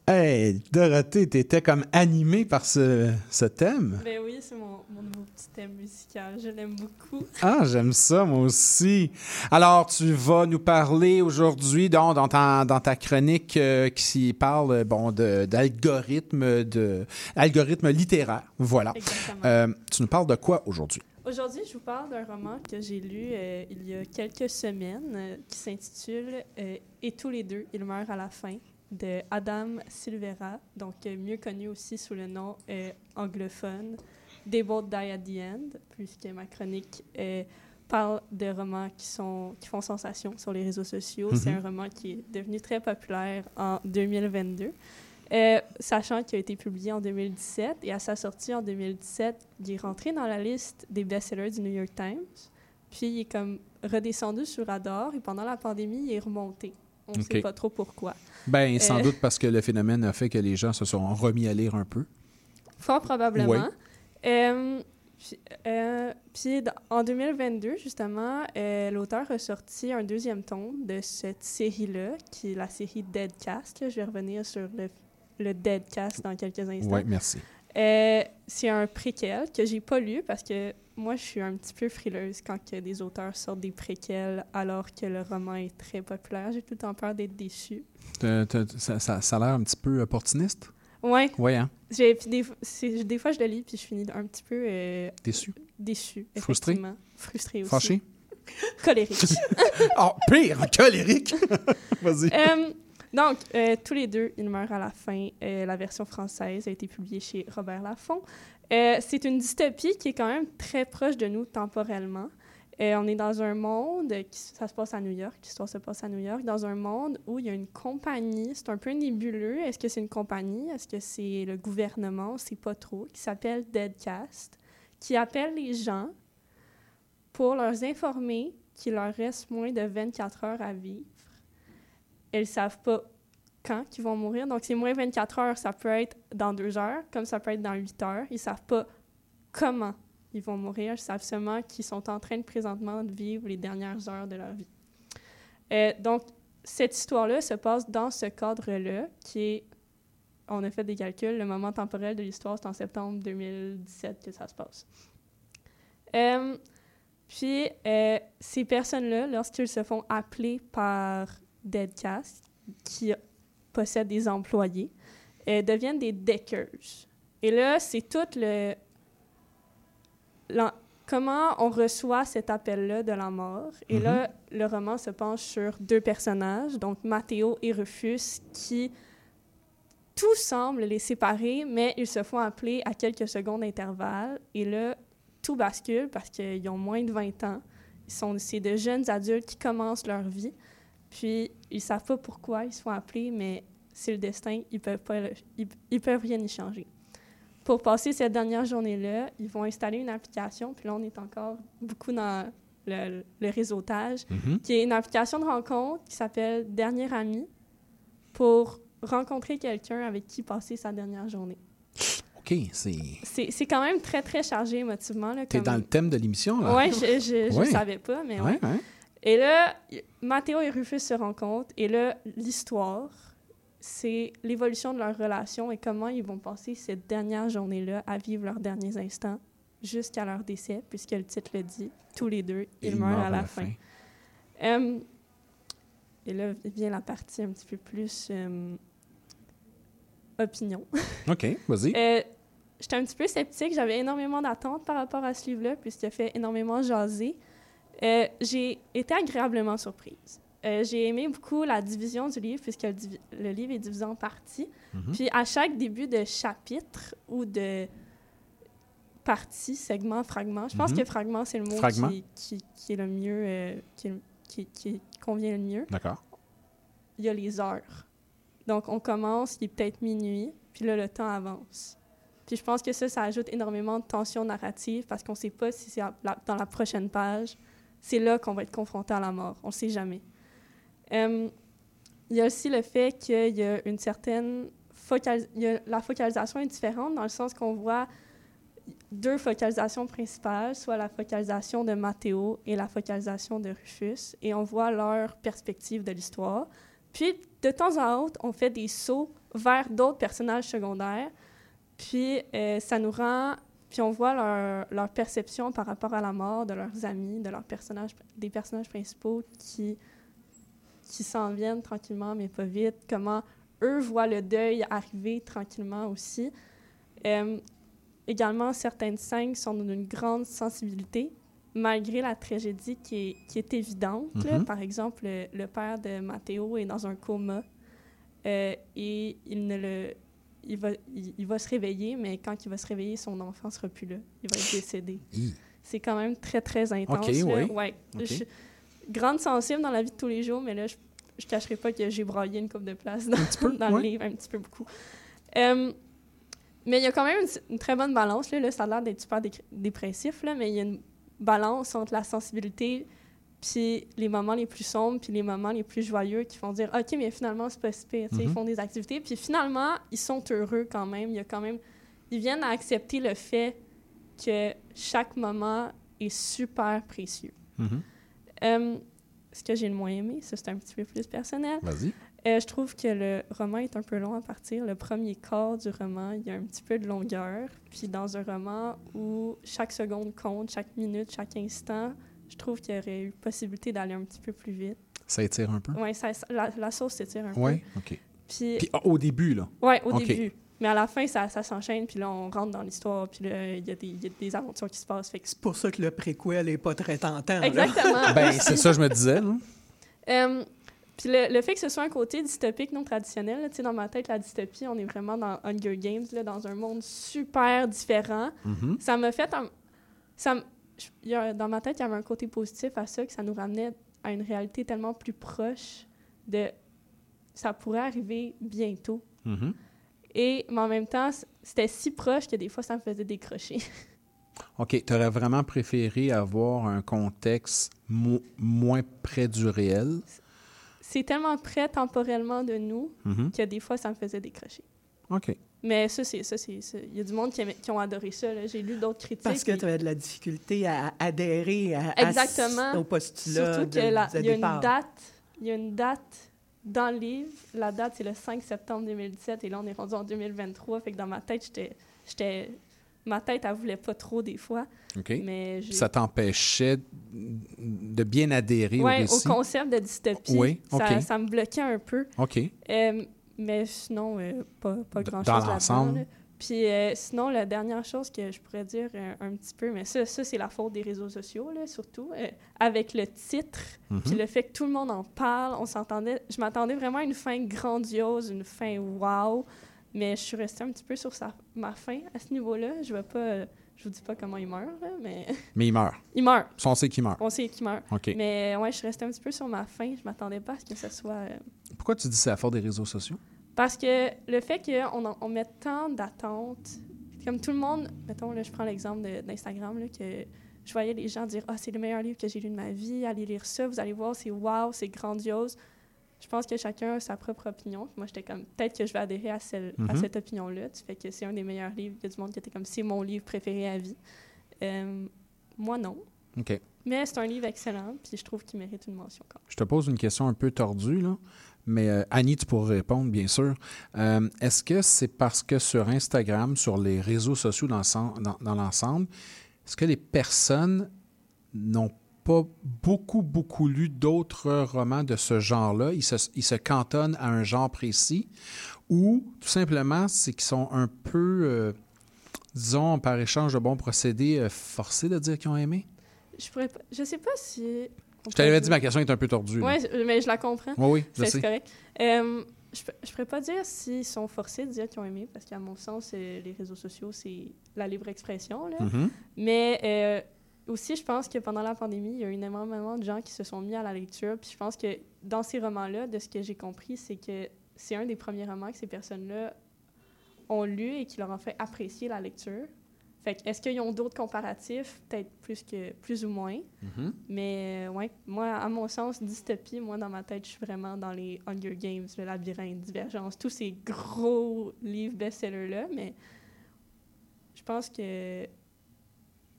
Hey, Dorothée, t'étais comme animée par ce, ce thème. Ben oui, c'est mon, mon nouveau petit thème musical. Je l'aime beaucoup. Ah, j'aime ça, moi aussi. Alors, tu vas nous parler aujourd'hui, dans ta, dans ta chronique euh, qui parle, euh, bon, d'algorithmes, de, algorithmes littéraires. Voilà. Euh, tu nous parles de quoi aujourd'hui? Aujourd'hui, je vous parle d'un roman que j'ai lu euh, il y a quelques semaines qui s'intitule Et tous les deux, ils meurent à la fin de Adam Silvera, donc mieux connu aussi sous le nom anglophone They Both Die at the End, puisque ma chronique euh, parle de romans qui, sont, qui font sensation sur les réseaux sociaux. C'est Mhm. un roman qui est devenu très populaire en 2022. Euh, sachant qu'il a été publié en 2017 et à sa sortie en 2017, il est rentré dans la liste des best-sellers du New York Times. Puis il est comme redescendu sur radar et pendant la pandémie, il est remonté. On ne sait pas trop pourquoi. Ben, sans Euh, doute parce que le phénomène a fait que les gens se sont remis à lire un peu. Fort probablement. Oui. Euh, puis, euh, puis d- en 2022, justement, euh, l'auteur a sorti un deuxième tome de cette série-là, qui est la série Deadcast. Je vais revenir sur le, le Deadcast dans quelques instants. Oui, merci. Euh, c'est un préquel que j'ai pas lu parce que moi, je suis un petit peu frileuse quand que des auteurs sortent des préquels alors que le roman est très populaire. J'ai tout le temps peur d'être déçue. Ça, ça- ça a l'air un petit peu opportuniste. Ouais. Oui, hein? J'ai, puis des, f- c'est- des fois, je le lis, puis je finis un petit peu... euh, Déçu? Déçu, Frustré? Frustré aussi. Fâché? Colérique. oh, pire, colérique! Vas-y. Euh, donc, euh, tous les deux, ils meurent à la fin. Euh, la version française a été publiée chez Robert Laffont. C'est une dystopie qui est quand même très proche de nous temporellement. Euh, on est dans un monde, qui, ça se passe à New York, l'histoire se passe à New York, dans un monde où il y a une compagnie, c'est un peu nébuleux. Est-ce que c'est une compagnie? Est-ce que c'est le gouvernement? Sait pas trop, qui s'appelle Deadcast, qui appelle les gens pour leur informer qu'il leur reste moins de 24 heures à vivre. Elles ne savent pas quand ils vont mourir. Donc, c'est moins 24 heures, ça peut être dans deux heures, comme ça peut être dans 8 heures. Ils ne savent pas comment ils vont mourir. Ils savent seulement qu'ils sont en train de présentement de vivre les dernières heures de leur vie. Euh, donc, cette histoire-là se passe dans ce cadre-là, qui est, on a fait des calculs, le moment temporel de l'histoire, c'est en septembre 2017 que ça se passe. Euh, puis, euh, ces personnes-là, lorsqu'ils se font appeler par Deadcast, qui possèdent des employés, deviennent des deckers. Et là, c'est tout le... Comment on reçoit cet appel-là de la mort? Et là, le roman se penche sur deux personnages, donc Matteo et Rufus, qui tout semble les séparer, mais ils se font appeler à quelques secondes d'intervalle. Et là, tout bascule parce qu'ils ont moins de 20 ans. Ils sont, c'est de jeunes adultes qui commencent leur vie. Puis, ils savent pas pourquoi ils se font appeler, mais c'est le destin. Ils peuvent pas, le- ils, ils peuvent rien y changer. Pour passer cette dernière journée-là, ils vont installer une application. Puis là, on est encore beaucoup dans le, le réseautage, Mhm. qui est une application de rencontre qui s'appelle Dernier ami pour rencontrer quelqu'un avec qui passer sa dernière journée. OK, c'est... C'est c'est quand même très, très chargé émotivement. là, T'es comme- dans le thème de l'émission, là? Oui, je Ouais. savais pas, mais Ouais. Et là, Mathéo et Rufus se rencontrent, et là, l'histoire, c'est l'évolution de leur relation et comment ils vont passer cette dernière journée-là à vivre leurs derniers instants jusqu'à leur décès, puisque le titre le dit, tous les deux, ils, Ils meurent à la, fin. Euh, et là vient la partie un petit peu plus euh, opinion. OK, vas-y. Euh, J'étais un petit peu sceptique. J'avais énormément d'attentes par rapport à ce livre-là, puisqu'il a fait énormément jaser. Euh, j'ai été agréablement surprise. Euh, j'ai aimé beaucoup la division du livre, puisque le, livre est divisé en parties. Mhm. Puis à chaque début de chapitre ou de partie, segment, fragment, je pense Mhm. que fragment, c'est le mot qui, qui, qui est le mieux, euh, qui, qui- qui convient le mieux D'accord. il y a les heures. Donc, on commence, il est peut-être minuit, puis là, le temps avance. Puis je pense que ça, ça ajoute énormément de tension narrative parce qu'on ne sait pas si c'est dans la prochaine page, c'est là qu'on va être confronté à la mort. On ne sait jamais. Euh, il y a aussi le fait qu'il y a une certaine... la focalisation est différente dans le sens qu'on voit deux focalisations principales, soit la focalisation de Matteo et la focalisation de Rufus, et on voit leur perspective de l'histoire. Puis, de temps en autre, on fait des sauts vers d'autres personnages secondaires, puis euh, ça nous rend... Puis on voit leur, leur perception par rapport à la mort de leurs amis, de leurs personnages, des personnages principaux qui, qui s'en viennent tranquillement, mais pas vite, comment eux voient le deuil arriver tranquillement aussi. Euh, également, certaines scènes sont d'une grande sensibilité, malgré la tragédie qui est, qui est évidente. là. Mhm. Par exemple, le, le père de Matteo est dans un coma euh, et il ne le... Il va, il, il va se réveiller, mais quand il va se réveiller, son enfant sera plus là. Il va être décédé. C'est quand même très, très intense. Oui. Ouais. Je- grande sensible dans la vie de tous les jours, mais là, je ne cacherai pas que j'ai braillé une coupe de place dans, dans ouais. le livre, un petit peu beaucoup. Euh, mais il y a quand même une, une très bonne balance. Là, Là, ça a l'air d'être super dé- dépressif, là, mais il y a une balance entre la sensibilité puis les moments les plus sombres puis les moments les plus joyeux qui font dire OK, mais finalement, c'est pas si pire. Ils Mhm. font des activités. Puis finalement, ils sont heureux quand même. Il y a quand même... Ils viennent à accepter le fait que chaque moment est super précieux. Mhm. Euh, ce que j'ai le moins aimé, ça c'est un petit peu plus personnel. Vas-y. Euh, je trouve que le roman est un peu long à partir. Le premier quart du roman, il y a un petit peu de longueur. Puis dans un roman où chaque seconde compte, chaque minute, chaque instant, je trouve qu'il y aurait eu possibilité d'aller un petit peu plus vite. Ça étire un peu? Oui, la, la sauce s'étire un Oui, peu. OK. Puis, Puis au début, là? Ouais, au début. Mais à la fin, ça, ça s'enchaîne, puis là, on rentre dans l'histoire, puis là, il y, a des- il y a des aventures qui se passent. Fait que C'est pour ça que le préquel n'est pas très tentant. Exactement. Ben, c'est ça, je me disais. là. Euh, puis le, le fait que ce soit un côté dystopique non traditionnel, là, tu sais, dans ma tête, la dystopie, on est vraiment dans Hunger Games, là, dans un monde super différent. Mhm. Ça m'a fait... un- ça m- je- il y a- dans ma tête, il y avait un côté positif à ça, que ça nous ramenait à une réalité tellement plus proche de... Ça pourrait arriver bientôt. Mhm. Et, mais en même temps, c'était si proche que des fois, ça me faisait décrocher. OK, tu aurais vraiment préféré avoir un contexte mo- moins près du réel? C'est tellement près temporellement de nous Mhm. que des fois, ça me faisait décrocher. OK. Mais ça, c'est ça, c'est. Il y a du monde qui, aimait- qui ont adoré ça. J'ai lu d'autres critiques. Parce que tu avais de la difficulté à adhérer à, à Exactement. ce- au postulat Surtout de, que la- de il y a une date. Il y a une date dans le livre. La date, c'est le 5 septembre 2017. Et là, on est rendu en 2023. Fait que dans ma tête, j'étais... j'étais ma tête, elle voulait pas trop des fois. OK. Mais Ça t'empêchait de bien adhérer au Ouais, récit? au concept de dystopie. Oui, OK. ça, ça me bloquait un peu. OK. Euh, mais sinon, euh, pas, pas grand-chose dans l'ensemble? Puis euh, sinon, la dernière chose que je pourrais dire euh, un petit peu, mais ça, ça c'est la faute des réseaux sociaux, là, surtout, euh, avec le titre, Mhm. puis le fait que tout le monde en parle, on s'entendait, je m'attendais vraiment à une fin grandiose, une fin wow, mais je suis restée un petit peu sur sa, ma fin à ce niveau-là. Je vais pas, je vous dis pas comment il meurt, là, mais... Mais il meurt. il meurt. Ça, on sait qu'il meurt. On sait qu'il meurt. OK. Mais ouais, je suis restée un petit peu sur ma fin. Je m'attendais pas à ce que ce soit... Pourquoi tu dis que c'est la faute des réseaux sociaux? Parce que le fait qu'on en- on met tant d'attentes, comme tout le monde, mettons, là, je prends l'exemple d'Instagram, que je voyais les gens dire Ah, c'est le meilleur livre que j'ai lu de ma vie, allez lire ça, vous allez voir, c'est wow, c'est grandiose. Je pense que chacun a sa propre opinion. Moi, j'étais comme peut-être que je vais adhérer à, celle- à Mhm. cette opinion-là. Tu fais que c'est un des meilleurs livres. Il y a du monde qui était comme c'est mon livre préféré à vie. Euh, moi, non. OK. Mais c'est un livre excellent, puis je trouve qu'il mérite une mention quand même. Je te pose une question un peu tordue, là. Mais euh, Annie, tu pourrais répondre, bien sûr. Euh, Est-ce que c'est parce que sur Instagram, sur les réseaux sociaux dans, l'ensemble- dans, dans l'ensemble, est-ce que les personnes n'ont pas beaucoup, beaucoup lu d'autres romans de ce genre-là? Ils se, ils se cantonnent à un genre précis? Ou tout simplement, c'est qu'ils sont un peu, euh, disons, par échange de bons procédés, forcés de dire qu'ils ont aimé? Je pourrais pas- je sais pas si. Je t'avais dit, ma question est un peu tordue. Oui, mais je la comprends. Oui, oui, je C'est sais. correct. Euh, je ne pourrais pas dire s'ils sont forcés de dire qu'ils ont aimé, parce qu'à mon sens, euh, les réseaux sociaux, c'est la libre expression. Là. Mhm. Mais euh, aussi, je pense que pendant la pandémie, il y a eu énormément de gens qui se sont mis à la lecture. Puis je pense que dans ces romans-là, de ce que j'ai compris, c'est que c'est un des premiers romans que ces personnes-là ont lu et qui leur ont fait apprécier la lecture. Fait est-ce qu'ils ont d'autres comparatifs? Peut-être plus, que, plus ou moins. Mhm. Mais euh, ouais, moi, à mon sens, dystopie, moi, dans ma tête, je suis vraiment dans les Hunger Games, le labyrinthe, Divergence, tous ces gros livres best-sellers-là. Mais je pense que.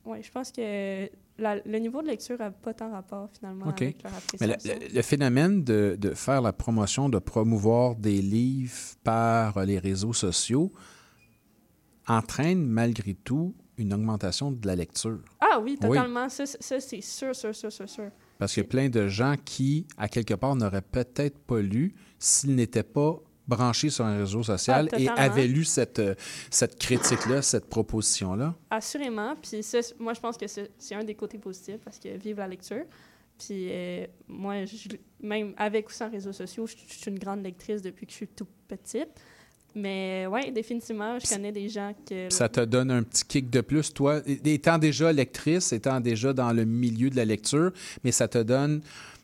Ouais, je pense que la- le niveau de lecture n'a pas tant rapport, finalement, avec leur Mais appréciation. le, le- le phénomène de, de faire la promotion, de promouvoir des livres par les réseaux sociaux entraîne malgré tout une augmentation de la lecture. Ah oui, totalement. Ça, c'est- ça, c'est sûr, sûr, sûr, sûr, sûr. Parce qu'il y a plein de gens qui, à quelque part, n'auraient peut-être pas lu s'ils n'étaient pas branchés sur un réseau social Ah, et avaient lu cette, euh, cette critique-là, cette proposition-là. Assurément. Puis ça, moi, je pense que c'est c'est un des côtés positifs parce que vive la lecture. Puis euh, moi, je- même avec ou sans réseaux sociaux, je, je suis une grande lectrice depuis que je suis toute petite. Mais ouais, définitivement, je connais des gens que... Ça te donne un petit kick de plus, toi, étant déjà lectrice, étant déjà dans le milieu de la lecture, mais ça te donne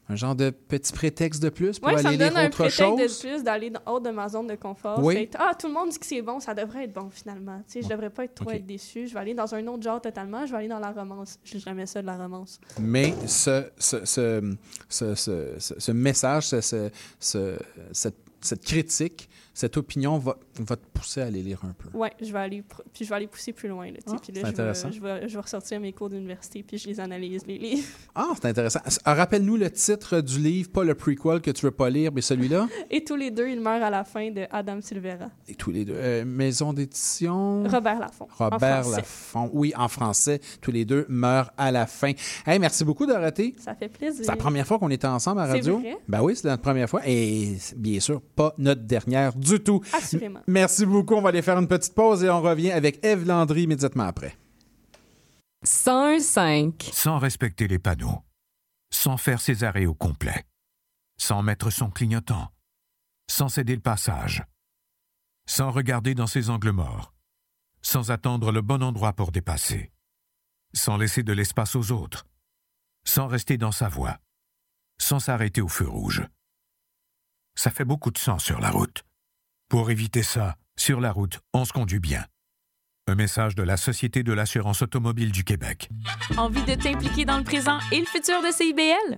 un genre de petit prétexte de plus pour Ouais, ça aller me lire donne un autre prétexte chose? de plus d'aller hors de ma zone de confort. Oui. Fait, ah, tout le monde dit que c'est bon, ça devrait être bon finalement. Tu sais, je devrais pas être trop OK. être déçu. Je vais aller dans un autre genre totalement. Je vais aller dans la romance. Je jamais ça de la romance. Mais ce, ce, ce, ce, message, ce- ce- ce- cette, cette critique, cette opinion va, va te pousser à aller lire un peu. Ouais, je vais aller puis je vais aller pousser plus loin là. Ah, puis là c'est je intéressant. vais, je vais je vais ressortir mes cours d'université puis je les analyse les livres. Ah, c'est intéressant. Ah, Rappelle-nous le titre du livre, pas le prequel que tu veux pas lire, mais celui-là? Et tous les deux, ils meurent à la fin de Adam Silvera. Et tous les deux. Euh, maison d'édition? Robert Laffont. Robert. Laffont. Oui, en français. Tous les deux meurent à la fin. Hey, merci beaucoup, Dorothée. Ça fait plaisir. C'est la première fois qu'on était ensemble à radio? vrai? Ben oui, c'est notre première fois. Et bien sûr, pas notre dernière du du tout. Assurément. Merci beaucoup. On va aller faire une petite pause et on revient avec Eve Landry immédiatement après. 101.5. Sans respecter les panneaux, sans faire ses arrêts au complet, sans mettre son clignotant, sans céder le passage, sans regarder dans ses angles morts, sans attendre le bon endroit pour dépasser, sans laisser de l'espace aux autres, sans rester dans sa voie, sans s'arrêter au feu rouge. Ça fait beaucoup de sang sur la route. Pour éviter ça, sur la route, on se conduit bien. Un message de la Société de l'assurance automobile du Québec. Envie de t'impliquer dans le présent et le futur de CIBL?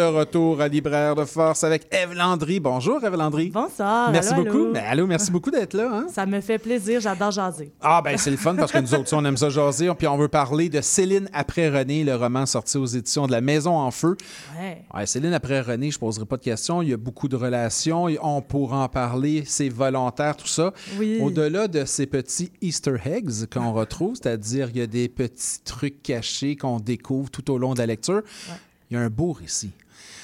De retour à Libraire de Force avec Eve Landry. Bonjour, Eve Landry. Bonsoir. Merci allô, beaucoup. allô. Ben, allô, merci beaucoup d'être là. hein. Ça me fait plaisir, j'adore jaser. Ah, ben c'est le fun parce que nous autres, on aime ça jaser. Puis on veut parler de Céline après René, le roman sorti aux éditions de La Maison en Feu. Ouais. Ouais, Céline après René, je ne poserai pas de questions. Il y a beaucoup de relations. On pourra en parler. C'est volontaire, tout ça. Oui. Au-delà de ces petits Easter eggs qu'on retrouve, c'est-à-dire il y a des petits trucs cachés qu'on découvre tout au long de la lecture, il y a un beau récit.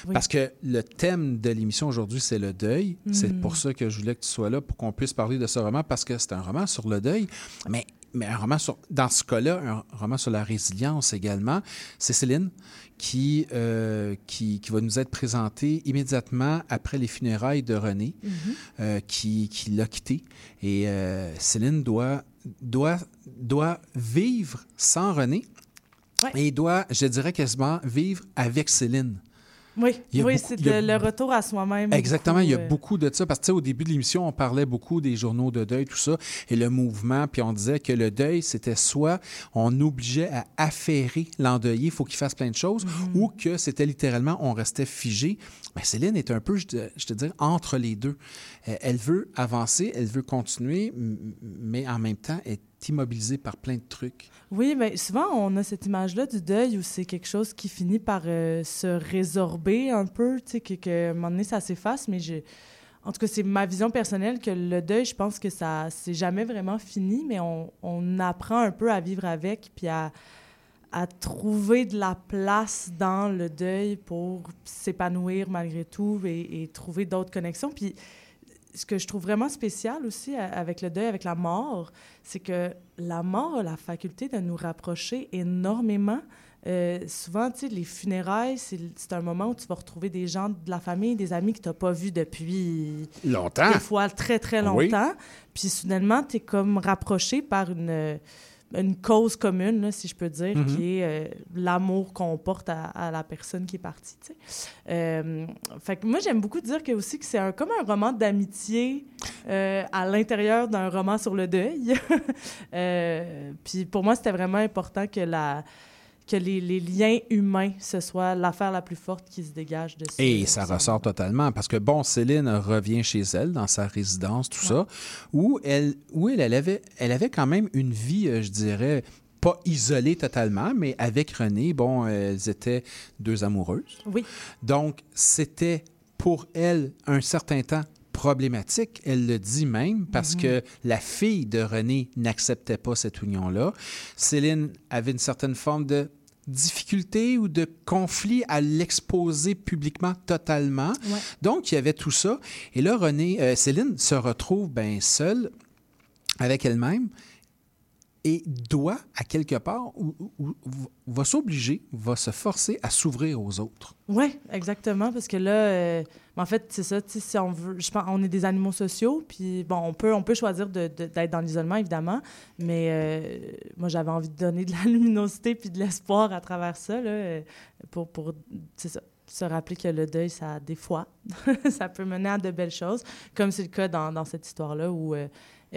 Oui. Parce que le thème de l'émission aujourd'hui, c'est le deuil. C'est Mm. pour ça que je voulais que tu sois là pour qu'on puisse parler de ce roman, parce que c'est un roman sur le deuil, mais, mais un roman sur, dans ce cas-là, un roman sur la résilience également. C'est Céline qui, euh, qui, qui va nous être présentée immédiatement après les funérailles de René, Mhm. euh, qui, qui l'a quitté. Et euh, Céline doit, doit, doit vivre sans René et doit, je dirais quasiment, vivre avec Céline. Oui, oui c'est a le, retour à soi-même. Exactement, il y a beaucoup, euh, beaucoup de ça. Parce que tu sais, au début de l'émission, on parlait beaucoup des journaux de deuil, tout ça, et le mouvement, puis on disait que le deuil, c'était soit on obligeait à affairer l'endeuillé, il faut qu'il fasse plein de choses, Mhm. ou que c'était littéralement, on restait figé. Mais Céline est un peu, je te, je te entre les deux. Elle veut avancer, elle veut continuer, mais en même temps, elle est immobilisée par plein de trucs. Oui, mais souvent, on a cette image-là du deuil où c'est quelque chose qui finit par euh, se résorber un peu, tu sais, que, que, un moment donné, ça s'efface, mais je... En tout cas, c'est ma vision personnelle que le deuil, je pense que ça c'est jamais vraiment fini, mais on, apprend un peu à vivre avec, puis à, à trouver de la place dans le deuil pour s'épanouir malgré tout et, et trouver d'autres connexions. Puis ce que je trouve vraiment spécial aussi a- avec le deuil, avec la mort, c'est que la mort a la faculté de nous rapprocher énormément. Euh, souvent, tu sais, les funérailles, c'est un moment où tu vas retrouver des gens de la famille, des amis que tu n'as pas vus depuis... Longtemps. Des fois très, très Oui. longtemps. Puis soudainement, tu es comme rapproché par une, une cause commune, là, si je peux dire, Mhm. qui est euh, l'amour qu'on porte à, à la personne qui est partie. Euh, fait que moi, j'aime beaucoup dire que aussi que c'est un, comme un roman d'amitié euh, à l'intérieur d'un roman sur le deuil. Puis pour moi, c'était vraiment important que la que les, les liens humains, ce soit l'affaire la plus forte qui se dégage de ça. Et ça ressort totalement parce que, bon, Céline revient chez elle, dans sa résidence, tout ça, où, elle, où elle, elle, avait, elle avait quand même une vie, euh, je dirais, pas isolée totalement, mais avec René, bon, elles étaient deux amoureuses. Oui. Donc, c'était pour elle un certain temps problématique. Elle le dit même parce Mhm. que la fille de René n'acceptait pas cette union-là. Céline avait une certaine forme de difficulté ou de conflit à l'exposer publiquement totalement. Ouais. Donc, il y avait tout ça. Et là, René, euh, Céline se retrouve bien seule avec elle-même et doit, à quelque part, ou, va s'obliger, va se forcer à s'ouvrir aux autres. Oui, exactement, parce que là, euh, en fait, c'est ça, si on veut, je pense, on est des animaux sociaux, puis bon, on peut, on peut choisir d'être dans l'isolement, évidemment, mais euh, moi, j'avais envie de donner de la luminosité puis de l'espoir à travers ça, là, euh, pour, pour c'est ça, se rappeler que le deuil, ça, des fois, ça peut mener à de belles choses, comme c'est le cas dans, cette histoire-là, où elle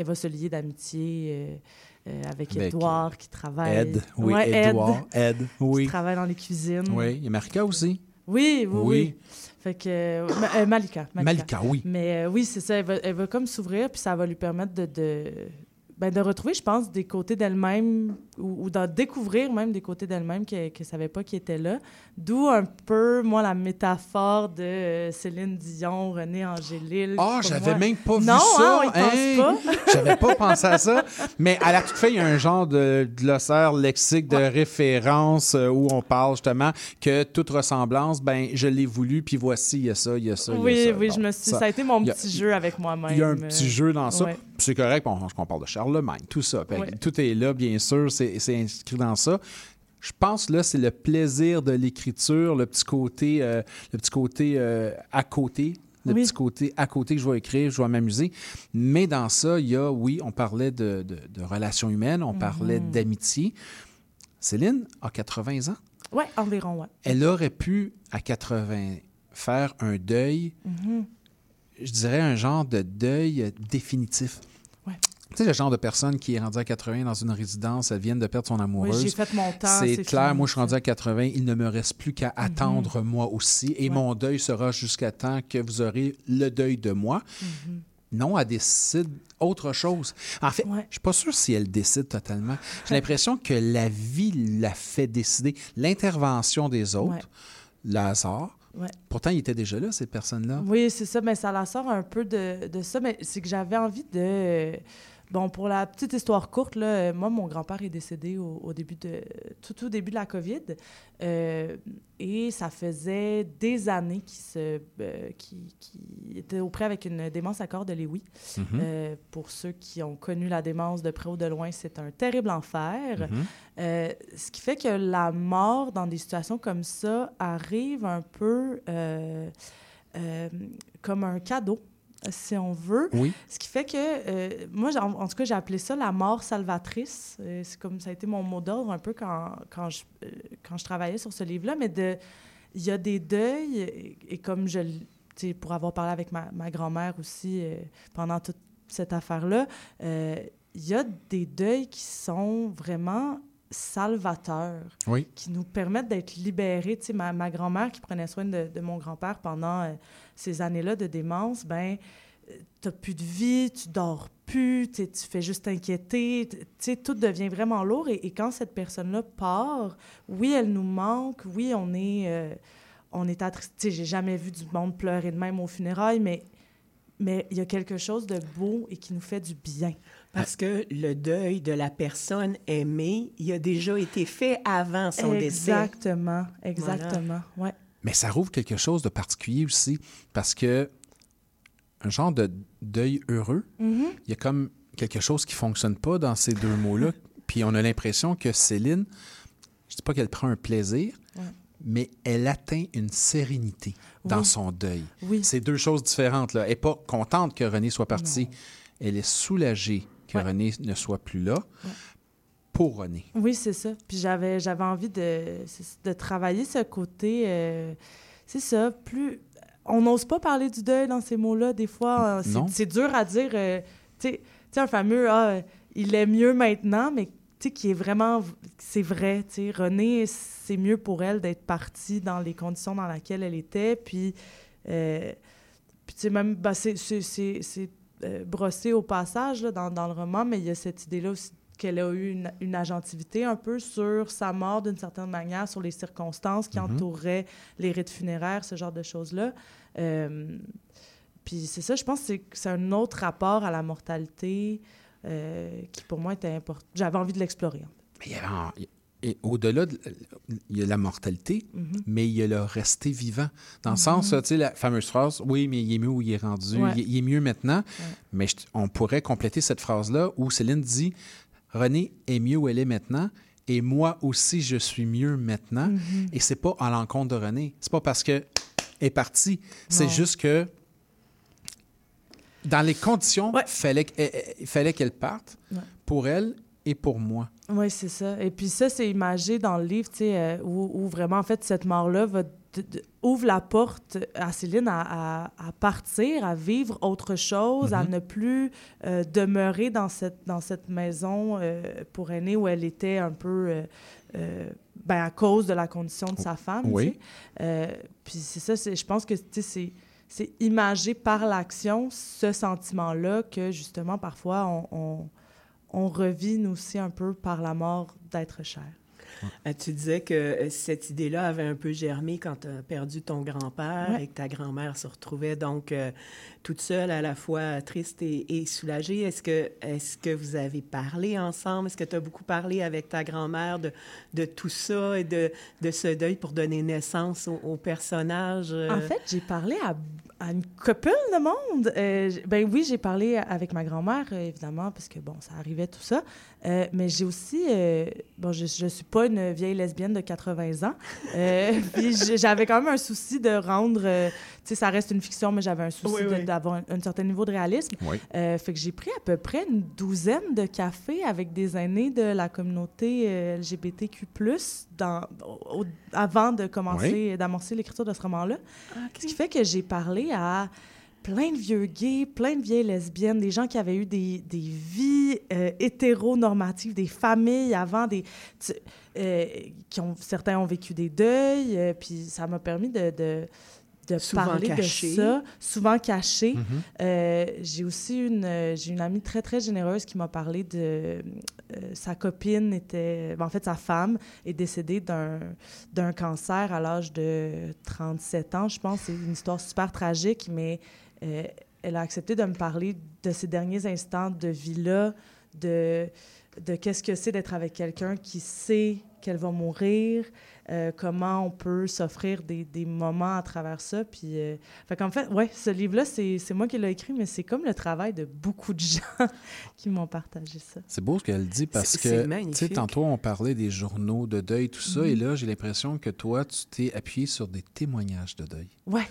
va se lier d'amitié euh, avec Avec Edouard qui travaille. Ed, oui, Ouais, Edouard, Ed, oui. Qui travaille dans les cuisines. Oui, il y a Marika aussi. Oui, oui, oui. Oui. Fait que. euh, euh, Malika, Malika, oui. Mais euh, oui, c'est ça. Elle va, elle va comme s'ouvrir, puis ça va lui permettre de. de... ben, de retrouver, je pense, des côtés d'elle-même ou, ou d'en découvrir même des côtés d'elle-même qu'elle ne savait pas qui étaient là. D'où un peu, moi, la métaphore de euh, Céline Dion, René Angélil. Ah, Pour j'avais même pas vu non, ça. hein, on y pense Hey! pas. J'avais pas pensé à ça. Mais à la toute fin, il y a un genre de glossaire lexique de référence euh, où on parle justement que toute ressemblance, ben je l'ai voulu, puis voici, il y a ça, il y a ça, il y a Oui, ça. oui, Bon, je me suis... Ça, a été mon a- petit jeu avec moi-même. Il y a un euh, petit jeu dans ça. ouais. C'est correct, on, on parle de Charlemagne, tout ça. Ouais. Tout est là, bien sûr, c'est inscrit dans ça. Je pense là, c'est le plaisir de l'écriture, le petit côté, euh, le petit côté euh, à côté, le Oui. petit côté à côté que je vais écrire, je vais m'amuser. Mais dans ça, il y a, oui, on parlait de, de- de relations humaines, on parlait Mhm. d'amitié. Céline a 80 ans. Ouais, environ, ouais. Elle aurait pu, à 80, faire un deuil Mhm. je dirais, un genre de deuil définitif. Ouais. Tu sais, le genre de personne qui est rendue à 80 dans une résidence, elle vient de perdre son amoureuse. Oui, j'ai fait mon temps, C'est clair, fini, moi, je suis rendu à 80, il ne me reste plus qu'à attendre moi aussi. Et Ouais. mon deuil sera jusqu'à temps que vous aurez le deuil de moi. Mhm. Non, elle décide autre chose. En fait, je ne suis pas sûr si elle décide totalement. J'ai l'impression que la vie l'a fait décider. L'intervention des autres, Ouais. le hasard. Ouais. Pourtant, il était déjà là, ces personnes-là. Oui, c'est ça, mais ça la sort un peu de, de ça. Mais c'est que j'avais envie de. Bon, pour la petite histoire courte, là, euh, moi, mon grand-père est décédé au, au début de. Tout, début de la COVID. Euh, et ça faisait des années qu'il se, euh, qu'il- était auprès avec une démence à corps de Lewy. Mhm. Euh, pour ceux qui ont connu la démence de près ou de loin, c'est un terrible enfer. Mhm. Euh, ce qui fait que la mort dans des situations comme ça arrive un peu comme un cadeau, si on veut. Oui. Ce qui fait que, euh, moi, en, en tout cas, j'ai appelé ça la mort salvatrice. Euh, c'est comme ça a été mon mot d'ordre un peu quand, quand, je, euh, quand je travaillais sur ce livre-là. Mais il y a des deuils, et, et comme je, sais, pour avoir parlé avec ma, ma grand-mère aussi pendant toute cette affaire-là, il y a des deuils qui sont vraiment salvateurs Oui. qui nous permettent d'être libérés. Tu sais, ma, ma grand-mère qui prenait soin de, de mon grand-père pendant ces années-là de démence, ben tu n'as plus de vie, tu dors plus, tu fais juste t'inquiéter. Tu sais, tout devient vraiment lourd. Et, et quand cette personne-là part, oui, elle nous manque, oui, on est, euh, on est attristé. Tu sais, j'ai jamais vu du monde pleurer de même aux funérailles, mais mais il y a quelque chose de beau et qui nous fait du bien. Parce que le deuil de la personne aimée, il a déjà été fait avant son décès. Exactement, exactement, ouais. Mais ça rouvre quelque chose de particulier aussi, parce que un genre de deuil heureux, Mhm. il y a comme quelque chose qui fonctionne pas dans ces deux mots-là. Puis on a l'impression que Céline, je dis pas qu'elle prend un plaisir, Ouais. mais elle atteint une sérénité dans son deuil. Oui. C'est deux choses différentes. Là. Elle n'est pas contente que René soit parti. Elle est soulagée que Ouais. René ne soit plus là pour René. Oui, c'est ça. Puis j'avais, j'avais envie de, de travailler ce côté. euh, c'est ça. Plus. On n'ose pas parler du deuil dans ces mots-là. Des fois, euh, c'est, dur à dire. euh, tu sais- un fameux Ah, il est mieux maintenant, mais tu sais, qui est vraiment. C'est vrai. Tu sais, Renée, c'est mieux pour elle d'être partie dans les conditions dans lesquelles elle était. Puis. euh, puis, tu sais, même, ben, c'est, c'est, c'est- c'est, euh, brossé au passage là, dans, dans le roman, mais il y a cette idée-là aussi qu'elle a eu une, une agentivité un peu sur sa mort d'une certaine manière, sur les circonstances qui Mhm. entouraient les rites funéraires, ce genre de choses-là. Euh, puis c'est ça, je pense que c'est- un autre rapport à la mortalité euh, qui, pour moi, était important. J'avais envie de l'explorer. en fait. Mais il y avait en- et au-delà, de, il y a la mortalité, Mhm. mais il y a le rester vivant. Dans le Mhm. sens, tu sais, la fameuse phrase, oui, mais il est mieux où il est rendu, Ouais. il, il est mieux maintenant. Mais je- on pourrait compléter cette phrase-là où Céline dit, René est mieux où elle est maintenant. Et moi aussi, je suis mieux maintenant. Mhm. Et c'est pas à l'encontre de René. C'est pas parce que est partie. C'est juste que dans les conditions, fallait qu'- eh, eh, il fallait qu'elle parte. Ouais. Pour elle, et pour moi. Oui, c'est ça. Et puis ça, c'est imagé dans le livre, tu sais, euh, où, où vraiment, en fait, cette mort-là va ouvre la porte à Céline à, à- à partir, à vivre autre chose, à Mhm. ne plus euh, demeurer dans cette, dans cette maison euh, pour aînés où elle était un peu... euh, ben, à cause de la condition de sa femme, Oui. puis c'est ça, je pense que, c'est c'est imagé par l'action, ce sentiment-là, que justement, parfois, on, on, on revit, nous aussi, un peu par la mort d'être cher. Euh, Tu disais que euh, cette idée-là avait un peu germé quand tu as perdu ton grand-père Ouais. et que ta grand-mère se retrouvait donc euh, toute seule, à la fois triste et, et soulagée. Est-ce que, est que vous avez parlé ensemble? Est-ce que tu as beaucoup parlé avec ta grand-mère de, de tout ça et de, de ce deuil pour donner naissance au, au personnage? euh? En fait, j'ai parlé à, à une couple de monde. Euh, ben oui, j'ai parlé avec ma grand-mère, euh, évidemment, parce que, bon, ça arrivait, tout ça. Euh, mais j'ai aussi... bon, je ne suis pas une vieille lesbienne de 80 ans. Euh, puis j'avais quand même un souci de rendre... euh, tu sais, ça reste une fiction, mais j'avais un souci Oui, de- oui. d'avoir un, un certain niveau de réalisme. Oui. Euh, fait que j'ai pris à peu près une douzaine de cafés avec des aînés de la communauté LGBTQ+, dans, au- avant de commencer, d'amorcer l'écriture de ce roman-là. Ce qui fait que j'ai parlé à plein de vieux gays, plein de vieilles lesbiennes, des gens qui avaient eu des, des vies euh, hétéronormatives, des familles avant, des, tu- euh, qui ont, certains ont vécu des deuils, euh, puis ça m'a permis de, de, de parler de ça, souvent caché. Mhm. Euh, j'ai aussi une, j'ai une amie très, très généreuse qui m'a parlé de... sa copine était... ben, en fait, sa femme est décédée d'un, d'un cancer à l'âge de 37 ans, je pense. C'est une histoire super tragique, mais euh, elle a accepté de me parler de ces derniers instants de vie-là, de, de qu'est-ce que c'est d'être avec quelqu'un qui sait qu'elle va mourir, euh, comment on peut s'offrir des, des moments à travers ça. Puis, euh, fait qu'en fait, ouais, ce livre-là, c'est, c'est moi qui l'ai écrit, mais c'est comme le travail de beaucoup de gens qui m'ont partagé ça. C'est beau ce qu'elle dit parce C'est- que, tu sais, tantôt on parlait des journaux de deuil, tout ça, Mhm. et là, j'ai l'impression que toi, tu t'es appuyé sur des témoignages de deuil. Ouais.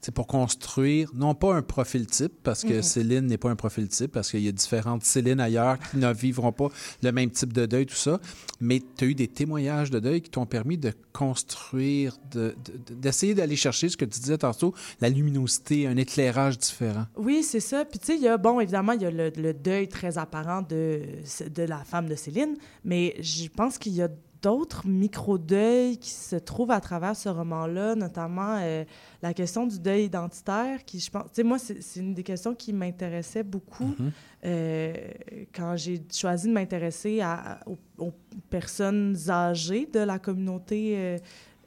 C'est pour construire, non pas un profil type, parce que Mhm. Céline n'est pas un profil type, parce qu'il y a différentes Céline ailleurs qui ne vivront pas le même type de deuil, tout ça, mais tu as eu des témoignages de deuil qui t'ont permis de construire, de- de- d'essayer d'aller chercher ce que tu disais tantôt, la luminosité, un éclairage différent. Oui, c'est ça. Puis, tu sais, il y a, bon, évidemment, il y a le, le deuil très apparent de, de la femme de Céline, mais je pense qu'il y a d'autres micro-deuils qui se trouvent à travers ce roman-là, notamment euh, la question du deuil identitaire, qui, je pense, tu sais, moi, c'est une des questions qui m'intéressait beaucoup Mhm. euh, quand j'ai choisi de m'intéresser aux, aux personnes âgées de la communauté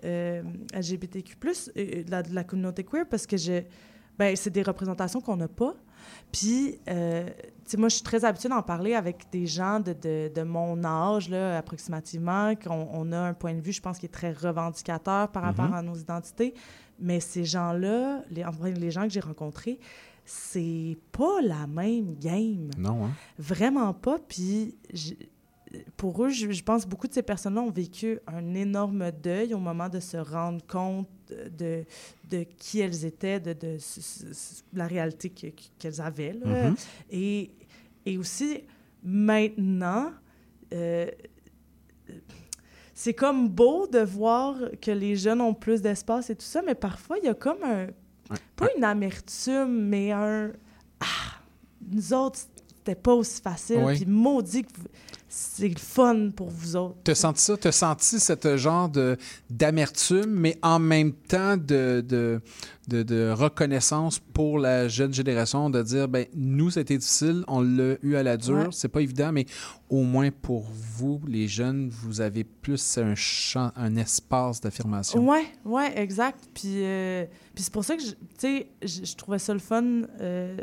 euh, LGBTQ+, de la, de la communauté queer, parce que ben, c'est des représentations qu'on n'a pas. Puis, euh, tu sais, moi, je suis très habituée d'en parler avec des gens de, de, de mon âge, là, approximativement, qu'on on a un point de vue, je pense, qui est très revendicateur par rapport Mhm. à nos identités. Mais ces gens-là, les, enfin, les gens que j'ai rencontrés, c'est pas la même game. Non, hein? Vraiment pas. Puis, pour eux, je, je pense beaucoup de ces personnes-là ont vécu un énorme deuil au moment de se rendre compte de, de qui elles étaient, de, la réalité que- que- qu'elles avaient. là. Mhm. et, et aussi, maintenant, euh, c'est comme beau de voir que les jeunes ont plus d'espace et tout ça, mais parfois, il y a comme un... Pas une amertume, mais un... Ah, nous autres, c'était pas aussi facile. Puis maudit que vous- c'est le fun pour vous autres. Tu as senti ça? Tu as senti cette genre d'amertume, mais en même temps de, de, de, de reconnaissance pour la jeune génération, de dire, ben nous, c'était difficile, on l'a eu à la dure, Ouais. c'est pas évident, mais au moins pour vous, les jeunes, vous avez plus un champ, un espace d'affirmation. Ouais, ouais, exact. Puis, euh, puis c'est pour ça que, tu sais, je, trouvais ça le fun. euh,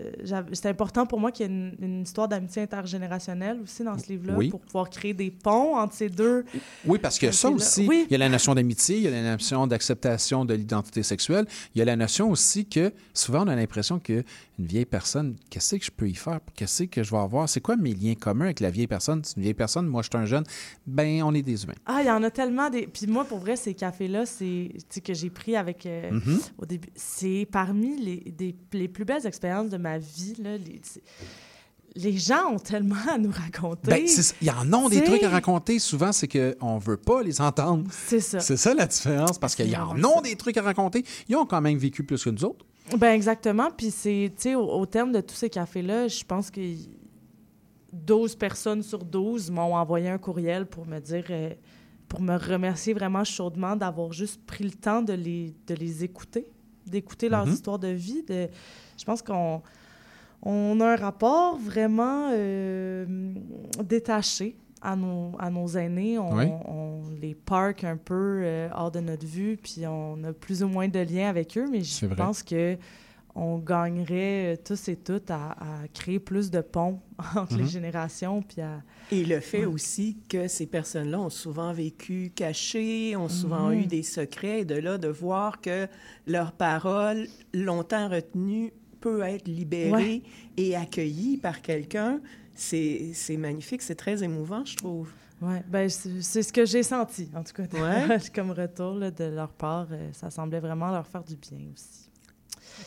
C'était important pour moi qu'il y ait une, une histoire d'amitié intergénérationnelle aussi dans ce livre-là, Oui. pour pouvoir créer des ponts entre ces deux. Oui, parce que ça aussi, Oui. il y a la notion d'amitié, il y a la notion d'acceptation de l'identité sexuelle, il y a la notion aussi que souvent on a l'impression qu'une vieille personne, qu'est-ce que je peux y faire? Qu'est-ce que je vais avoir? C'est quoi mes liens communs avec la vieille personne? C'est une vieille personne, moi je suis un jeune. Ben, on est des humains. Ah, il y en a tellement des. Puis moi, pour vrai, ces cafés-là, c'est que j'ai pris avec euh, Mhm. au début, c'est parmi les, des- les plus belles expériences de ma vie. Là, les- les gens ont tellement à nous raconter. Ben, ça. ils en ont des trucs à raconter. Souvent, c'est qu'on ne veut pas les entendre. C'est ça. C'est ça la différence, parce qu'ils en ont des trucs à raconter. Ils ont quand même vécu plus que nous autres. Ben exactement. Puis c'est, tu sais, au, au terme de tous ces cafés-là, je pense que 12 personnes sur 12 m'ont envoyé un courriel pour me dire, euh, pour me remercier vraiment chaudement d'avoir juste pris le temps de les, de les écouter, d'écouter leurs Mhm. histoires de vie. De, je pense qu'on on a un rapport vraiment euh, détaché à nos, à nos aînés. On, Oui. on les parque un peu euh, hors de notre vue, puis on a plus ou moins de liens avec eux, mais je pense que on gagnerait euh, tous et toutes à, à créer plus de ponts entre les Mhm. générations, puis à... Et le fait aussi que ces personnes-là ont souvent vécu cachées, ont souvent Mhm. eu des secrets, et de là de voir que leur parole, longtemps retenue, peut être libérée Ouais. et accueillie par quelqu'un, c'est c'est magnifique, c'est très émouvant, je trouve. Ouais, ben c'est ce que j'ai senti, en tout cas, Ouais. comme retour là, de leur part. euh, ça semblait vraiment leur faire du bien aussi.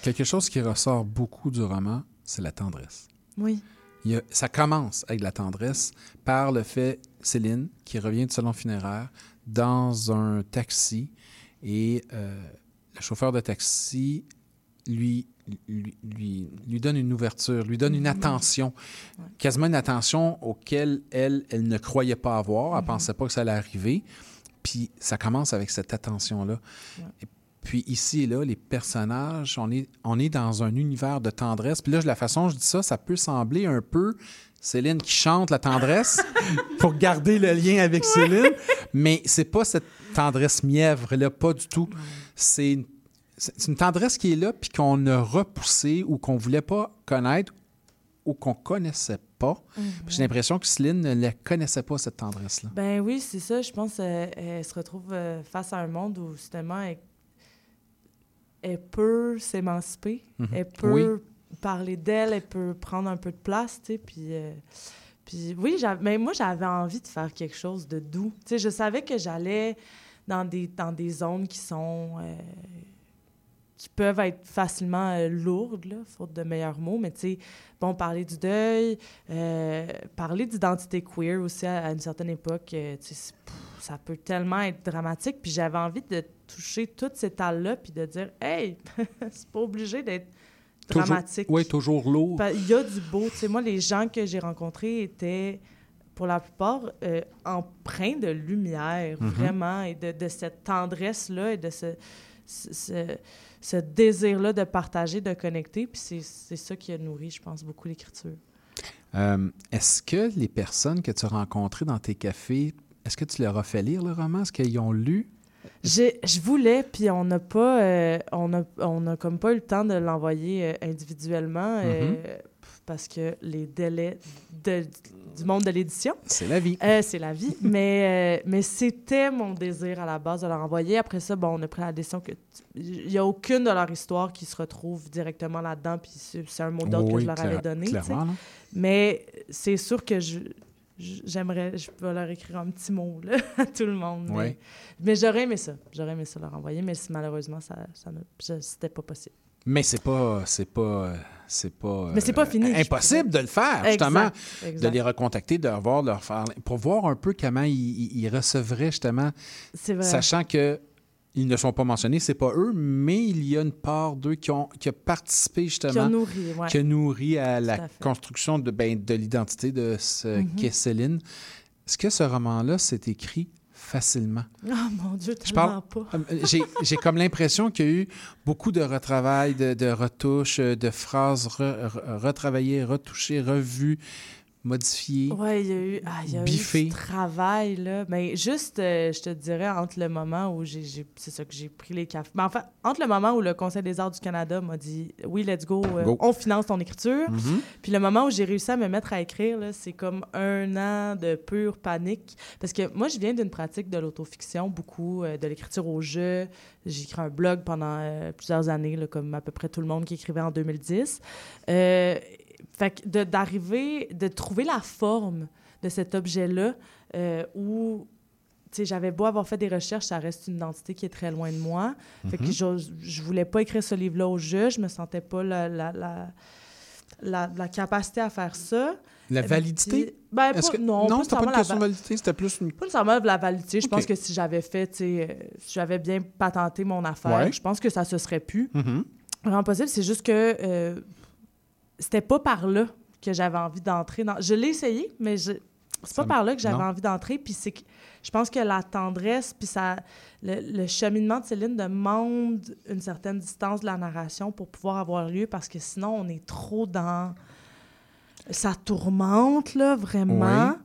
Quelque chose qui ressort beaucoup du roman, c'est la tendresse. Oui. Il y a- ça commence avec la tendresse par le fait, Céline, qui revient du salon funéraire dans un taxi et euh, le chauffeur de taxi lui, lui, lui, lui donne une ouverture, lui donne une attention, quasiment une attention auquel elle, elle ne croyait pas avoir, elle ne pensait pas que ça allait arriver. Puis ça commence avec cette attention-là. Puis ici et là, les personnages, on est, on est dans un univers de tendresse. Puis là, la façon dont je dis ça, ça peut sembler un peu Céline qui chante la tendresse pour garder le lien avec Céline, mais c'est pas cette tendresse mièvre-là, pas du tout. C'est une, c'est une tendresse qui est là, puis qu'on a repoussée ou qu'on voulait pas connaître ou qu'on connaissait pas. Puis J'ai l'impression que Céline ne la connaissait pas, cette tendresse-là. Ben oui, c'est ça. Je pense qu'elle elle se retrouve euh, face à un monde où, justement, elle, elle peut s'émanciper. Mhm. Elle peut Oui. parler d'elle, elle peut prendre un peu de place, tu sais. Puis, euh, puis oui, mais moi, j'avais envie de faire quelque chose de doux. Tu sais, je savais que j'allais dans des, dans des zones qui sont... qui peuvent être facilement euh, lourdes, là, faute de meilleurs mots, mais tu sais, bon, parler du deuil, euh, parler d'identité queer aussi à, à une certaine époque, euh, tu sais, c'est- pff, ça peut tellement être dramatique, puis j'avais envie de toucher toutes ces talles-là, puis de dire, hey, c'est pas obligé d'être dramatique. oui, toujours lourd. Il y a du beau, tu sais, moi, les gens que j'ai rencontrés étaient, pour la plupart, euh, empreints de lumière, Mhm. vraiment, et de, de cette tendresse-là, et de ce, ce, ce- ce désir-là de partager, de connecter. Puis c'est c'est ça qui a nourri, je pense, beaucoup l'écriture. Euh, est-ce que les personnes que tu as rencontrées dans tes cafés, est-ce que tu leur as fait lire le roman? Est-ce qu'ils ont lu? Je voulais, puis on n'a pas, euh, on a, on a comme pas eu le temps de l'envoyer euh, individuellement Mhm. Parce que les délais de- du monde de l'édition. C'est la vie. Euh, c'est la vie. mais euh, mais c'était mon désir à la base de leur envoyer. Après ça, bon, on a pris la décision que il n'y a aucune de leur histoire qui se retrouve directement là-dedans, puis c'est un mot d'ordre que Oui, je leur avais donné. Mais c'est sûr que je j'aimerais, je peux leur écrire un petit mot là, à tout le monde. Mais, Ouais. mais j'aurais aimé ça. J'aurais aimé ça leur envoyer, mais malheureusement, ça, ça c'était pas possible. Mais c'est pas, c'est pas, c'est pas, Mais c'est pas euh, fini, Impossible de le faire, justement, exact. de les recontacter, de revoir leur faire, pour voir un peu comment ils, recevraient justement, vrai. sachant que ils ne sont pas mentionnés, c'est pas eux, mais il y a une part d'eux qui ont qui a participé justement, Qui a nourri, ouais. qui a nourri à la à construction de ben, de l'identité de ce Mhm. qu'est Céline. Est-ce que ce roman-là s'est écrit facilement? Oh mon Dieu, Je parle. pas. euh, J'ai j'ai comme l'impression qu'il y a eu beaucoup de retravail, de, de retouches, euh, de phrases re- re- retravaillées, retouchées, revues, modifiées. Oui, il y a eu, ah, il y a eu Biffé. du travail, là. Mais juste, euh, je te dirais, entre le moment où j'ai, c'est ça que j'ai pris les cafés. Mais enfin, entre le moment où le Conseil des arts du Canada m'a dit « Oui, let's go, euh, Go. on finance ton écriture Mhm. Puis le moment où j'ai réussi à me mettre à écrire, c'est comme un an de pure panique. Parce que moi, je viens d'une pratique de l'autofiction, beaucoup euh, de l'écriture au jeu. J'ai écrit un blog pendant plusieurs années, là, comme à peu près tout le monde qui écrivait en 2010. Euh, fait que d'arriver, de trouver la forme de cet objet-là euh, où tu sais, j'avais beau avoir fait des recherches, ça reste une identité qui est très loin de moi. Fait que Mhm. je, je voulais pas écrire ce livre-là au jeu, je me sentais pas la, la, la, la, la capacité à faire ça. La Euh, validité? puis- ben, Est-ce pas- que- non, non c'était pas une question de va- validité, c'était plus une... Pas nécessairement de la validité. Je pense que si j'avais fait, tu sais, euh, si j'avais bien patenté mon affaire, Ouais. je pense que ça se serait pu. Vraiment possible. C'est juste que euh, c'était pas par là que j'avais envie d'entrer. Dans... Je l'ai essayé, mais je... c'est pas Ça- par là que j'avais envie d'entrer. Puis c'est que je pense que la tendresse, puis ça, le, le cheminement de Céline demande une certaine distance de la narration pour pouvoir avoir lieu, parce que sinon on est trop dans ça tourmente là vraiment. Oui.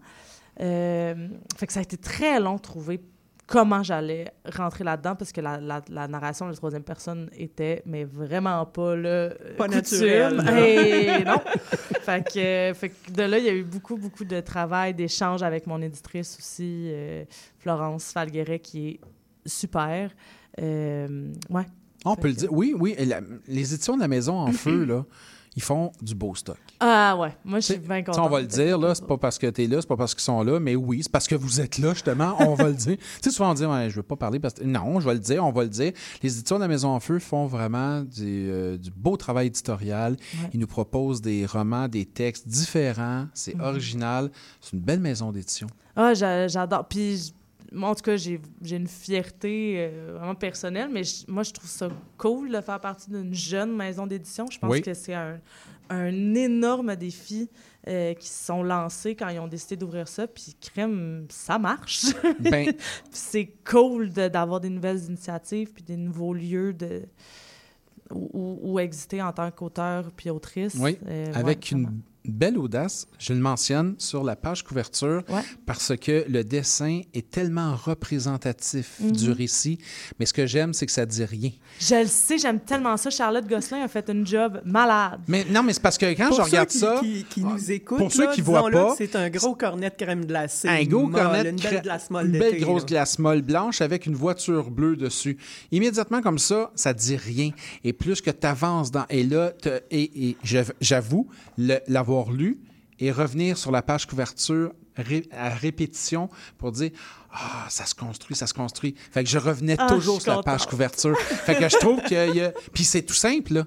Euh, fait que ça a été très long de trouver comment j'allais rentrer là-dedans parce que la, la- la narration de la troisième personne était mais vraiment pas là Pas coutume. naturelle, là. Et non. fait que fait que de là il y a eu beaucoup beaucoup de travail d'échange avec mon éditrice aussi euh, Florence Falgueret qui est super. Euh, ouais. On peut le dire. Oui, oui. la- les éditions de la Maison en Feu, là, ils font du beau stock. Ah ouais, moi je suis bien t'sais, contente. on va le dire, là, c'est pas parce que tu es là, c'est pas parce qu'ils sont là, mais oui, c'est parce que vous êtes là, justement, on va le dire. Tu sais, souvent on dit, ouais, je veux pas parler parce que. Non, je vais le dire, on va le dire. Les éditions de la Maison en Feu font vraiment du, euh, du beau travail éditorial. Ouais. Ils nous proposent des romans, des textes différents, c'est Mhm. original. C'est une belle maison d'édition. Ah, j'a- j'adore. Puis, moi, en tout cas, j'ai j'ai une fierté euh, vraiment personnelle, mais je- moi, je trouve ça cool de faire partie d'une jeune maison d'édition. Je pense Oui. que c'est un, un énorme défi euh, qui se sont lancés quand ils ont décidé d'ouvrir ça. Puis, crème, ça marche. Ben- c'est cool de- d'avoir des nouvelles initiatives puis des nouveaux lieux de où exister en tant qu'auteur puis autrice. Oui, Euh, avec ouais, une belle audace. Je le mentionne sur la page couverture Ouais. parce que le dessin est tellement représentatif Mhm. du récit. Mais ce que j'aime, c'est que ça dit rien. Je le sais, j'aime tellement ça. Charlotte Gosselin a fait une job malade. Mais non, mais c'est parce que quand Pour je regarde qui, ça, qui, qui nous écoutent, pour ceux là, qui voient pas, c'est un gros cornet de crème glacée. un gros molle, cornet, Une belle glace molle une belle grosse là. glace molle blanche avec une voiture bleue dessus. Immédiatement comme ça, ça dit rien. Et plus que tu avances dans... Et là, et, j'avoue, le- l'avoir lu et revenir sur la page couverture ré- à répétition pour dire ah ça se construit ça se construit fait que je revenais Ah, toujours je sur la page couverture. Fait que je trouve y a puis c'est tout simple là.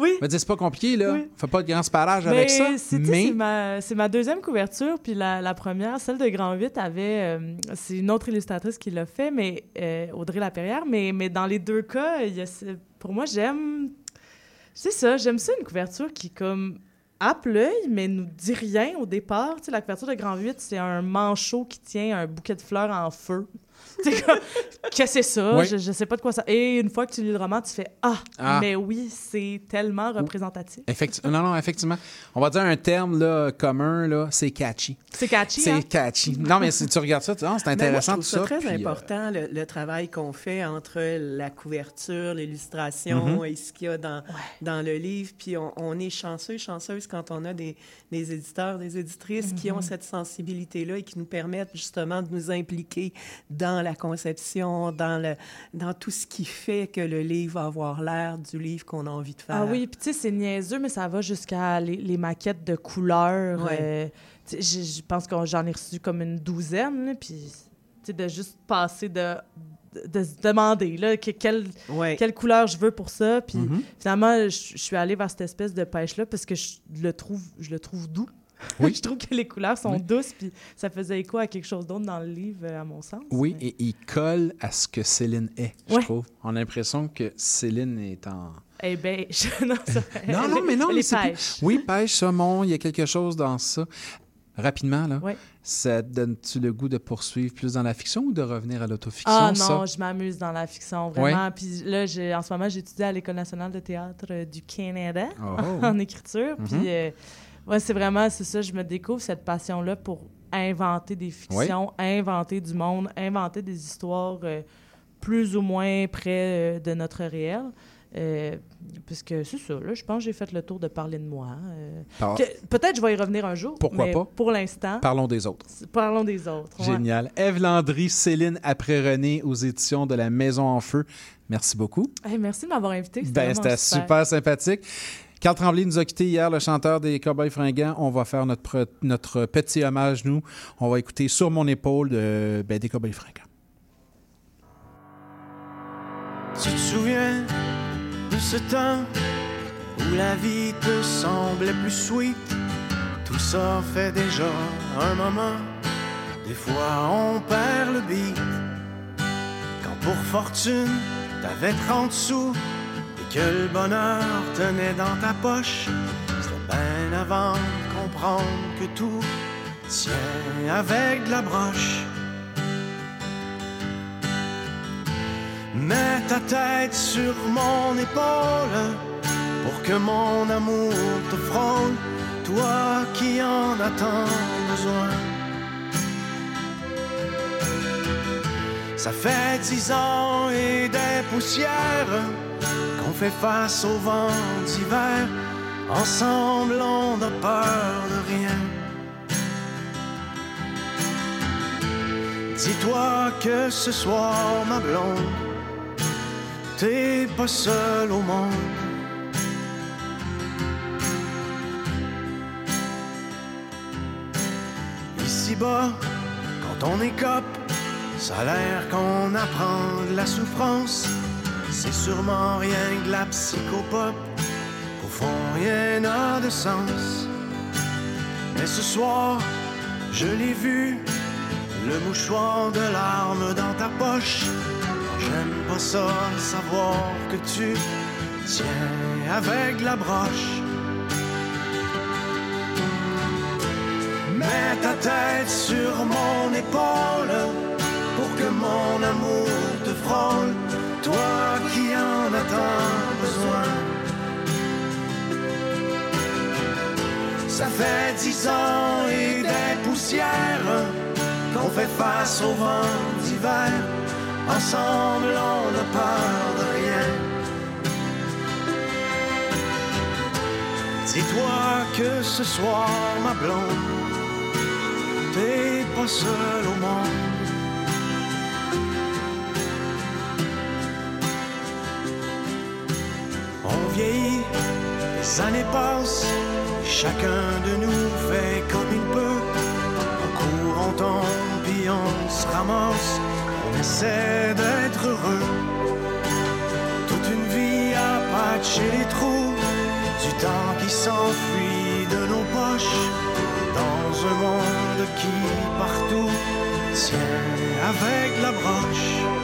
Oui. Je c'est pas compliqué là. Oui. fais pas de grand sparage avec ça. mais C'est ma, ma deuxième couverture, puis la, la première, celle de Grand 8, avait... euh, c'est une autre illustratrice qui l'a fait, mais euh, Audrey Lapierrière, mais, mais dans les deux cas, y a pour moi, j'aime... C'est ça, j'aime ça, une couverture qui, comme, happe l'œil, mais nous dit rien au départ. Tu la couverture de Grand 8, c'est un manchot qui tient un bouquet de fleurs en feu. Tu sais, comme, Qu'est-ce que c'est ça? Oui. Je, je sais pas de quoi ça... Et une fois que tu lis le roman, tu fais « Ah, Ah. mais oui, c'est tellement représentatif. » non non effectivement on va dire un terme là commun là c'est catchy C'est catchy, c'est hein? catchy non mais si tu regardes ça tu dis, Ah, c'est moi, intéressant je tout ça ça très puis, euh, important, le, le travail qu'on fait entre la couverture, l'illustration Mhm. et ce qu'il y a dans, dans le livre. Puis on, on est chanceux, chanceuse quand on a des, des éditeurs, des éditrices qui ont Mhm. cette sensibilité-là et qui nous permettent justement de nous impliquer dans la conception, dans, le, dans tout ce qui fait que le livre va avoir l'air du livre qu'on a envie de faire. Ah oui, puis tu sais, c'est niaiseux, mais ça va jusqu'à les, les maquettes de couleurs. Ouais. euh, je pense que j'en ai reçu comme une douzaine, puis tu sais, de juste passer de, de, se demander là, que- quelle, Ouais. quelle couleur je veux pour ça. Puis Mhm. finalement, je, je suis allée vers cette espèce de pêche-là parce que je le trouve, je le trouve doux. Oui. je trouve que les couleurs sont Oui. douces, puis ça faisait écho à quelque chose d'autre dans le livre, euh, à mon sens. oui et il colle à ce que Céline est je Ouais. trouve on a l'impression que Céline est en Eh bien, non, ça, non non mais non les mais c'est plus- oui pêche saumon il y a quelque chose dans ça rapidement là Ouais. ça donne-tu le goût de poursuivre plus dans la fiction ou de revenir à l'autofiction Ah ça? non, je m'amuse dans la fiction, vraiment. Puis là, en ce moment, j'étudie à l'École nationale de théâtre euh, du Canada Oh. en écriture. Puis Mhm. euh, ouais, c'est vraiment, c'est ça, je me découvre cette passion-là pour inventer des fictions, inventer du monde, inventer des histoires euh, plus ou moins près euh, de notre réel. Euh, puisque c'est ça, là, je pense que j'ai fait le tour de parler de moi. euh, que- Peut-être je vais y revenir un jour. Pourquoi mais pas? Pour l'instant, parlons des autres parlons des autres. ouais. Génial. Ève Landry, Céline après René aux éditions de La Maison en Feu. Merci beaucoup. Hey, merci de m'avoir invité. C'était Ben, c'était super. sympathique. Carl Tremblay nous a quittés hier, le chanteur des Cowboys fringants. On va faire notre, petit hommage, nous. On va écouter Sur mon épaule de, ben, des Cowboys fringants. Tu te souviens de ce temps où la vie te semblait plus sweet? Tout ça fait déjà un moment. Des fois on perd le beat. Quand pour fortune t'avais 30 sous que le bonheur tenait dans ta poche, c'était bien avant de comprendre que tout tient avec de la broche. Mets ta tête sur mon épaule pour que mon amour te frôle, toi qui en as tant besoin. Ça fait dix ans et des poussières fait face au vent d'hiver. Ensemble, on n'a peur de rien. Dis-toi que ce soir, ma blonde, t'es pas seul au monde. Ici-bas, quand on écope, ça a l'air qu'on apprend la souffrance. C'est sûrement rien que la psychopop. Au fond, rien n'a de sens. Mais ce soir, je l'ai vu, le mouchoir de larmes dans ta poche. J'aime pas ça, savoir que tu tiens avec la broche. Mets ta tête sur mon épaule pour que mon amour te frôle, toi qui en as tant besoin. Ça fait dix ans et des poussières qu'on fait face au vent d'hiver. Ensemble, on n'a peur de rien. Dis-toi que ce soir, ma blonde, t'es pas seul au monde. Les années passent, chacun de nous fait comme il peut. On court, on tombe, puis on se ramasse, on essaie d'être heureux. Toute une vie à patcher les trous, du temps qui s'enfuit de nos poches, dans un monde qui partout tient avec la broche.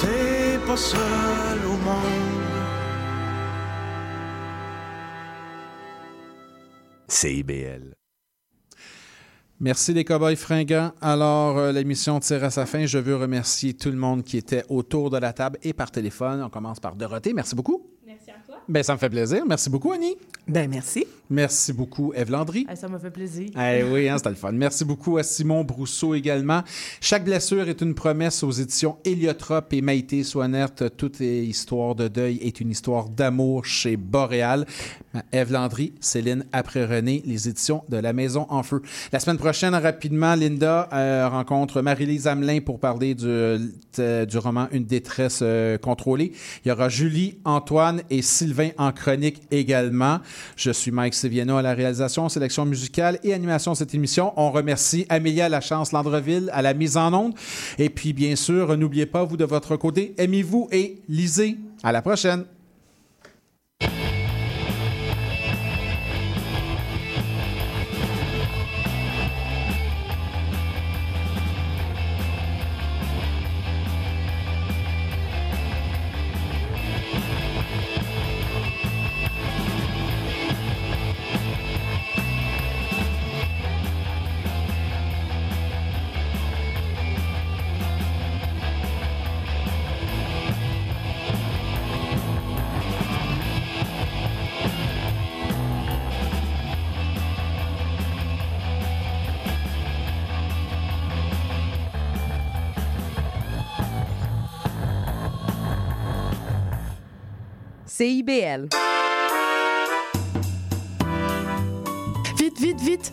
t'es pas seul au monde. CIBL. Merci les cowboys fringants. Alors, euh, l'émission tire à sa fin. Je veux remercier tout le monde qui était autour de la table et par téléphone. On commence par Dorothée. Merci beaucoup. Merci à toi. Ben, ça me fait plaisir. Merci beaucoup, Annie. Ben, merci. Merci beaucoup, Eve Landry. Ah, ça m'a fait plaisir. Eh oui, hein, c'était le fun. Merci beaucoup à Simon Brousseau également. Chaque blessure est une promesse aux éditions Héliotrope et Maïté Soinert. Toute histoire de deuil est une histoire d'amour chez Boréal. Eve Landry, Céline après René, les éditions de La Maison en Feu. La semaine prochaine, rapidement, Linda euh, rencontre Marie-Lise Hamelin pour parler du, de- du roman Une détresse euh, contrôlée. Il y aura Julie, Antoine et Sylvain en chronique également. Je suis Mike Seviano à la réalisation, sélection musicale et animation de cette émission. On remercie Amélia Lachance Landreville à la mise en onde. Et puis, bien sûr, n'oubliez pas, vous de votre côté, aimez-vous et lisez. À la prochaine. Vite, vite, vite,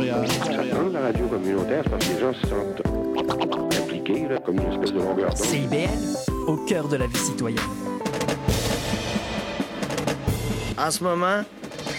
Montréal. Dans la radio communautaire, c'est parce que les gens se sentent impliqués, là, comme une espèce de longueur d'onde. CIBL, au cœur de la vie citoyenne. En ce moment,